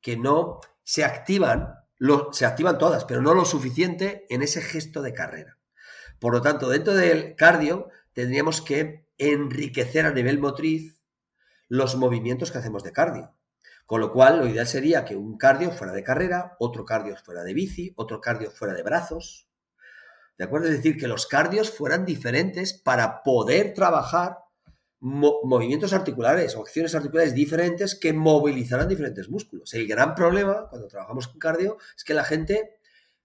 que no se activan, se activan todas, pero no lo suficiente en ese gesto de carrera. Por lo tanto, dentro del cardio tendríamos que enriquecer a nivel motriz los movimientos que hacemos de cardio. Con lo cual, lo ideal sería que un cardio fuera de carrera, otro cardio fuera de bici, otro cardio fuera de brazos. ¿De acuerdo? Es decir, que los cardios fueran diferentes para poder trabajar movimientos articulares o acciones articulares diferentes que movilizaran diferentes músculos. El gran problema cuando trabajamos con cardio es que la gente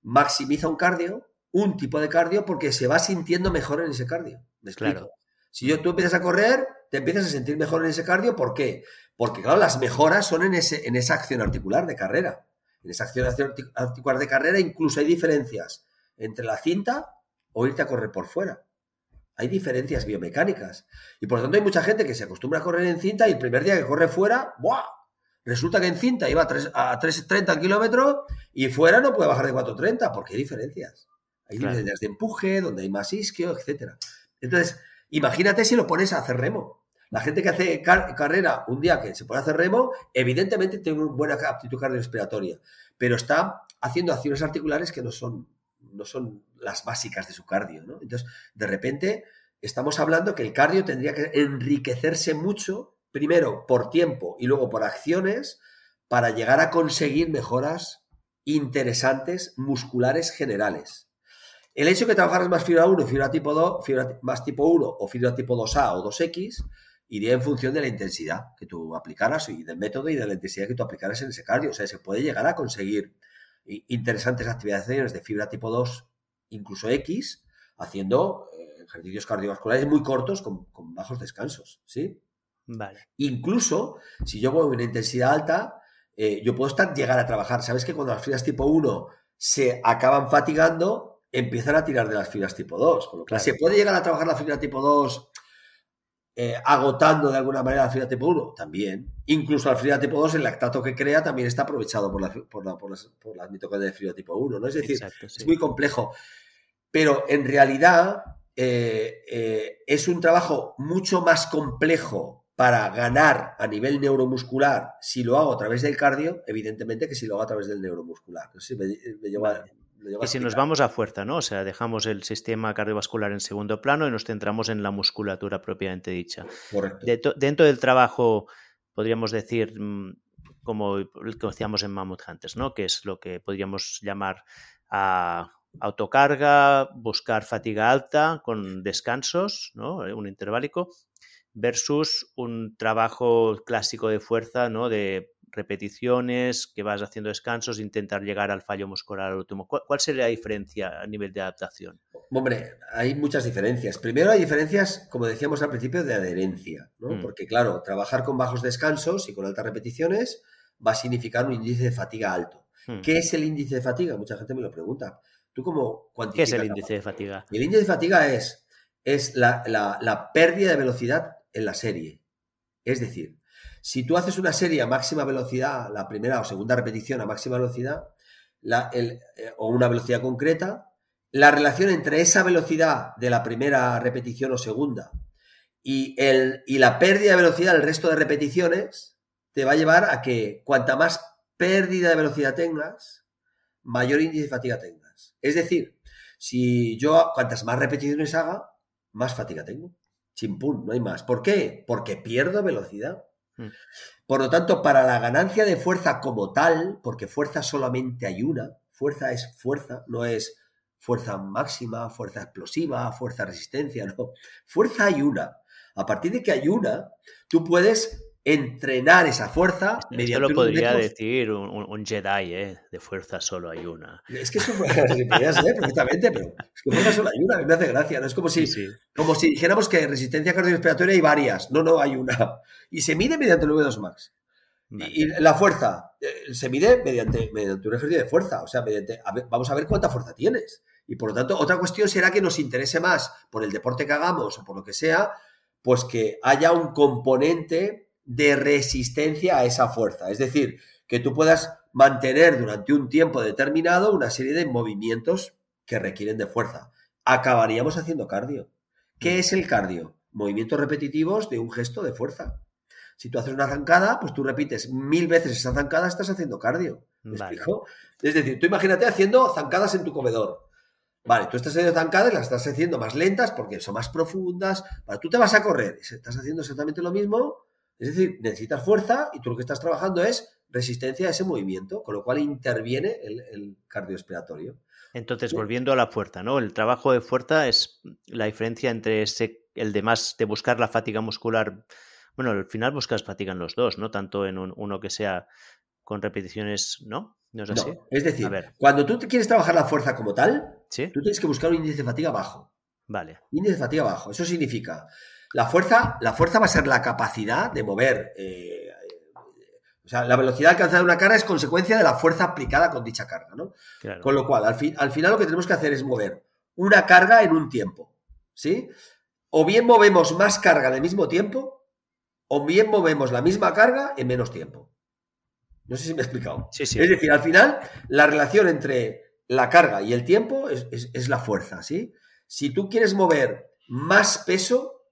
maximiza un cardio, un tipo de cardio, porque se va sintiendo mejor en ese cardio. ¿Me explico? Si yo, tú empiezas a correr, te empiezas a sentir mejor en ese cardio. ¿Por qué? Porque, claro, las mejoras son en, ese, en esa acción articular de carrera. En esa acción articular de carrera incluso hay diferencias entre la cinta o irte a correr por fuera. Hay diferencias biomecánicas. Y por lo tanto hay mucha gente que se acostumbra a correr en cinta y el primer día que corre fuera, ¡buah! Resulta que en cinta iba a, 3, a 3.30 kilómetros y fuera no puede bajar de 4.30 porque hay diferencias. Hay diferencias de empuje, donde hay más isquio, etc. Entonces, imagínate si lo pones a hacer remo. La gente que hace carrera un día que se pone a hacer remo, evidentemente tiene una buena aptitud cardiorrespiratoria, pero está haciendo acciones articulares que no son, no son las básicas de su cardio. ¿no? Entonces, de repente, estamos hablando que el cardio tendría que enriquecerse mucho, primero por tiempo y luego por acciones, para llegar a conseguir mejoras interesantes musculares generales. El hecho de que trabajaras más fibra 1 fibra tipo 2, fibra más tipo 1 o fibra tipo 2A o 2X, iría en función de la intensidad que tú aplicaras y del método y de la intensidad que tú aplicaras en ese cardio. O sea, se puede llegar a conseguir interesantes actividades de fibra tipo 2, incluso X, haciendo eh, ejercicios cardiovasculares muy cortos con, bajos descansos, ¿sí? Vale. Incluso, si yo voy a una intensidad alta, eh, yo puedo estar, llegar a trabajar. ¿Sabes que cuando las fibras tipo 1 se acaban fatigando, empiezan a tirar de las fibras tipo 2? Con lo cual, se puede llegar a trabajar la fibra tipo 2 eh, agotando de alguna manera la fibra tipo 1, también. Incluso la fibra tipo 2, el lactato que crea también está aprovechado por, la, por, la, por, las, por las mitocondrias de fibra tipo 1, ¿no? Es decir, es muy complejo. Pero en realidad eh, eh, es un trabajo mucho más complejo para ganar a nivel neuromuscular si lo hago a través del cardio, evidentemente, que si lo hago a través del neuromuscular. No sé, me, me lleva, y si nos vamos a fuerza, ¿no? O sea, dejamos el sistema cardiovascular en segundo plano y nos centramos en la musculatura propiamente dicha. Correcto. dentro del trabajo, podríamos decir, mm, como lo que decíamos en Mammoth Hunters, ¿no? Que es lo que podríamos llamar a autocarga, buscar fatiga alta con descansos, ¿no? Un interválico, versus un trabajo clásico de fuerza, ¿no? De repeticiones, que vas haciendo descansos, intentar llegar al fallo muscular al último. ¿Cuál, sería la diferencia a nivel de adaptación? Hombre, hay muchas diferencias. Primero hay diferencias, como decíamos al principio, de adherencia, ¿no? Mm. Porque claro, trabajar con bajos descansos y con altas repeticiones va a significar un índice de fatiga alto. Hmm. ¿Qué es el índice de fatiga? Mucha gente me lo pregunta. ¿Tú cómo ¿Qué es el índice de fatiga? El índice de fatiga es, es la, la- la pérdida de velocidad en la serie. Es decir, si tú haces una serie a máxima velocidad, la primera o segunda repetición a máxima velocidad, la- el- eh, o una velocidad concreta, la relación entre esa velocidad de la primera repetición o segunda y, el, y la pérdida de velocidad del resto de repeticiones te va a llevar a que cuanta más pérdida de velocidad tengas, mayor índice de fatiga tengas. Es decir, si yo cuantas más repeticiones haga, más fatiga tengo. Chimpún, no hay más. ¿Por qué? Porque pierdo velocidad. Mm. Por lo tanto, para la ganancia de fuerza como tal, porque fuerza solamente hay una, fuerza es fuerza, no es fuerza máxima, fuerza explosiva, fuerza resistencia, [LAUGHS] no. Fuerza hay una. A partir de que hay una, tú puedes entrenar esa fuerza Esto mediante lo podría métodos- decir un, Jedi, ¿eh? De fuerza solo hay una. Es que eso podría ser [LAUGHS] perfectamente, pero es que fuerza solo hay una, me hace gracia, ¿no? Es como si, Sí, sí. como si dijéramos que resistencia cardiorrespiratoria hay varias. No, no, hay una. Y se mide mediante el V2 Max. Vale. Y, y la fuerza eh, se mide mediante, mediante un ejercicio de fuerza. O sea, mediante, a ver, vamos a ver cuánta fuerza tienes. Y por lo tanto, otra cuestión será que nos interese más por el deporte que hagamos o por lo que sea, pues que haya un componente de resistencia a esa fuerza. Es decir, que tú puedas mantener durante un tiempo determinado una serie de movimientos que requieren de fuerza. Acabaríamos haciendo cardio. ¿Qué es el cardio? Movimientos repetitivos de un gesto de fuerza. Si tú haces una zancada, pues tú repites mil veces esa zancada, estás haciendo cardio. ¿Me Vale. explico? Es decir, tú imagínate haciendo zancadas en tu comedor. Vale, tú estás haciendo zancadas, las estás haciendo más lentas porque son más profundas. Vale, tú te vas a correr, estás haciendo exactamente lo mismo. Es decir, necesitas fuerza y tú lo que estás trabajando es resistencia a ese movimiento, con lo cual interviene el, el cardiorrespiratorio. Entonces, Sí. volviendo a la fuerza, ¿no? El trabajo de fuerza es la diferencia entre ese, el de más de buscar la fatiga muscular. Bueno, al final buscas fatiga en los dos, ¿no? Tanto en un- uno que sea con repeticiones, ¿no? ¿No es así? No, es decir, ver. cuando tú quieres trabajar la fuerza como tal, ¿Sí? tú tienes que buscar un índice de fatiga bajo. Vale. Índice de fatiga bajo. Eso significa, la fuerza, la fuerza va a ser la capacidad de mover. eh, o sea, la velocidad alcanzada de una carga es consecuencia de la fuerza aplicada con dicha carga, ¿no? Claro. Con lo cual, al, al final lo que tenemos que hacer es mover una carga en un tiempo, ¿sí? O bien movemos más carga en el mismo tiempo, o bien movemos la misma carga en menos tiempo. No sé si me he explicado. Sí, sí. Es decir, al final, la relación entre la carga y el tiempo es, es- es la fuerza, ¿sí? Si tú quieres mover más peso,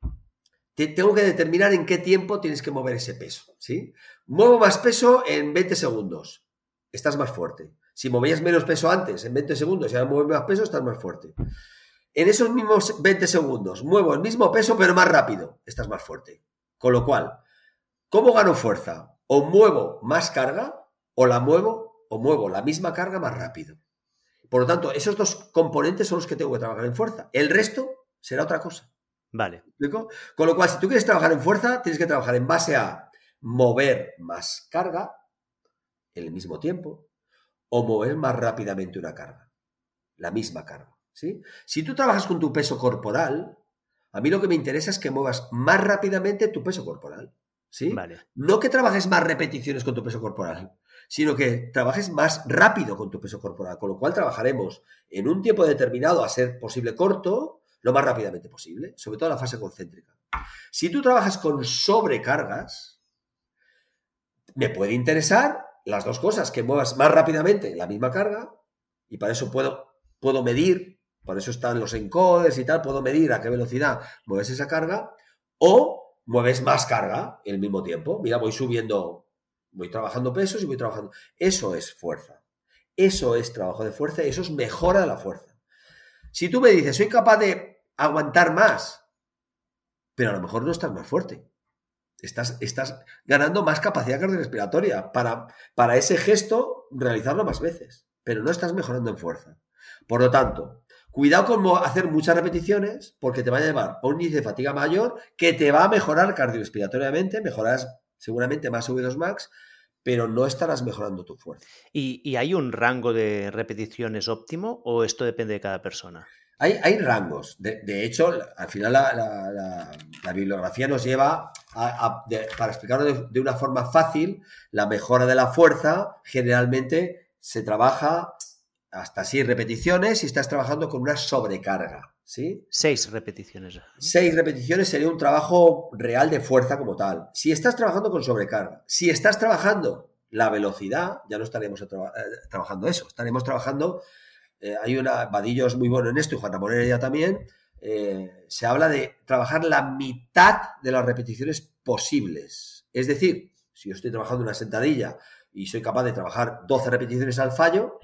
te tengo que determinar en qué tiempo tienes que mover ese peso, ¿sí? Muevo más peso en 20 segundos, estás más fuerte. Si movías menos peso antes, en 20 segundos, y ahora mueves más peso, estás más fuerte. En esos mismos 20 segundos, muevo el mismo peso, pero más rápido, estás más fuerte. Con lo cual, ¿cómo gano fuerza? O muevo más carga, o la muevo, o muevo la misma carga más rápido. Por lo tanto, esos dos componentes son los que tengo que trabajar en fuerza. El resto será otra cosa. Vale. Con lo cual, si tú quieres trabajar en fuerza, tienes que trabajar en base a mover más carga en el mismo tiempo o mover más rápidamente una carga, la misma carga. ¿sí? Si tú trabajas con tu peso corporal, a mí lo que me interesa es que muevas más rápidamente tu peso corporal. ¿sí? Vale. No que trabajes más repeticiones con tu peso corporal, sino que trabajes más rápido con tu peso corporal, con lo cual trabajaremos en un tiempo determinado, a ser posible corto, lo más rápidamente posible, sobre todo en la fase concéntrica. Si tú trabajas con sobrecargas, me puede interesar las dos cosas, que muevas más rápidamente la misma carga, y para eso puedo, puedo medir, por eso están los encoders y tal, puedo medir a qué velocidad mueves esa carga, o mueves más carga en el mismo tiempo. Mira, voy subiendo, voy trabajando pesos y voy trabajando. Eso es fuerza. Eso es trabajo de fuerza y eso es mejora de la fuerza. Si tú me dices, soy capaz de aguantar más, pero a lo mejor no estás más fuerte. Estás, estás ganando más capacidad cardiorrespiratoria para, para ese gesto realizarlo más veces, pero no estás mejorando en fuerza. Por lo tanto, cuidado con hacer muchas repeticiones porque te va a llevar a un índice de fatiga mayor que te va a mejorar cardiorrespiratoriamente, mejorarás seguramente más V2 max, pero no estarás mejorando tu fuerza. ¿Y, y hay un rango de repeticiones óptimo o esto depende de cada persona? Hay, rangos. De, hecho, al final la, bibliografía nos lleva a, para explicarlo de, una forma fácil, la mejora de la fuerza generalmente se trabaja hasta seis repeticiones y estás trabajando con una sobrecarga. ¿Sí? Seis repeticiones. Seis repeticiones sería un trabajo real de fuerza como tal. Si estás trabajando con sobrecarga, si estás trabajando la velocidad, ya no estaremos eh, trabajando eso, estaremos trabajando eh, hay una, Vadillo es muy bueno en esto y Juan Ramón ya también, eh, se habla de trabajar la mitad de las repeticiones posibles. Es decir, si yo estoy trabajando una sentadilla y soy capaz de trabajar 12 repeticiones al fallo,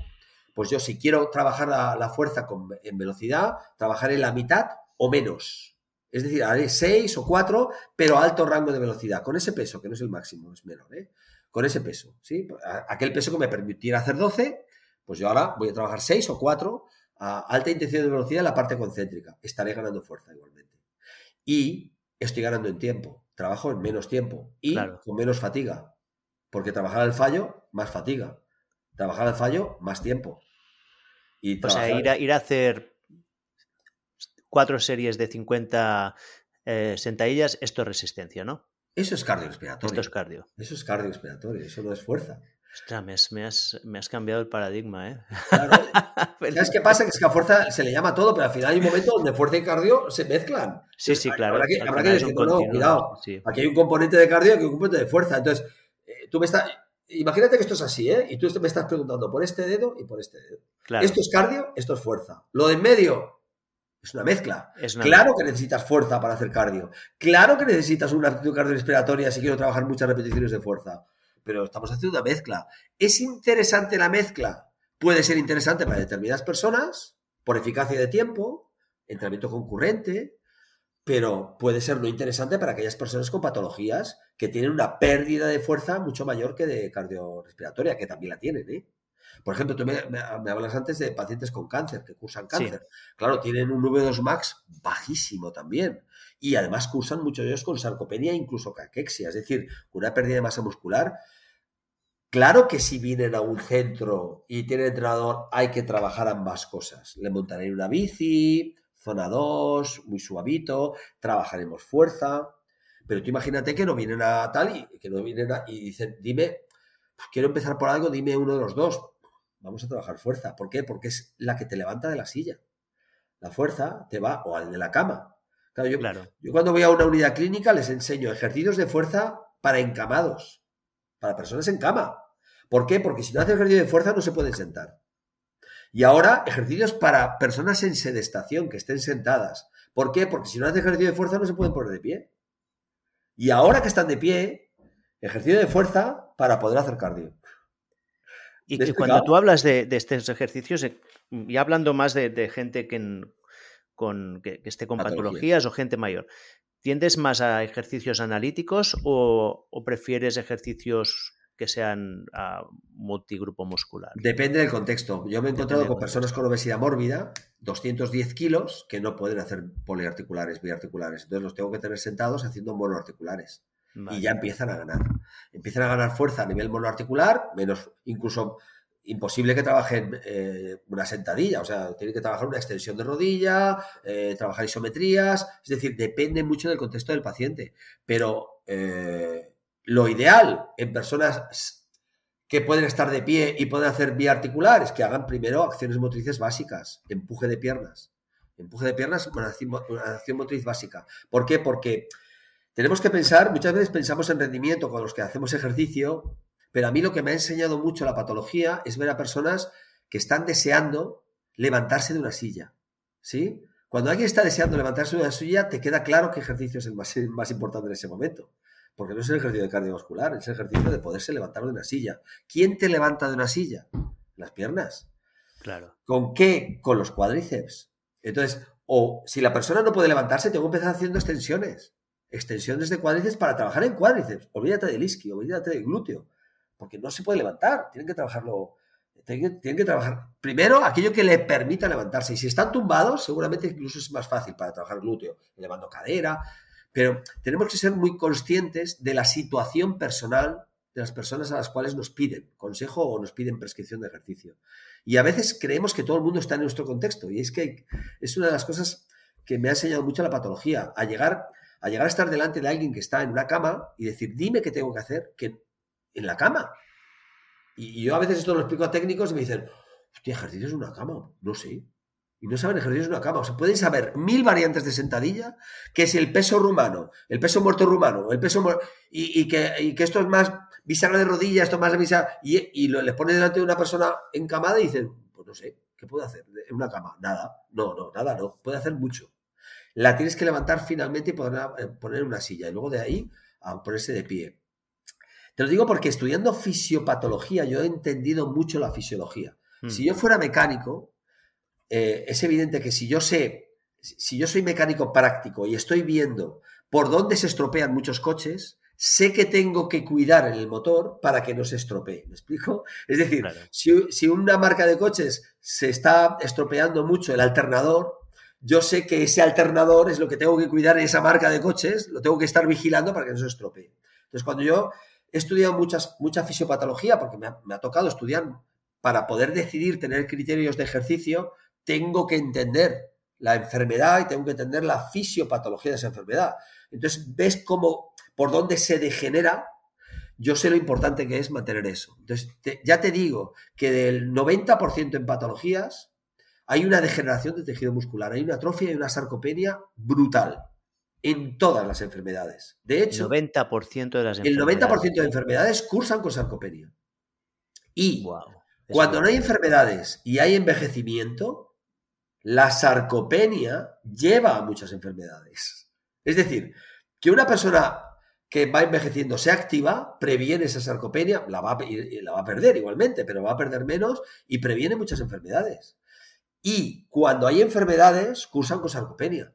pues yo si quiero trabajar la, fuerza en velocidad, trabajaré la mitad o menos. Es decir, haré 6 o 4, pero alto rango de velocidad, con ese peso, que no es el máximo, es menor, ¿eh? con ese peso. ¿sí? Aquel peso que me permitiera hacer 12 pues yo ahora voy a trabajar 6 o 4 a alta intensidad de velocidad en la parte concéntrica. Estaré ganando fuerza igualmente. Y estoy ganando en tiempo. Trabajo en menos tiempo y con menos fatiga. Porque trabajar al fallo, más fatiga. Trabajar al fallo, más tiempo. Y O sea, ir a, ir a hacer cuatro series de 50 eh, sentadillas, esto es resistencia, ¿no? Eso es cardiorrespiratorio. Esto es cardio. Eso es cardiorrespiratorio, eso no es fuerza. Ostras, me has, me has, cambiado el paradigma, ¿eh? [LAUGHS] ¿Sabes qué pasa? Que es que a fuerza se le llama todo, pero al final hay un momento donde fuerza y cardio se mezclan. Sí, sí, claro. Habrá que, habrá que decir, no, cuidado. Aquí hay un componente de cardio y un componente de fuerza. Entonces, eh, tú me estás. Imagínate que esto es así, ¿eh? Y tú me estás preguntando por este dedo y por este dedo. Esto es cardio, esto es fuerza. Lo de en medio es una mezcla. claro que necesitas fuerza para hacer cardio. Claro que necesitas una actitud cardiorrespiratoria si quiero trabajar muchas repeticiones de fuerza pero estamos haciendo una mezcla. ¿Es interesante la mezcla? Puede ser interesante para determinadas personas, por eficacia de tiempo, entrenamiento concurrente, pero puede ser no interesante para aquellas personas con patologías que tienen una pérdida de fuerza mucho mayor que de cardiorrespiratoria, que también la tienen, ¿eh? Por ejemplo, tú me, hablas antes de pacientes con cáncer, que cursan cáncer. Claro, tienen un V2 max bajísimo también. Y además cursan muchos de ellos con sarcopenia e incluso caquexia, es decir, una pérdida de masa muscular Claro que si vienen a un centro y tienen entrenador, hay que trabajar ambas cosas. Le montaré una bici, zona 2, muy suavito, trabajaremos fuerza. Pero tú imagínate que no vienen a tal y que no vienen y dicen, dime, quiero empezar por algo, dime uno de los dos. Vamos a trabajar fuerza. ¿Por qué? Porque es la que te levanta de la silla. La fuerza te va, o al de la cama. Claro, yo, claro. yo cuando voy a una unidad clínica les enseño ejercicios de fuerza para encamados para personas en cama. ¿Por qué? Porque si no hace ejercicio de fuerza no se pueden sentar. Y ahora ejercicios para personas en sedestación, que estén sentadas. ¿Por qué? Porque si no hace ejercicio de fuerza no se pueden poner de pie. Y ahora que están de pie, ejercicio de fuerza para poder hacer cardio. Y cuando tú hablas de, estos ejercicios, eh, y hablando más de, gente que, con, que, esté con patologías o gente mayor, ¿Tiendes más a ejercicios analíticos o, prefieres ejercicios que sean a multigrupo muscular? Depende del contexto. Yo me he encontrado con personas con obesidad mórbida, 210 kilos, que no pueden hacer poliarticulares, biarticulares. Entonces los tengo que tener sentados haciendo monoarticulares. Y ya empiezan a ganar. Empiezan a ganar fuerza a nivel monoarticular, menos incluso imposible que trabajen eh, una sentadilla, o sea, tienen que trabajar una extensión de rodilla, eh, trabajar isometrías, es decir, depende mucho del contexto del paciente, pero eh, lo ideal en personas que pueden estar de pie y pueden hacer vía articular es que hagan primero acciones motrices básicas, empuje de piernas, empuje de piernas, una acción motriz básica. ¿Por qué? Porque tenemos que pensar, muchas veces pensamos en rendimiento con los que hacemos ejercicio pero a mí lo que me ha enseñado mucho la patología es ver a personas que están deseando levantarse de una silla. ¿Sí? Cuando alguien está deseando levantarse de una silla, te queda claro qué ejercicio es el más, más importante en ese momento. Porque no es el ejercicio de cardiovascular, es el ejercicio de poderse levantar de una silla. ¿Quién te levanta de una silla? Las piernas. Claro. ¿Con qué? Con los cuádriceps. Entonces, o si la persona no puede levantarse, tengo que empezar haciendo extensiones. Extensiones de cuádriceps para trabajar en cuádriceps. Olvídate del isquio, olvídate del glúteo porque no se puede levantar, tienen que trabajarlo, tienen que, trabajar primero aquello que le permita levantarse. Y si están tumbados, seguramente incluso es más fácil para trabajar glúteo, elevando cadera, pero tenemos que ser muy conscientes de la situación personal de las personas a las cuales nos piden consejo o nos piden prescripción de ejercicio. Y a veces creemos que todo el mundo está en nuestro contexto. Y es que es una de las cosas que me ha enseñado mucho la patología, a llegar, a llegar a estar delante de alguien que está en una cama y decir, dime qué tengo que hacer que en la cama. Y, yo a veces esto lo explico a técnicos y me dicen, hostia, ejercicio es una cama. No sé y no saben ejercicios de una cama. O sea, pueden saber mil variantes de sentadilla, que es el peso rumano, el peso muerto rumano, el peso y, que, que, esto es más bisagra de rodilla, esto es más bisagra, y, y lo, les pone delante de una persona encamada y dicen, pues no sé, ¿qué puedo hacer en una cama? Nada, no, no, nada, no, puede hacer mucho. La tienes que levantar finalmente y poner, eh, poner una silla, y luego de ahí a ponerse de pie. Te lo digo porque estudiando fisiopatología yo he entendido mucho la fisiología. Hmm. Si yo fuera mecánico, eh, es evidente que si yo sé, si yo soy mecánico práctico y estoy viendo por dónde se estropean muchos coches, sé que tengo que cuidar el motor para que no se estropee. ¿Me explico? Es decir, si, una marca de coches se está estropeando mucho el alternador, yo sé que ese alternador es lo que tengo que cuidar en esa marca de coches, lo tengo que estar vigilando para que no se estropee. Entonces, cuando yo he estudiado muchas, mucha fisiopatología, porque me ha tocado estudiar para poder decidir tener criterios de ejercicio, tengo que entender la enfermedad y tengo que entender la fisiopatología de esa enfermedad. Entonces, ves cómo, por dónde se degenera, yo sé lo importante que es mantener eso. Entonces, ya te digo que del 90% en patologías hay una degeneración del tejido muscular, hay una atrofia y una sarcopenia brutal en todas las enfermedades. De hecho, 90% de las el 90% de enfermedades cursan con sarcopenia. Y cuando no hay enfermedades y hay envejecimiento, la sarcopenia lleva a muchas enfermedades. Es decir, que una persona que va envejeciendo se activa, previene esa sarcopenia, la va, a perder igualmente, pero va a perder menos y previene muchas enfermedades. Y cuando hay enfermedades, cursan con sarcopenia.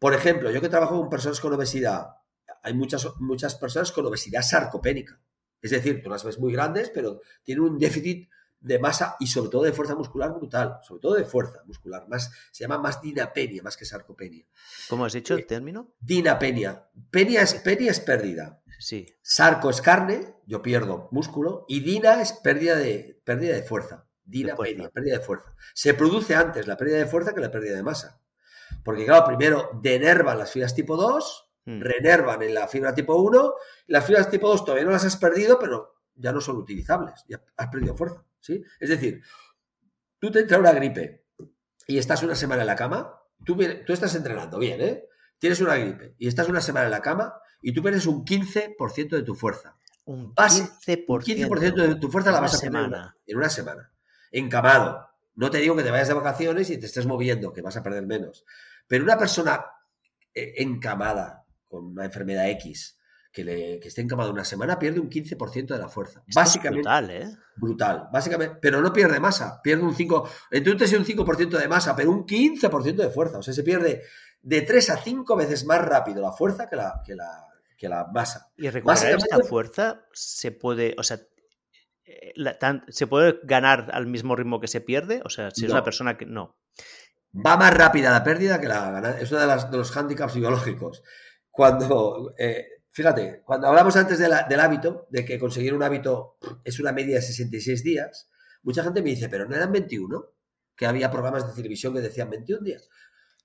Por ejemplo, yo que trabajo con personas con obesidad, hay muchas, muchas personas con obesidad sarcopénica. Es decir, tú las ves muy grandes, pero tienen un déficit de masa y sobre todo de fuerza muscular brutal, sobre todo de fuerza muscular, más, se llama más dinapenia, más que sarcopenia. ¿Cómo has dicho el eh, término? Dinapenia. Penia es, penia es pérdida. Sí. Sarco es carne, yo pierdo músculo, y dina es pérdida de, pérdida de fuerza. Dinapenia, pérdida de fuerza. Se produce antes la pérdida de fuerza que la pérdida de masa. Porque claro, primero denervan las fibras tipo 2, hmm. renervan en la fibra tipo 1, las fibras tipo 2 todavía no las has perdido, pero ya no son utilizables, ya has perdido fuerza. ¿Sí? Es decir, tú te entra una gripe y estás una semana en la cama, tú, tú estás entrenando bien, ¿eh? Tienes una gripe y estás una semana en la cama y tú pierdes un 15% de tu fuerza. Un 15%, un 15 de tu fuerza la vas a perder en una semana. Encamado. No te digo que te vayas de vacaciones y te estés moviendo, que vas a perder menos. Pero una persona eh, encamada con una enfermedad X, que, le, que esté encamado una semana pierde un 15% de la fuerza. básicamente. brutal, ¿eh? Brutal. Básicamente, pero no pierde masa, pierde un 5%, entonces un 5% de masa, pero un 15% de fuerza. O sea, se pierde de 3 a 5 veces más rápido la fuerza que la, que la, que la masa. Y recuperar esta fuerza se puede, o sea, eh, ¿se puede ganar al mismo ritmo que se pierde? O sea, si es una persona que no. Va más rápida la pérdida que la ganancia. Es uno de, las, de los hándicaps biológicos. Cuando eh, Fíjate, cuando hablamos antes del hábito, de que conseguir un hábito es una media de 66 días, mucha gente me dice, pero no eran 21, que había programas de televisión que decían 21 días.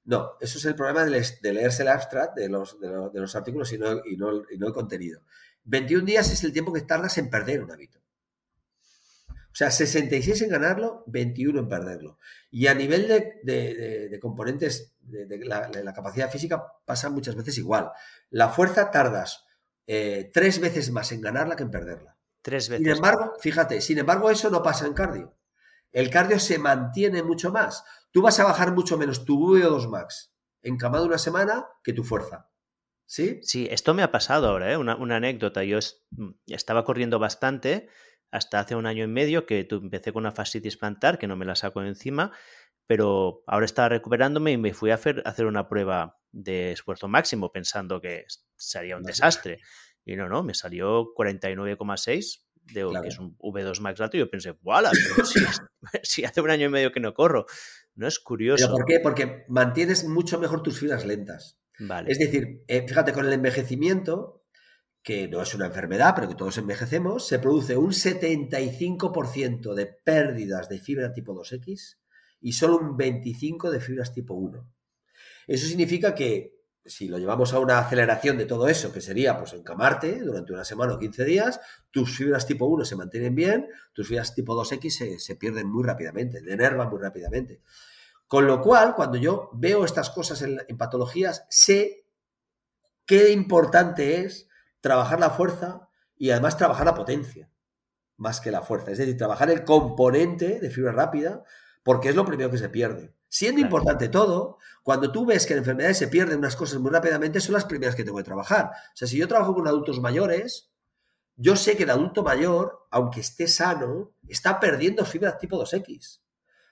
No, eso es el problema de, leerse el abstract de los, de los, artículos y no, y, no, el contenido. 21 días es el tiempo que tardas en perder un hábito. O sea, 66 en ganarlo, 21 en perderlo. Y a nivel de, componentes de, la, la, capacidad física pasa muchas veces igual. La fuerza tardas eh, tres veces más en ganarla que en perderla. Tres veces. Sin embargo, fíjate, sin embargo, eso no pasa en cardio. El cardio se mantiene mucho más. Tú vas a bajar mucho menos tu VO2 max encamado una semana que tu fuerza. ¿Sí? Sí, esto me ha pasado ahora, ¿eh? una, anécdota. Yo mm, estaba corriendo bastante hasta hace un año y medio que empecé con una fascitis plantar que no me la saco encima, pero ahora estaba recuperándome y me fui a hacer, a hacer una prueba de esfuerzo máximo pensando que sería un desastre. Y no, no, me salió 49,6 de que es un V2 Max alto y yo pensé, ¡wala! [LAUGHS] Pero si, hace un año y medio que no corro. ¿No es curioso? por qué? Porque mantienes mucho mejor tus filas lentas. Vale. Es decir, eh, fíjate, con el envejecimiento, que no es una enfermedad, pero que todos envejecemos, se produce un 75% de pérdidas de fibra tipo 2X y solo un 25% de fibras tipo 1. Eso significa que si lo llevamos a una aceleración de todo eso, que sería pues encamarte durante una semana o 15 días, tus fibras tipo 1 se mantienen bien, tus fibras tipo 2X se, pierden muy rápidamente, denervan muy rápidamente. Con lo cual, cuando yo veo estas cosas en, en patologías, sé qué importante es trabajar la fuerza y además trabajar la potencia, más que la fuerza. Es decir, trabajar el componente de fibra rápida, porque es lo primero que se pierde. Siendo importante todo, cuando tú ves que en enfermedades se pierden unas cosas muy rápidamente, son las primeras que tengo que trabajar. O sea, si yo trabajo con adultos mayores, yo sé que el adulto mayor, aunque esté sano, está perdiendo fibra tipo 2X.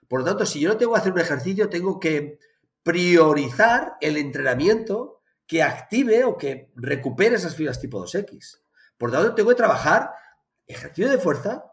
Por lo tanto, si yo no tengo que hacer un ejercicio, tengo que priorizar el entrenamiento que active o que recupere esas fibras tipo 2X. Por tanto, tengo que trabajar ejercicio de fuerza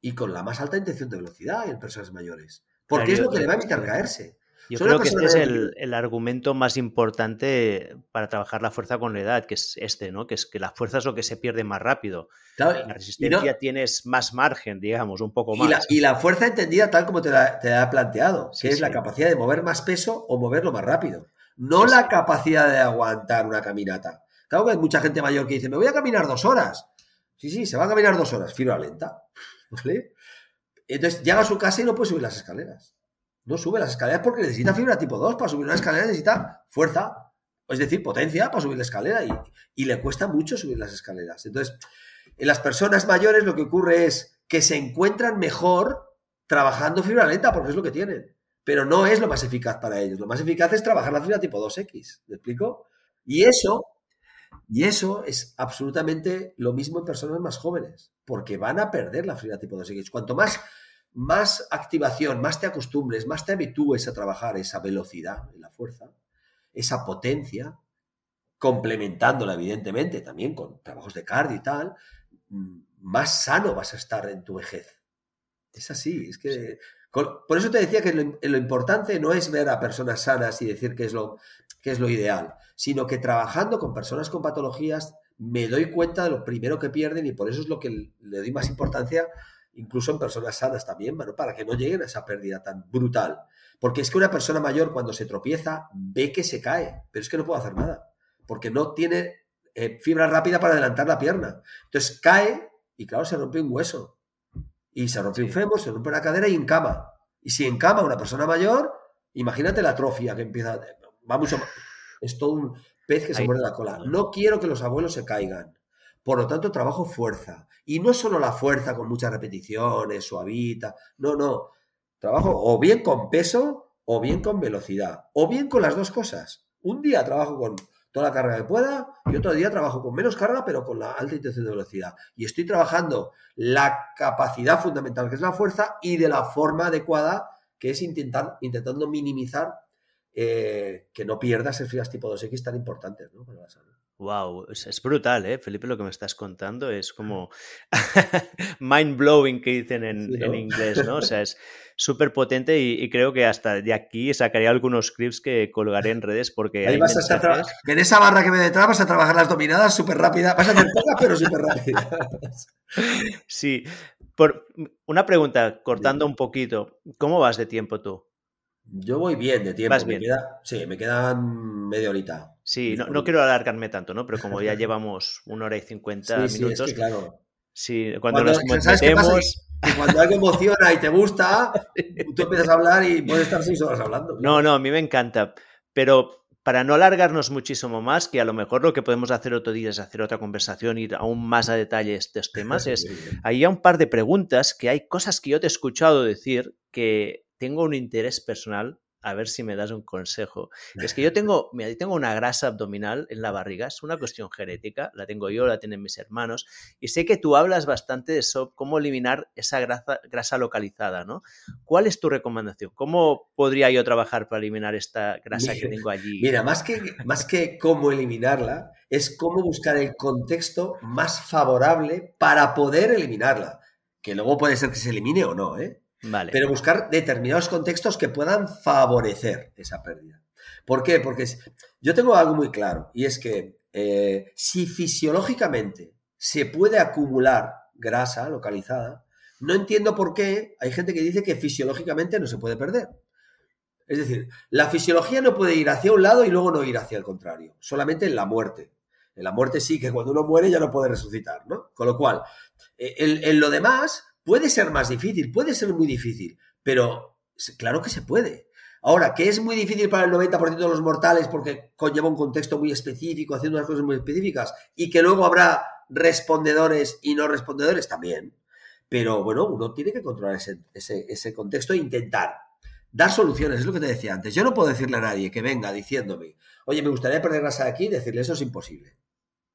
y con la más alta intención de velocidad en personas mayores. Porque es lo que le va a evitar caerse. Yo creo que este es el, argumento más importante para trabajar la fuerza con la edad, que es este, ¿no? Que es que la fuerza es lo que se pierde más rápido. la resistencia tienes más margen, digamos, un poco más. Y la, fuerza entendida tal como te la, te ha planteado, que es la capacidad de mover más peso o moverlo más rápido no la capacidad de aguantar una caminata. Claro que hay mucha gente mayor que dice, me voy a caminar dos horas. Sí, sí, se va a caminar dos horas, fibra lenta. [LAUGHS] Entonces llega a su casa y no puede subir las escaleras. No sube las escaleras porque necesita fibra tipo 2. Para subir una escalera necesita fuerza, es decir, potencia para subir la escalera y, y le cuesta mucho subir las escaleras. Entonces, en las personas mayores lo que ocurre es que se encuentran mejor trabajando fibra lenta porque es lo que tienen pero no es lo más eficaz para ellos. Lo más eficaz es trabajar la fibra tipo 2X, ¿me explico? Y eso, y eso es absolutamente lo mismo en personas más jóvenes, porque van a perder la fibra tipo 2X. Cuanto más, más activación, más te acostumbres, más te habitúes a trabajar esa velocidad en la fuerza, esa potencia, complementándola evidentemente también con trabajos de cardio y tal, mm, más sano vas a estar en tu vejez. Es así, es que por eso te decía que lo, importante no es ver a personas sanas y decir que es, lo, que es lo ideal, sino que trabajando con personas con patologías me doy cuenta de lo primero que pierden y por eso es lo que le doy más importancia incluso en personas sanas también, para que no lleguen a esa pérdida tan brutal. Porque es que una persona mayor cuando se tropieza ve que se cae, pero es que no puede hacer nada, porque no tiene eh, fibra rápida para adelantar la pierna. Entonces cae y claro, se rompe un hueso y se rompe un fémur, se rompe una cadera y en cama. Y si en cama una persona mayor, imagínate la atrofia que empieza. Va mucho Es todo un pez que se muerde la cola. No quiero que los abuelos se caigan. Por lo tanto, trabajo fuerza. Y no solo la fuerza con muchas repeticiones, suavita. No, no. Trabajo o bien con peso o bien con velocidad. O bien con las dos cosas. Un día trabajo con toda la carga que pueda y otro día trabajo con menos carga pero con la alta intención de velocidad. Y estoy trabajando la capacidad fundamental que es la fuerza y de la forma adecuada que es intentar, intentando minimizar eh, que no pierdas el tipo 2X tan importantes ¿no? para la salud. Wow, es, brutal, ¿eh? Felipe, lo que me estás contando es como [LAUGHS] mind blowing que dicen en, inglés, ¿no? O sea, es [LAUGHS] súper potente y, creo que hasta de aquí sacaré algunos clips que colgaré en redes porque. Ahí vas a estar en esa barra que me detrás vas a trabajar las dominadas súper rápidas, vas a hacer pocas pero súper rápidas. sí, por una pregunta, cortando un poquito, ¿cómo vas de tiempo tú? Yo voy bien de tiempo. Me sí, me quedan media horita. Sí, no, quiero alargarme tanto, ¿no? Pero como ya [LAUGHS] llevamos una hora y cincuenta minutos. Sí, es que claro. Sí, cuando, nos metemos. cuando algo emociona y te gusta, [LAUGHS] tú empiezas a hablar y puedes estar seis horas hablando. No, no, a mí me encanta. Pero para no alargarnos muchísimo más, que a lo mejor lo que podemos hacer otro día es hacer otra conversación, ir aún más a detalle estos temas, [LAUGHS] es, hay ya un par de preguntas que hay cosas que yo te he escuchado decir que tengo un interés personal a ver si me das un consejo. Es que yo [LAUGHS] tengo, tengo una grasa abdominal en la barriga, es una cuestión genética, la tengo yo, la tienen mis hermanos, y sé que tú hablas bastante de eso, cómo eliminar esa grasa, grasa localizada, ¿no? ¿Cuál es tu recomendación? ¿Cómo podría yo trabajar para eliminar esta grasa que tengo allí? Mira, más que, más que cómo eliminarla, es cómo buscar el contexto más favorable para poder eliminarla, que luego puede ser que se elimine o no, ¿eh? Pero buscar determinados contextos que puedan favorecer esa pérdida. ¿Por qué? Porque yo tengo algo muy claro y es que eh, si fisiológicamente se puede acumular grasa localizada, no entiendo por qué hay gente que dice que fisiológicamente no se puede perder. Es decir, la fisiología no puede ir hacia un lado y luego no ir hacia el contrario, solamente en la muerte. En la muerte sí, que cuando uno muere ya no puede resucitar, ¿no? Con lo cual, eh, en, lo demás puede ser más difícil, puede ser muy difícil, pero claro que se puede. Ahora, que es muy difícil para el 90% de los mortales porque conlleva un contexto muy específico, haciendo unas cosas muy específicas, y que luego habrá respondedores y no respondedores también. Pero bueno, uno tiene que controlar ese, contexto e intentar dar soluciones, es lo que te decía antes. Yo no puedo decirle a nadie que venga diciéndome, oye, me gustaría perder grasa aquí, decirle eso es imposible.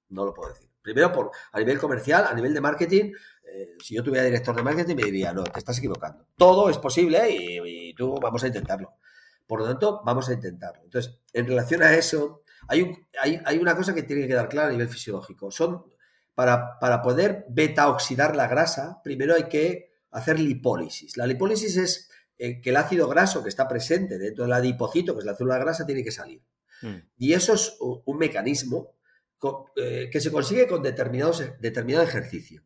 No lo puedo decir. Primero, por, a nivel comercial, a nivel de marketing, eh, si yo tuviera director de marketing, me diría, no, te estás equivocando. Todo es posible y, tú vamos a intentarlo. Por lo tanto, vamos a intentarlo. Entonces, en relación a eso, hay, un, hay, hay una cosa que tiene que quedar clara a nivel fisiológico. Son, para, para poder beta-oxidar la grasa, primero hay que hacer lipólisis. La lipólisis es eh, que el ácido graso que está presente dentro del adipocito, que es la célula grasa, tiene que salir. Mm. Y eso es un mecanismo que se consigue con determinado ejercicio.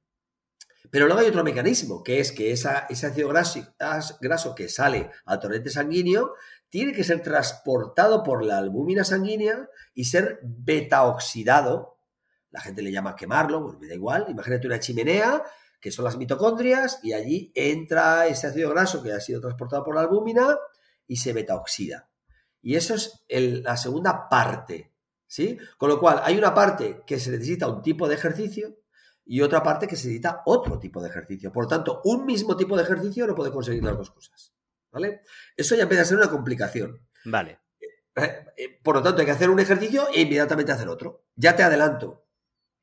Pero luego hay otro mecanismo, que es que ese ácido graso, que sale al torrente sanguíneo tiene que ser transportado por la albúmina sanguínea y ser beta-oxidado. La gente le llama quemarlo, bueno, me da igual. Imagínate una chimenea que son las mitocondrias, y allí entra ese ácido graso que ha sido transportado por la albúmina y se beta-oxida. Y eso es la segunda parte, ¿sí? Con lo cual, hay una parte que se necesita un tipo de ejercicio y otra parte que se necesita otro tipo de ejercicio. Por tanto, un mismo tipo de ejercicio no puede conseguir las dos cosas, ¿vale? Eso ya empieza a ser una complicación. Vale. Eh, eh, por lo tanto, hay que hacer un ejercicio e inmediatamente hacer otro. Ya te adelanto.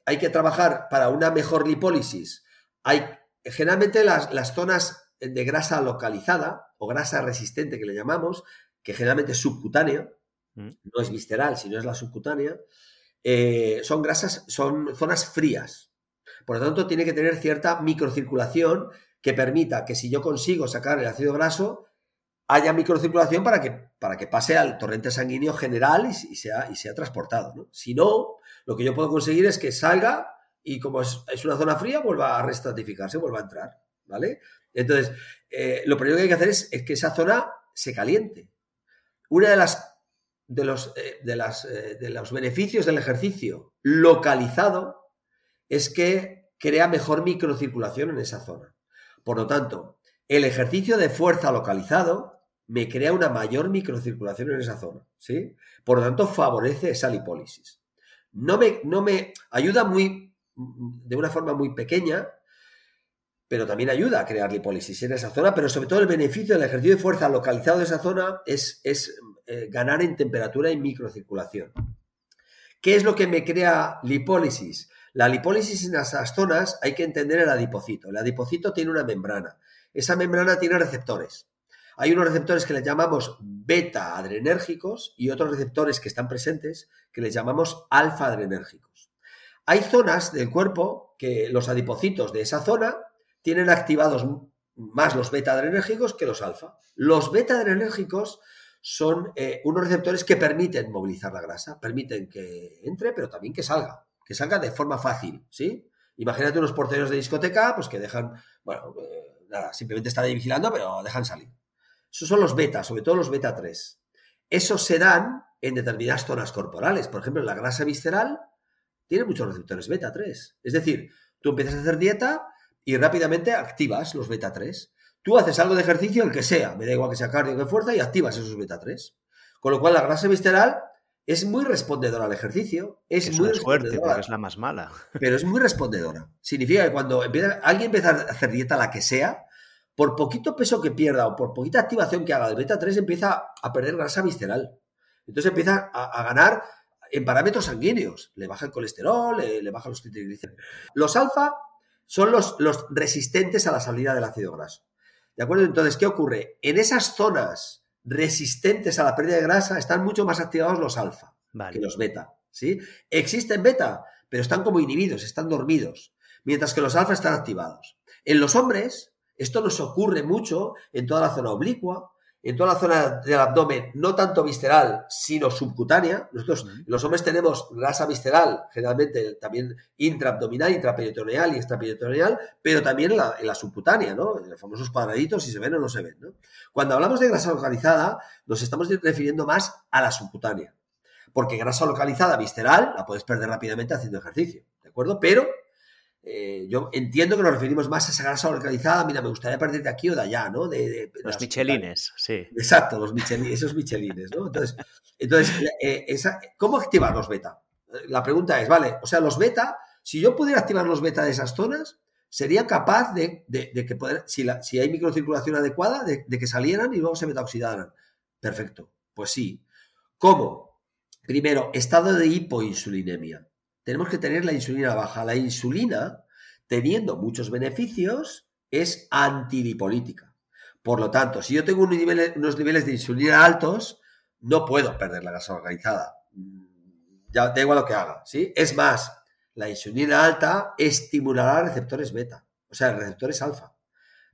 Hay que trabajar para una mejor lipólisis hay generalmente las, zonas de grasa localizada o grasa resistente que le llamamos, que generalmente es subcutánea. No es visceral, sino es la subcutánea, eh, son grasas, son zonas frías. Por lo tanto, tiene que tener cierta microcirculación que permita que si yo consigo sacar el ácido graso, haya microcirculación para que, para que pase al torrente sanguíneo general y, sea, y sea transportado. Si no, lo que yo puedo conseguir es que salga y como es, una zona fría, vuelva a restratificarse, vuelva a entrar, ¿vale? Entonces, eh, lo primero que hay que hacer es, que esa zona se caliente. Una de las de los, eh, de, las, eh, de los beneficios del ejercicio localizado es que crea mejor microcirculación en esa zona. Por lo tanto, el ejercicio de fuerza localizado me crea una mayor microcirculación en esa zona, ¿sí? Por lo tanto, favorece esa lipólisis. No me, no me ayuda muy de una forma muy pequeña, pero también ayuda a crear lipólisis en esa zona, pero sobre todo el beneficio del ejercicio de fuerza localizado de esa zona es, es eh, ganar en temperatura y microcirculación. ¿Qué es lo que me crea lipólisis? La lipólisis en esas zonas hay que entender el adipocito. El adipocito tiene una membrana. Esa membrana tiene receptores. Hay unos receptores que les llamamos beta adrenérgicos y otros receptores que están presentes que les llamamos alfa adrenérgicos. Hay zonas del cuerpo que los adipocitos de esa zona tienen activados más los beta adrenérgicos que los alfa. Los beta adrenérgicos son eh, unos receptores que permiten movilizar la grasa, permiten que entre, pero también que salga, que salga de forma fácil, ¿sí? Imagínate unos porteros de discoteca, pues que dejan, bueno, eh, nada, simplemente están ahí vigilando, pero dejan salir. Esos son los beta, sobre todo los beta 3. Esos se dan en determinadas zonas corporales, por ejemplo, la grasa visceral tiene muchos receptores beta 3. Es decir, tú empiezas a hacer dieta y rápidamente activas los beta 3. Tú haces algo de ejercicio, el que sea, me da igual que sea cardio que fuerza, y activas esos beta 3. Con lo cual, la grasa visceral es muy respondedora al ejercicio. Es, muy fuerte, es la más mala. [LAUGHS] Pero es muy respondedora. Significa que cuando alguien empieza a hacer dieta, la que sea, por poquito peso que pierda o por poquita activación que haga del beta 3, empieza a perder grasa visceral. Entonces empieza a ganar en parámetros sanguíneos. Le baja el colesterol, le, baja los triglicéridos. Los alfa son los, los resistentes a la salida del ácido graso. ¿De acuerdo? Entonces, ¿qué ocurre? En esas zonas resistentes a la pérdida de grasa están mucho más activados los alfa que los beta. ¿sí? Existen beta, pero están como inhibidos, están dormidos, mientras que los alfa están activados. En los hombres, esto nos ocurre mucho en toda la zona oblicua, en toda la zona del abdomen, no tanto visceral, sino subcutánea. Nosotros, los hombres, tenemos grasa visceral, generalmente también intraabdominal, intraperitoneal y extraperitoneal, pero también en la, subcutánea, ¿no? En los famosos cuadraditos, si se ven o no se ven, ¿no? Cuando hablamos de grasa localizada, nos estamos refiriendo más a la subcutánea. Porque grasa localizada visceral la puedes perder rápidamente haciendo ejercicio, ¿de acuerdo? Pero eh, yo entiendo que nos referimos más a esa grasa localizada, mira, me gustaría perder de aquí o de allá, ¿no? De, los michelines, sí. Exacto, los michelines, esos michelines, ¿no? Entonces, entonces eh, ¿cómo activar los beta? La pregunta es, vale, o sea, los beta, si yo pudiera activar los beta de esas zonas, sería capaz de, que poder, si, si, hay microcirculación adecuada, de, que salieran y luego se beta-oxidaran. Perfecto, pues sí. ¿Cómo? Primero, estado de hipoinsulinemia tenemos que tener la insulina baja. La insulina, teniendo muchos beneficios, es antilipolítica. Por lo tanto, si yo tengo unos niveles, de insulina altos, no puedo perder la grasa organizada. Ya da igual lo que haga, ¿sí? Es más, la insulina alta estimulará receptores beta, o sea, receptores alfa.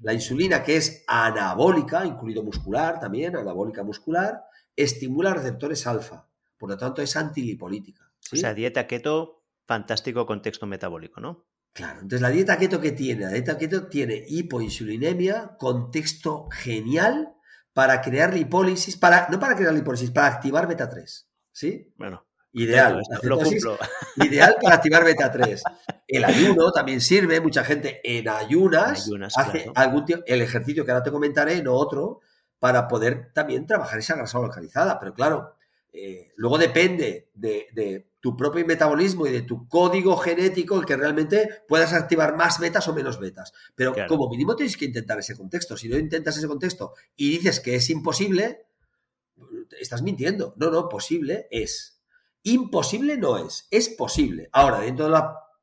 La insulina que es anabólica, incluido muscular también, anabólica muscular, estimula receptores alfa. Por lo tanto, es antilipolítica. O sea, dieta keto fantástico contexto metabólico, ¿no? Claro, entonces la dieta keto que tiene, la dieta keto tiene hipoinsulinemia, contexto genial para crear lipólisis, para, no para crear lipólisis, para activar beta 3, ¿sí? Bueno, Ideal. lo cumplo. [LAUGHS] Ideal para activar beta 3. [LAUGHS] El ayuno también sirve, mucha gente en ayunas, hace algún el ejercicio que ahora te comentaré, no otro, para poder también trabajar esa grasa localizada. Pero claro, eh, luego depende de, tu propio metabolismo y de tu código genético el que realmente puedas activar más betas o menos betas. Pero como mínimo tienes que intentar ese contexto. Si no intentas ese contexto y dices que es imposible, estás mintiendo. No, no, posible es. Imposible no es, es posible. Ahora, dentro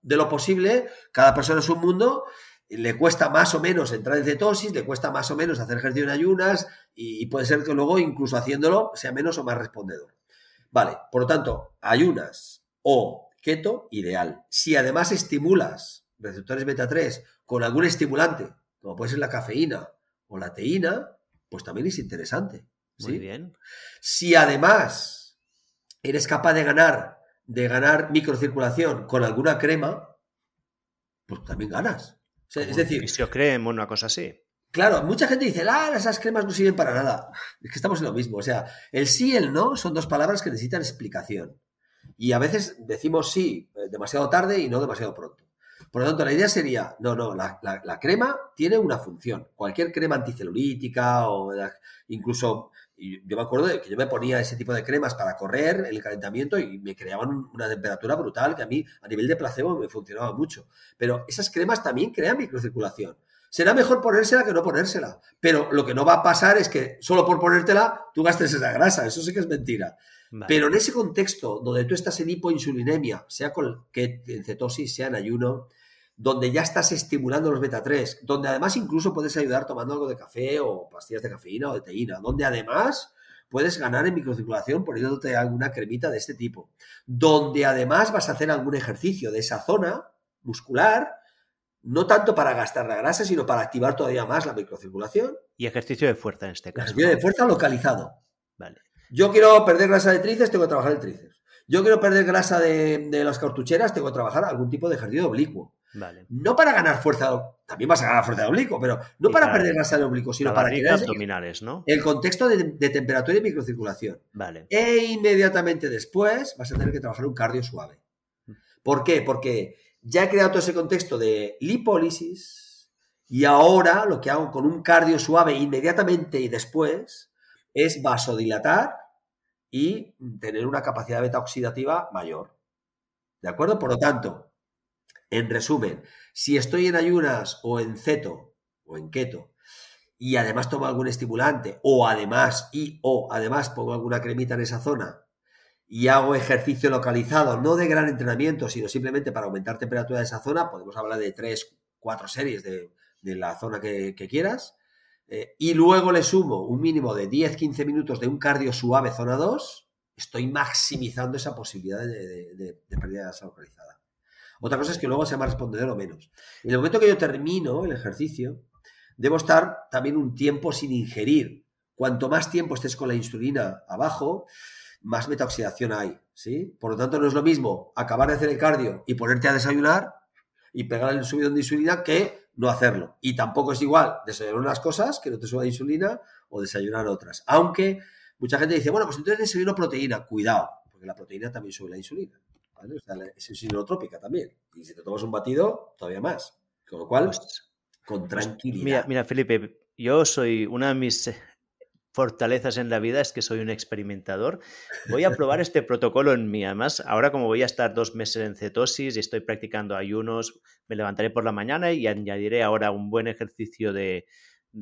de, lo posible, cada persona es un mundo, le cuesta más o menos entrar en cetosis, le cuesta más o menos hacer ejercicio en ayunas y puede ser que luego, incluso haciéndolo, sea menos o más respondedor. Vale, por lo tanto, ayunas o keto, ideal. Si además estimulas receptores beta 3 con algún estimulante, como puede ser la cafeína o la teína, pues también es interesante. Muy bien. Si además eres capaz de ganar, de ganar microcirculación con alguna crema, pues también ganas. es decir, o una cosa así. Claro, mucha gente dice, ah, esas cremas no sirven para nada. Es que estamos en lo mismo. O sea, el sí y el no son dos palabras que necesitan explicación. Y a veces decimos sí eh, demasiado tarde y no demasiado pronto. Por lo tanto, la idea sería, no, no, la, crema tiene una función. Cualquier crema anticelulítica o incluso, yo me acuerdo de que yo me ponía ese tipo de cremas para correr el calentamiento y me creaban una temperatura brutal que a mí a nivel de placebo me funcionaba mucho. Pero esas cremas también crean microcirculación. Será mejor ponérsela que no ponérsela. Pero lo que no va a pasar es que solo por ponértela tú gastes esa grasa. Eso sí que es mentira. Pero en ese contexto donde tú estás en hipoinsulinemia, sea con que en cetosis, sea en ayuno, donde ya estás estimulando los beta 3, donde además incluso puedes ayudar tomando algo de café o pastillas de cafeína o de teína, donde además puedes ganar en microcirculación poniéndote alguna cremita de este tipo, donde además vas a hacer algún ejercicio de esa zona muscular no tanto para gastar la grasa, sino para activar todavía más la microcirculación. Y ejercicio de fuerza en este caso. Ejercicio de fuerza localizado. Vale. Yo quiero perder grasa de tríceps, tengo que trabajar el tríceps. Yo quiero perder grasa de, las cartucheras, tengo que trabajar algún tipo de ejercicio de oblicuo. Vale. No para ganar fuerza, también vas a ganar fuerza de oblicuo, pero no para perder grasa de oblicuo, sino para que abdominales, ¿no? El contexto de, temperatura y microcirculación. Vale. E inmediatamente después vas a tener que trabajar un cardio suave. Mm. ¿Por qué? Porque ya he creado todo ese contexto de lipólisis y ahora lo que hago con un cardio suave inmediatamente y después es vasodilatar y tener una capacidad beta oxidativa mayor. ¿De acuerdo? Por lo tanto, en resumen, si estoy en ayunas o en ceto o en keto y además tomo algún estimulante o además y o además pongo alguna cremita en esa zona y hago ejercicio localizado, no de gran entrenamiento, sino simplemente para aumentar temperatura de esa zona, podemos hablar de tres, cuatro series de, la zona que, quieras, eh, y luego le sumo un mínimo de 10-15 minutos de un cardio suave zona 2, estoy maximizando esa posibilidad de, pérdida de grasa localizada. Otra cosa es que luego sea más respondedor o menos. En el momento que yo termino el ejercicio, debo estar también un tiempo sin ingerir cuanto más tiempo estés con la insulina abajo, más metaoxidación hay, ¿sí? Por lo tanto, no es lo mismo acabar de hacer el cardio y ponerte a desayunar y pegar el subidón de insulina que no hacerlo. Y tampoco es igual desayunar unas cosas que no te suba insulina o desayunar otras. Aunque mucha gente dice, bueno, pues entonces desayuno proteína. Cuidado, porque la proteína también sube la insulina. ¿vale? O sea, es insulina también. Y si te tomas un batido, todavía más. Con lo cual, pues, con pues, tranquilidad. Mira, mira, Felipe, yo soy una de mis fortalezas en la vida es que soy un experimentador. Voy a probar este [LAUGHS] protocolo en mí. Además, ahora como voy a estar dos meses en cetosis y estoy practicando ayunos, me levantaré por la mañana y añadiré ahora un buen ejercicio de,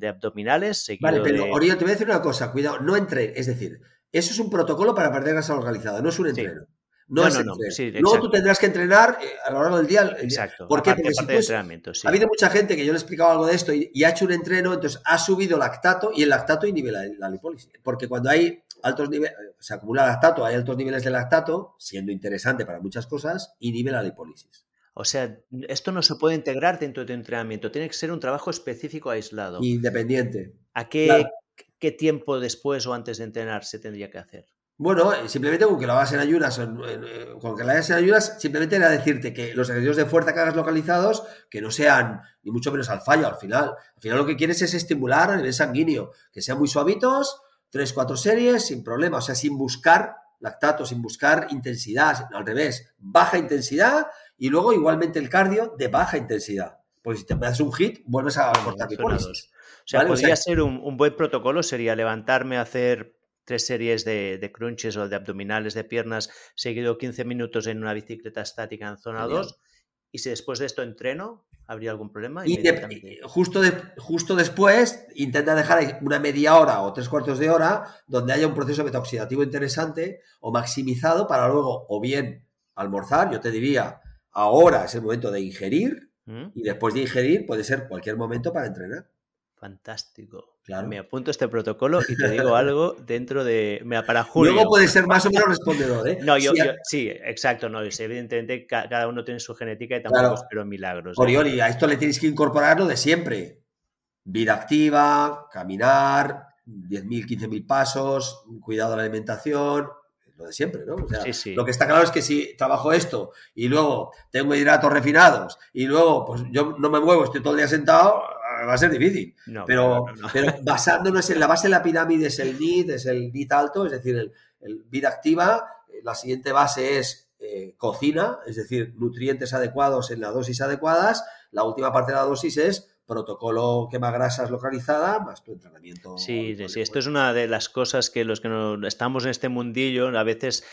abdominales. Vale, pero Oriol, te voy a decir una cosa, cuidado, no entre, es decir, eso es un protocolo para perder grasa organizada, no es un entreno. No, no, no, Luego tú tendrás que entrenar eh, a lo largo del día. Exacto. ¿Por qué? Porque si ha habido mucha gente que yo le he explicado algo de esto y, ha hecho un entreno, entonces ha subido lactato y el lactato inhibe la, la lipólisis. Porque cuando hay altos niveles, se acumula lactato, hay altos niveles de lactato, siendo interesante para muchas cosas, inhibe la lipólisis. O sea, esto no se puede integrar dentro de tu entrenamiento, tiene que ser un trabajo específico aislado. Independiente. ¿A qué, qué tiempo después o antes de entrenar se tendría que hacer? Bueno, eh, simplemente con que lo hagas en ayunas, con que lo hagas en ayunas, simplemente era decirte que los ejercicios de fuerza que hagas localizados, que no sean ni mucho menos al fallo al final. Al final lo que quieres es estimular a nivel sanguíneo, que sean muy suavitos, tres, cuatro series, sin problema, o sea, sin buscar lactato, sin buscar intensidad, al revés, baja intensidad y luego igualmente el cardio de baja intensidad. Porque si te das un hit, vuelves a cortar O sea, podría ser un, un buen protocolo, sería levantarme a hacer tres series de, crunches o de abdominales de piernas, seguido 15 minutos en una bicicleta estática en zona 2. Y si después de esto entreno, ¿habría algún problema? Y justo, justo después intenta dejar una media hora o tres cuartos de hora donde haya un proceso metaoxidativo interesante o maximizado para luego o bien almorzar, yo te diría, ahora es el momento de ingerir ¿Mm? y después de ingerir puede ser cualquier momento para entrenar. Fantástico. Claro. Me apunto este protocolo y te digo algo dentro de. Mira, para julio. Luego puede ser más o menos respondedor, ¿eh? No, yo, sí, exacto, no. Evidentemente, cada uno tiene su genética y tampoco espero milagros. Orioli, a esto le tienes que incorporar lo de siempre: vida activa, caminar, 10.000, 15.000 pasos, cuidado de la alimentación, lo de siempre, ¿no? O sea, Lo que está claro es que si trabajo esto y luego tengo hidratos refinados y luego pues yo no me muevo, estoy todo el día sentado, va a ser difícil. pero, pero, basándonos en la base de la pirámide es el NID, es el NID alto, es decir, el, vida activa. La siguiente base es eh, cocina, es decir, nutrientes adecuados en la dosis adecuadas. La última parte de la dosis es protocolo quema grasas localizada más tu entrenamiento. Sí, sí, esto es una de las cosas que los que no estamos en este mundillo a veces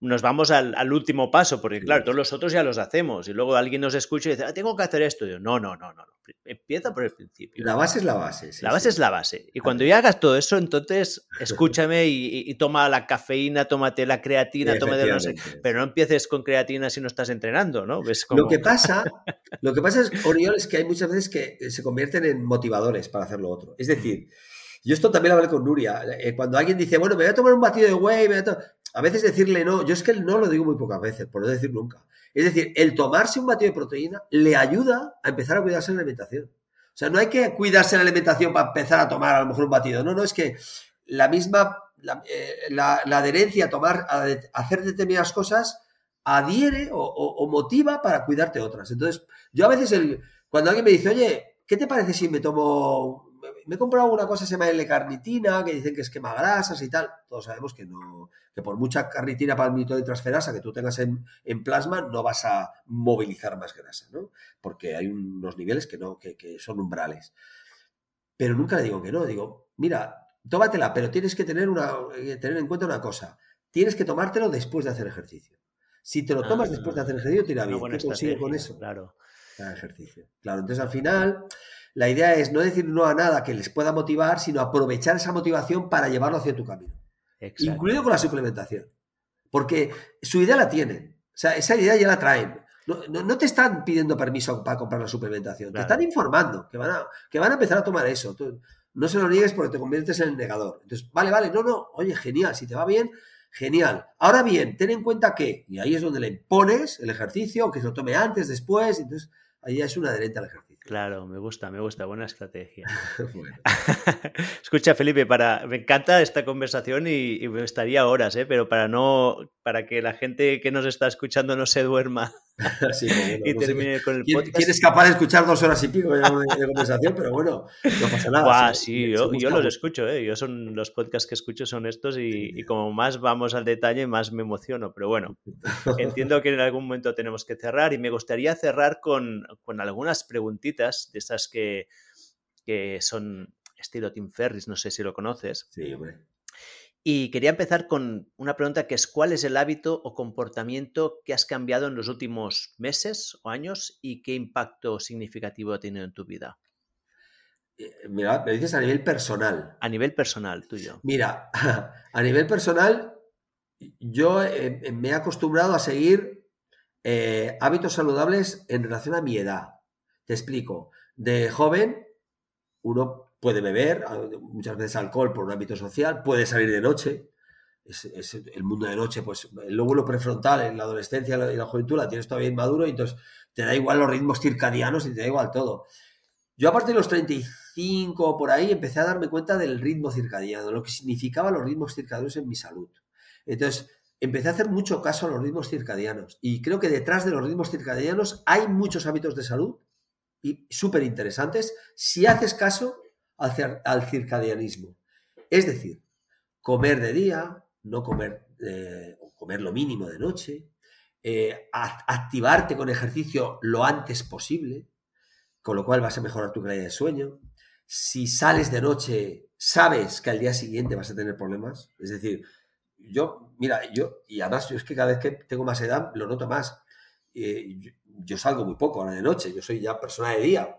nos vamos al, último paso, porque claro, todos los otros ya los hacemos y luego alguien nos escucha y dice, ah, tengo que hacer esto. yo, no, no, no, no, empieza por el principio. La base es la base. la base es la base. Y cuando ya hagas todo eso, entonces escúchame y, toma la cafeína, tómate la creatina, tómate no sé, pero no empieces con creatina si no estás entrenando, ¿no? Lo que pasa, lo que pasa es, Oriol, es que hay muchas veces que se convierten en motivadores para hacer lo otro. Es decir, yo esto también lo hablé con Nuria. Eh, cuando alguien dice, bueno, me voy a tomar un batido de whey, me voy a a veces decirle no, yo es que no lo digo muy pocas veces, por no decir nunca. Es decir, el tomarse un batido de proteína le ayuda a empezar a cuidarse en la alimentación. O sea, no hay que cuidarse en la alimentación para empezar a tomar a lo mejor un batido. No, no, es que la misma, la, eh, adherencia a tomar, a, hacer determinadas cosas adhiere o, motiva para cuidarte otras. Entonces, yo a veces el, cuando alguien me dice, oye, ¿qué te parece si me tomo me he comprado una cosa que se llama L-carnitina, que dicen que es quema grasas y tal. Todos sabemos que no, que por mucha carnitina para el de transferasa que tú tengas en, plasma, no vas a movilizar más grasa, ¿no? Porque hay unos niveles que no, que, son umbrales. Pero nunca le digo que no, digo, mira, tómatela, pero tienes que tener, una, eh, tener en cuenta una cosa. Tienes que tomártelo después de hacer ejercicio. Si te lo tomas después de hacer ejercicio, te irá bien. ¿Qué consigues con eso? Claro. ejercicio. Claro, entonces al final la idea es no decir no a nada que les pueda motivar, sino aprovechar esa motivación para llevarlo hacia tu camino. Incluido con la suplementación. Porque su idea la tienen. O sea, esa idea ya la traen. No, te están pidiendo permiso para comprar la suplementación. Te están informando que van, a, que van a empezar a tomar eso. no se lo niegues porque te conviertes en el negador. Entonces, vale, vale, no, no, oye, genial, si te va bien, genial. Ahora bien, ten en cuenta que, y ahí es donde le impones el ejercicio, que se lo tome antes, después, entonces ahí ya es un adherente al ejercicio. Claro, me gusta, me gusta, buena estrategia. [LAUGHS] [LAUGHS] Escucha, Felipe, para, me encanta esta conversación y, y, me estaría horas, ¿eh? pero para no, para que la gente que nos está escuchando no se duerma [LAUGHS] sí, bueno, y no termine con el ¿Quién, podcast. quién es capaz de escuchar dos horas y pico de, de [LAUGHS] conversación? Pero bueno, no pasa nada. Buah, sí, yo, los escucho, ¿eh? yo son los podcasts que escucho son estos y, y como más vamos al detalle, más me emociono. Pero bueno, [LAUGHS] entiendo que en algún momento tenemos que cerrar y me gustaría cerrar con, con algunas preguntitas de esas que, que son estilo Tim Ferris, no sé si lo conoces. Sí, hombre. Y quería empezar con una pregunta que es ¿cuál es el hábito o comportamiento que has cambiado en los últimos meses o años y qué impacto significativo ha tenido en tu vida? Eh, Mira, me dices a nivel personal. A nivel personal, tuyo. Mira, [LAUGHS] a nivel personal, yo eh, eh, me he acostumbrado a seguir eh, hábitos saludables en relación a mi edad. Te explico. De joven, uno puede beber, muchas veces alcohol por un ámbito social, puede salir de noche. Es, el mundo de noche, pues el lóbulo prefrontal en la adolescencia y la juventud la tienes todavía inmaduro y entonces te da igual los ritmos circadianos y te da igual todo. Yo a partir de los 35 o por ahí empecé a darme cuenta del ritmo circadiano, lo que significaban los ritmos circadianos en mi salud. Entonces empecé a hacer mucho caso a los ritmos circadianos y creo que detrás de los ritmos circadianos hay muchos hábitos de salud y súper interesantes si haces caso al, cir- al circadianismo. Es decir, comer de día, no comer, eh, comer lo mínimo de noche, eh, activarte con ejercicio lo antes posible, con lo cual vas a mejorar tu calidad de sueño. Si sales de noche, sabes que al día siguiente vas a tener problemas. Es decir, yo, mira, yo, y además yo es que cada vez que tengo más edad lo noto más. Eh, yo, yo salgo muy poco ahora de noche, yo soy ya persona de día.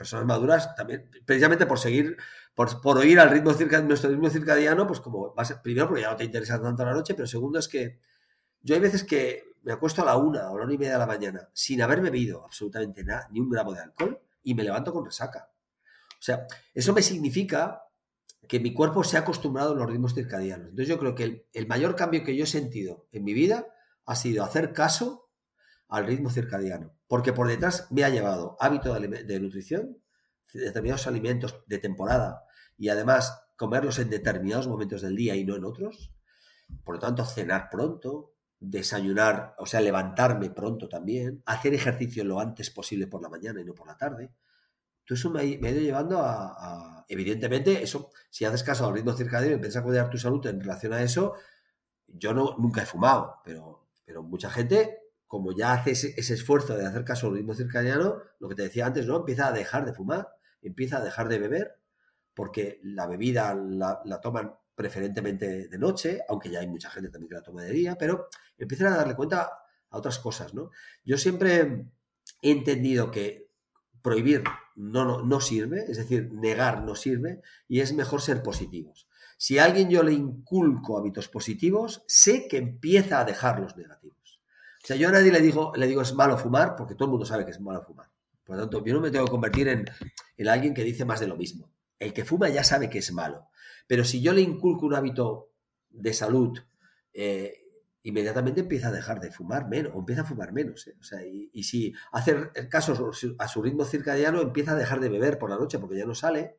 Personas maduras también, precisamente por seguir, por, por oír al ritmo circadiano, nuestro ritmo circadiano, pues como va a ser, primero porque ya no te interesa tanto la noche, pero segundo es que yo hay veces que me acuesto a la una o la una y media de la mañana sin haber bebido absolutamente nada, ni un gramo de alcohol, y me levanto con resaca. O sea, eso me significa que mi cuerpo se ha acostumbrado a los ritmos circadianos. Entonces yo creo que el, el mayor cambio que yo he sentido en mi vida ha sido hacer caso al ritmo circadiano, porque por detrás me ha llevado hábito de, nutrición, determinados alimentos de temporada y además comerlos en determinados momentos del día y no en otros. Por lo tanto, cenar pronto, desayunar, o sea, levantarme pronto también, hacer ejercicio lo antes posible por la mañana y no por la tarde. Todo eso me ha ido llevando a, a- evidentemente, eso, si haces caso al ritmo circadiano y empiezas a cuidar tu salud en relación a eso, yo no, nunca he fumado, pero, pero mucha gente, como ya hace ese, esfuerzo de hacer caso al ritmo circadiano, lo que te decía antes, ¿no? Empieza a dejar de fumar, empieza a dejar de beber, porque la bebida la, la toman preferentemente de noche, aunque ya hay mucha gente también que la toma de día, pero empiezan a darle cuenta a otras cosas, ¿no? Yo siempre he entendido que prohibir no, no, no sirve, es decir, negar no sirve, y es mejor ser positivos. Si a alguien yo le inculco hábitos positivos, sé que empieza a dejar los negativos. O sea, yo a nadie le digo, le digo es malo fumar, porque todo el mundo sabe que es malo fumar. Por lo tanto, yo no me tengo que convertir en, en alguien que dice más de lo mismo. El que fuma ya sabe que es malo. Pero si yo le inculco un hábito de salud, eh, inmediatamente empieza a dejar de fumar menos, o empieza a fumar menos. ¿eh? O sea, y, si hace caso a su, ritmo circadiano, empieza a dejar de beber por la noche porque ya no sale.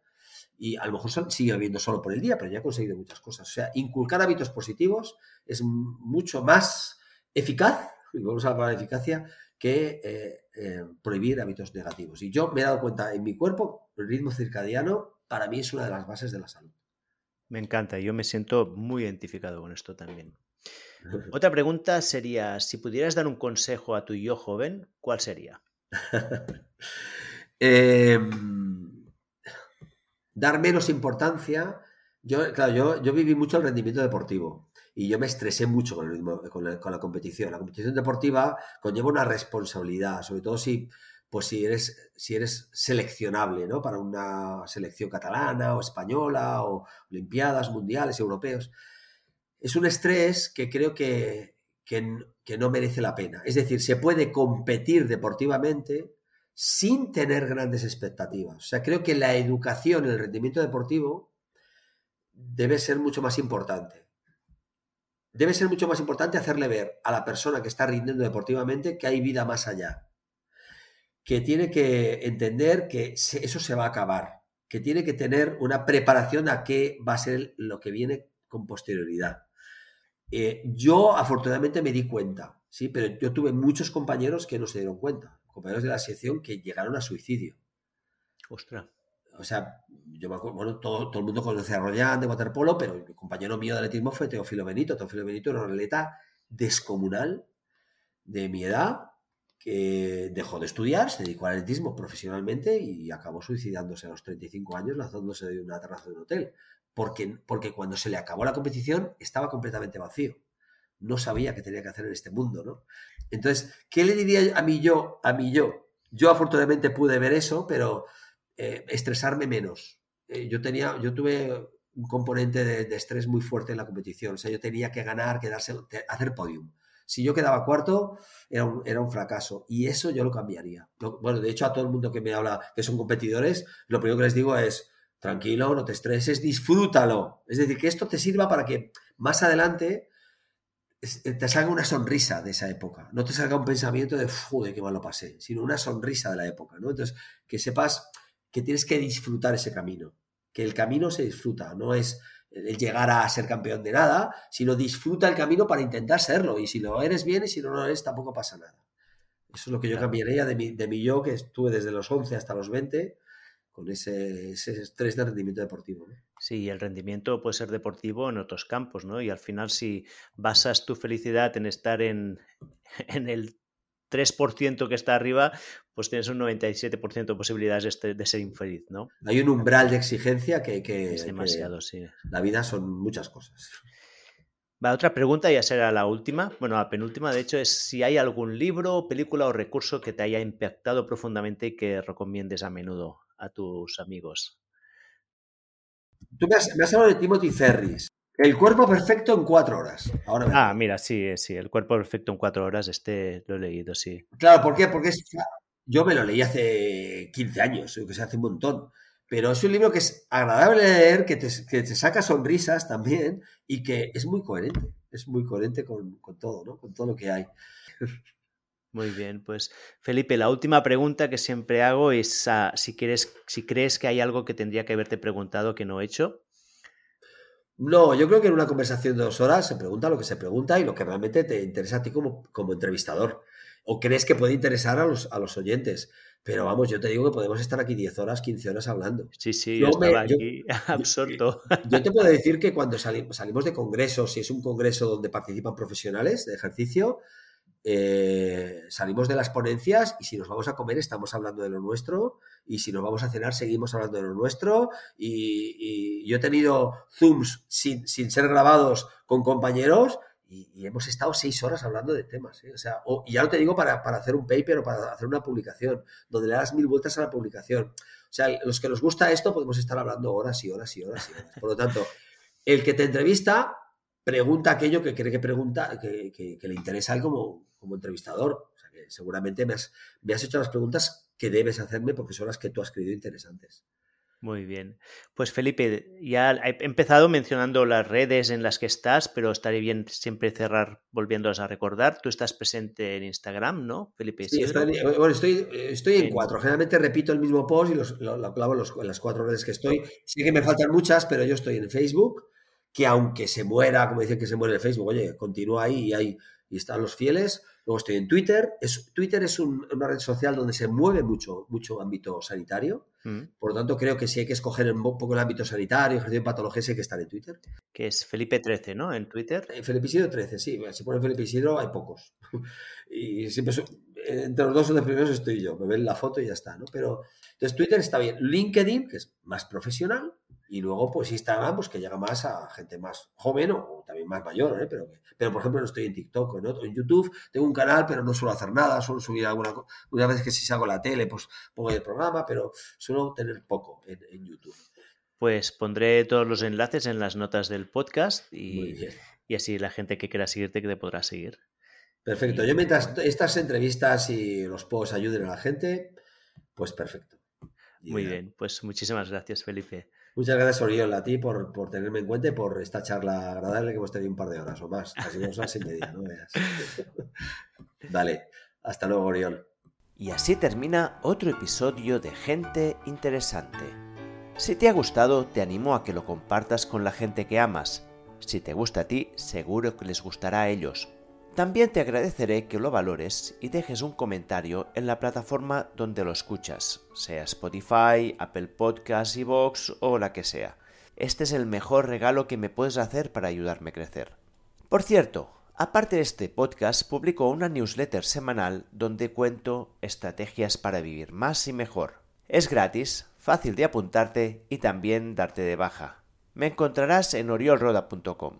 Y a lo mejor sigue bebiendo solo por el día, pero ya ha conseguido muchas cosas. O sea, inculcar hábitos positivos es mucho más eficaz, y vamos a hablar de eficacia, que eh, eh, prohibir hábitos negativos. Y yo me he dado cuenta en mi cuerpo, el ritmo circadiano para mí es una de las bases de la salud. Me encanta, yo me siento muy identificado con esto también. [LAUGHS] Otra pregunta sería, si pudieras dar un consejo a tu yo joven, ¿cuál sería? [LAUGHS] eh, dar menos importancia. Yo, claro, yo, yo, viví mucho el rendimiento deportivo y yo me estresé mucho con, el la, con la competición. La competición deportiva conlleva una responsabilidad, sobre todo si, pues si eres, si eres seleccionable ¿no? para una selección catalana o española o olimpiadas, mundiales, europeos. Es un estrés que creo que, que, que, no merece la pena. Es decir, se puede competir deportivamente sin tener grandes expectativas. O sea, creo que la educación, el rendimiento deportivo debe ser mucho más importante. Debe ser mucho más importante hacerle ver a la persona que está rindiendo deportivamente que hay vida más allá que tiene que entender que eso se va a acabar, que tiene que tener una preparación a qué va a ser lo que viene con posterioridad. Eh, yo afortunadamente me di cuenta, sí, pero yo tuve muchos compañeros que no se dieron cuenta, compañeros de la sección que llegaron a suicidio. Ostras. O sea, yo me acuerdo, bueno, todo, todo el mundo conoce a Royan de waterpolo, pero el compañero mío de atletismo fue Teófilo Benito. Teófilo Benito era un atleta descomunal de mi edad, que dejó de estudiar, se dedicó al atletismo profesionalmente y acabó suicidándose a los 35 años lanzándose de una terraza de un hotel. Porque, porque cuando se le acabó la competición estaba completamente vacío. No sabía qué tenía que hacer en este mundo, ¿no? Entonces, ¿qué le diría a mí yo? A mí yo. Yo afortunadamente pude ver eso, pero eh, estresarme menos. Eh, yo tenía, yo tuve un componente de, estrés muy fuerte en la competición. O sea, yo tenía que ganar, quedarse, hacer podium. Si yo quedaba cuarto, era un, fracaso. Y eso yo lo cambiaría. bueno, de hecho, a todo el mundo que me habla que son competidores, lo primero que les digo es, tranquilo, no te estreses, disfrútalo. Es decir, que esto te sirva para que más adelante eh, te salga una sonrisa de esa época. No te salga un pensamiento de, de qué mal lo pasé, sino una sonrisa de la época, ¿no? Entonces, que sepas que tienes que disfrutar ese camino. Que el camino se disfruta, no es el llegar a ser campeón de nada, sino disfruta el camino para intentar serlo. Y si lo eres bien y si no lo eres, tampoco pasa nada. Eso es lo que yo cambiaría de mi, de mi yo, que estuve desde los 11 hasta los 20, con ese, ese estrés de rendimiento deportivo. Sí, el rendimiento puede ser deportivo en otros campos, ¿no? Y al final, si basas tu felicidad en estar en, [LAUGHS] en el 3% que está arriba, pues tienes un 97% de posibilidades de, ser infeliz, ¿no? Hay un umbral de exigencia que... es demasiado, sí. La vida son muchas cosas. Va, otra pregunta ya será la última, bueno, la penúltima, de hecho, es si hay algún libro, película o recurso que te haya impactado profundamente y que recomiendes a menudo a tus amigos. Tú me has, me has hablado de Timothy Ferris. El cuerpo perfecto en cuatro horas. Ahora ah, mira, sí, sí, el cuerpo perfecto en cuatro horas, este lo he leído, sí. Claro, ¿por qué? Porque yo me lo leí hace 15 años, que se hace un montón. Pero es un libro que es agradable leer, que te, que te saca sonrisas también y que es muy coherente. Es muy coherente con, con todo, ¿no? Con todo lo que hay. [LAUGHS] Muy bien, pues Felipe, la última pregunta que siempre hago es ah, si, quieres, si crees que hay algo que tendría que haberte preguntado que no he hecho. No, yo creo que en una conversación de dos horas se pregunta lo que se pregunta y lo que realmente te interesa a ti como, como entrevistador. O crees que puede interesar a los, a los oyentes. Pero vamos, yo te digo que podemos estar aquí 10 horas, 15 horas hablando. Sí, sí, yo, estaba aquí [LAUGHS] absorto. Yo, te puedo decir que cuando salimos, salimos de congresos, si es un congreso donde participan profesionales de ejercicio, eh, salimos de las ponencias y si nos vamos a comer estamos hablando de lo nuestro y si nos vamos a cenar seguimos hablando de lo nuestro y, yo he tenido Zooms sin, ser grabados con compañeros y, hemos estado seis horas hablando de temas. ¿eh? O sea, y ya no te digo para, hacer un paper o para hacer una publicación, donde le das mil vueltas a la publicación. O sea, los que nos gusta esto podemos estar hablando horas y horas y horas y horas. Por lo tanto, el que te entrevista pregunta aquello que cree que pregunta, que, que, le interesa a él como, como entrevistador. O sea que seguramente me has, me has hecho las preguntas que debes hacerme porque son las que tú has creído interesantes. Muy bien. Pues Felipe, ya he empezado mencionando las redes en las que estás, pero estaría bien siempre cerrar volviéndolas a recordar. Tú estás presente en Instagram, ¿no, Felipe? Sí, estoy, bueno, estoy, estoy en, cuatro. Generalmente repito el mismo post y los, lo, clavo en las cuatro redes que estoy. Sí que me faltan muchas, pero yo estoy en Facebook, que aunque se muera, como dicen que se muere el Facebook, oye, continúa ahí y, hay, y están los fieles. Luego estoy en Twitter. Es, Twitter es una red social donde se mueve mucho, mucho ámbito sanitario. Mm. Por lo tanto, creo que si hay que escoger un poco el ámbito sanitario, ejercicio de patología, hay que estar en Twitter. Que es Felipe 13, ¿no? En Twitter. Eh, Felipe Isidro 13, sí. Si pone Felipe Isidro, hay pocos. [LAUGHS] y siempre entre los dos o los primeros estoy yo. Me ven la foto y ya está, ¿no? Pero entonces Twitter está bien. LinkedIn, que es más profesional, y luego, pues Instagram, pues que llega más a gente más joven o, también más mayor, ¿eh? pero, pero por ejemplo no estoy en TikTok o en, YouTube, tengo un canal, pero no suelo hacer nada, suelo subir alguna cosa. Una vez que si salgo la tele, pues pongo el programa, pero suelo tener poco en, YouTube. Pues pondré todos los enlaces en las notas del podcast y, y así la gente que quiera seguirte que te podrá seguir. Perfecto. Yo mientras estas entrevistas y los posts ayuden a la gente, pues perfecto. Muy bien, pues muchísimas gracias, Felipe. Muchas gracias, Oriol, a ti por, por, tenerme en cuenta y por esta charla agradable que hemos tenido un par de horas o más, casi dos horas y media, no veas. [LAUGHS] Dale, hasta luego, Oriol. Y así termina otro episodio de Gente Interesante. Si te ha gustado, te animo a que lo compartas con la gente que amas. Si te gusta a ti, seguro que les gustará a ellos. También te agradeceré que lo valores y dejes un comentario en la plataforma donde lo escuchas, sea Spotify, Apple Podcasts, Evox o la que sea. Este es el mejor regalo que me puedes hacer para ayudarme a crecer. Por cierto, aparte de este podcast, publico una newsletter semanal donde cuento estrategias para vivir más y mejor. Es gratis, fácil de apuntarte y también darte de baja. Me encontrarás en oriolroda.com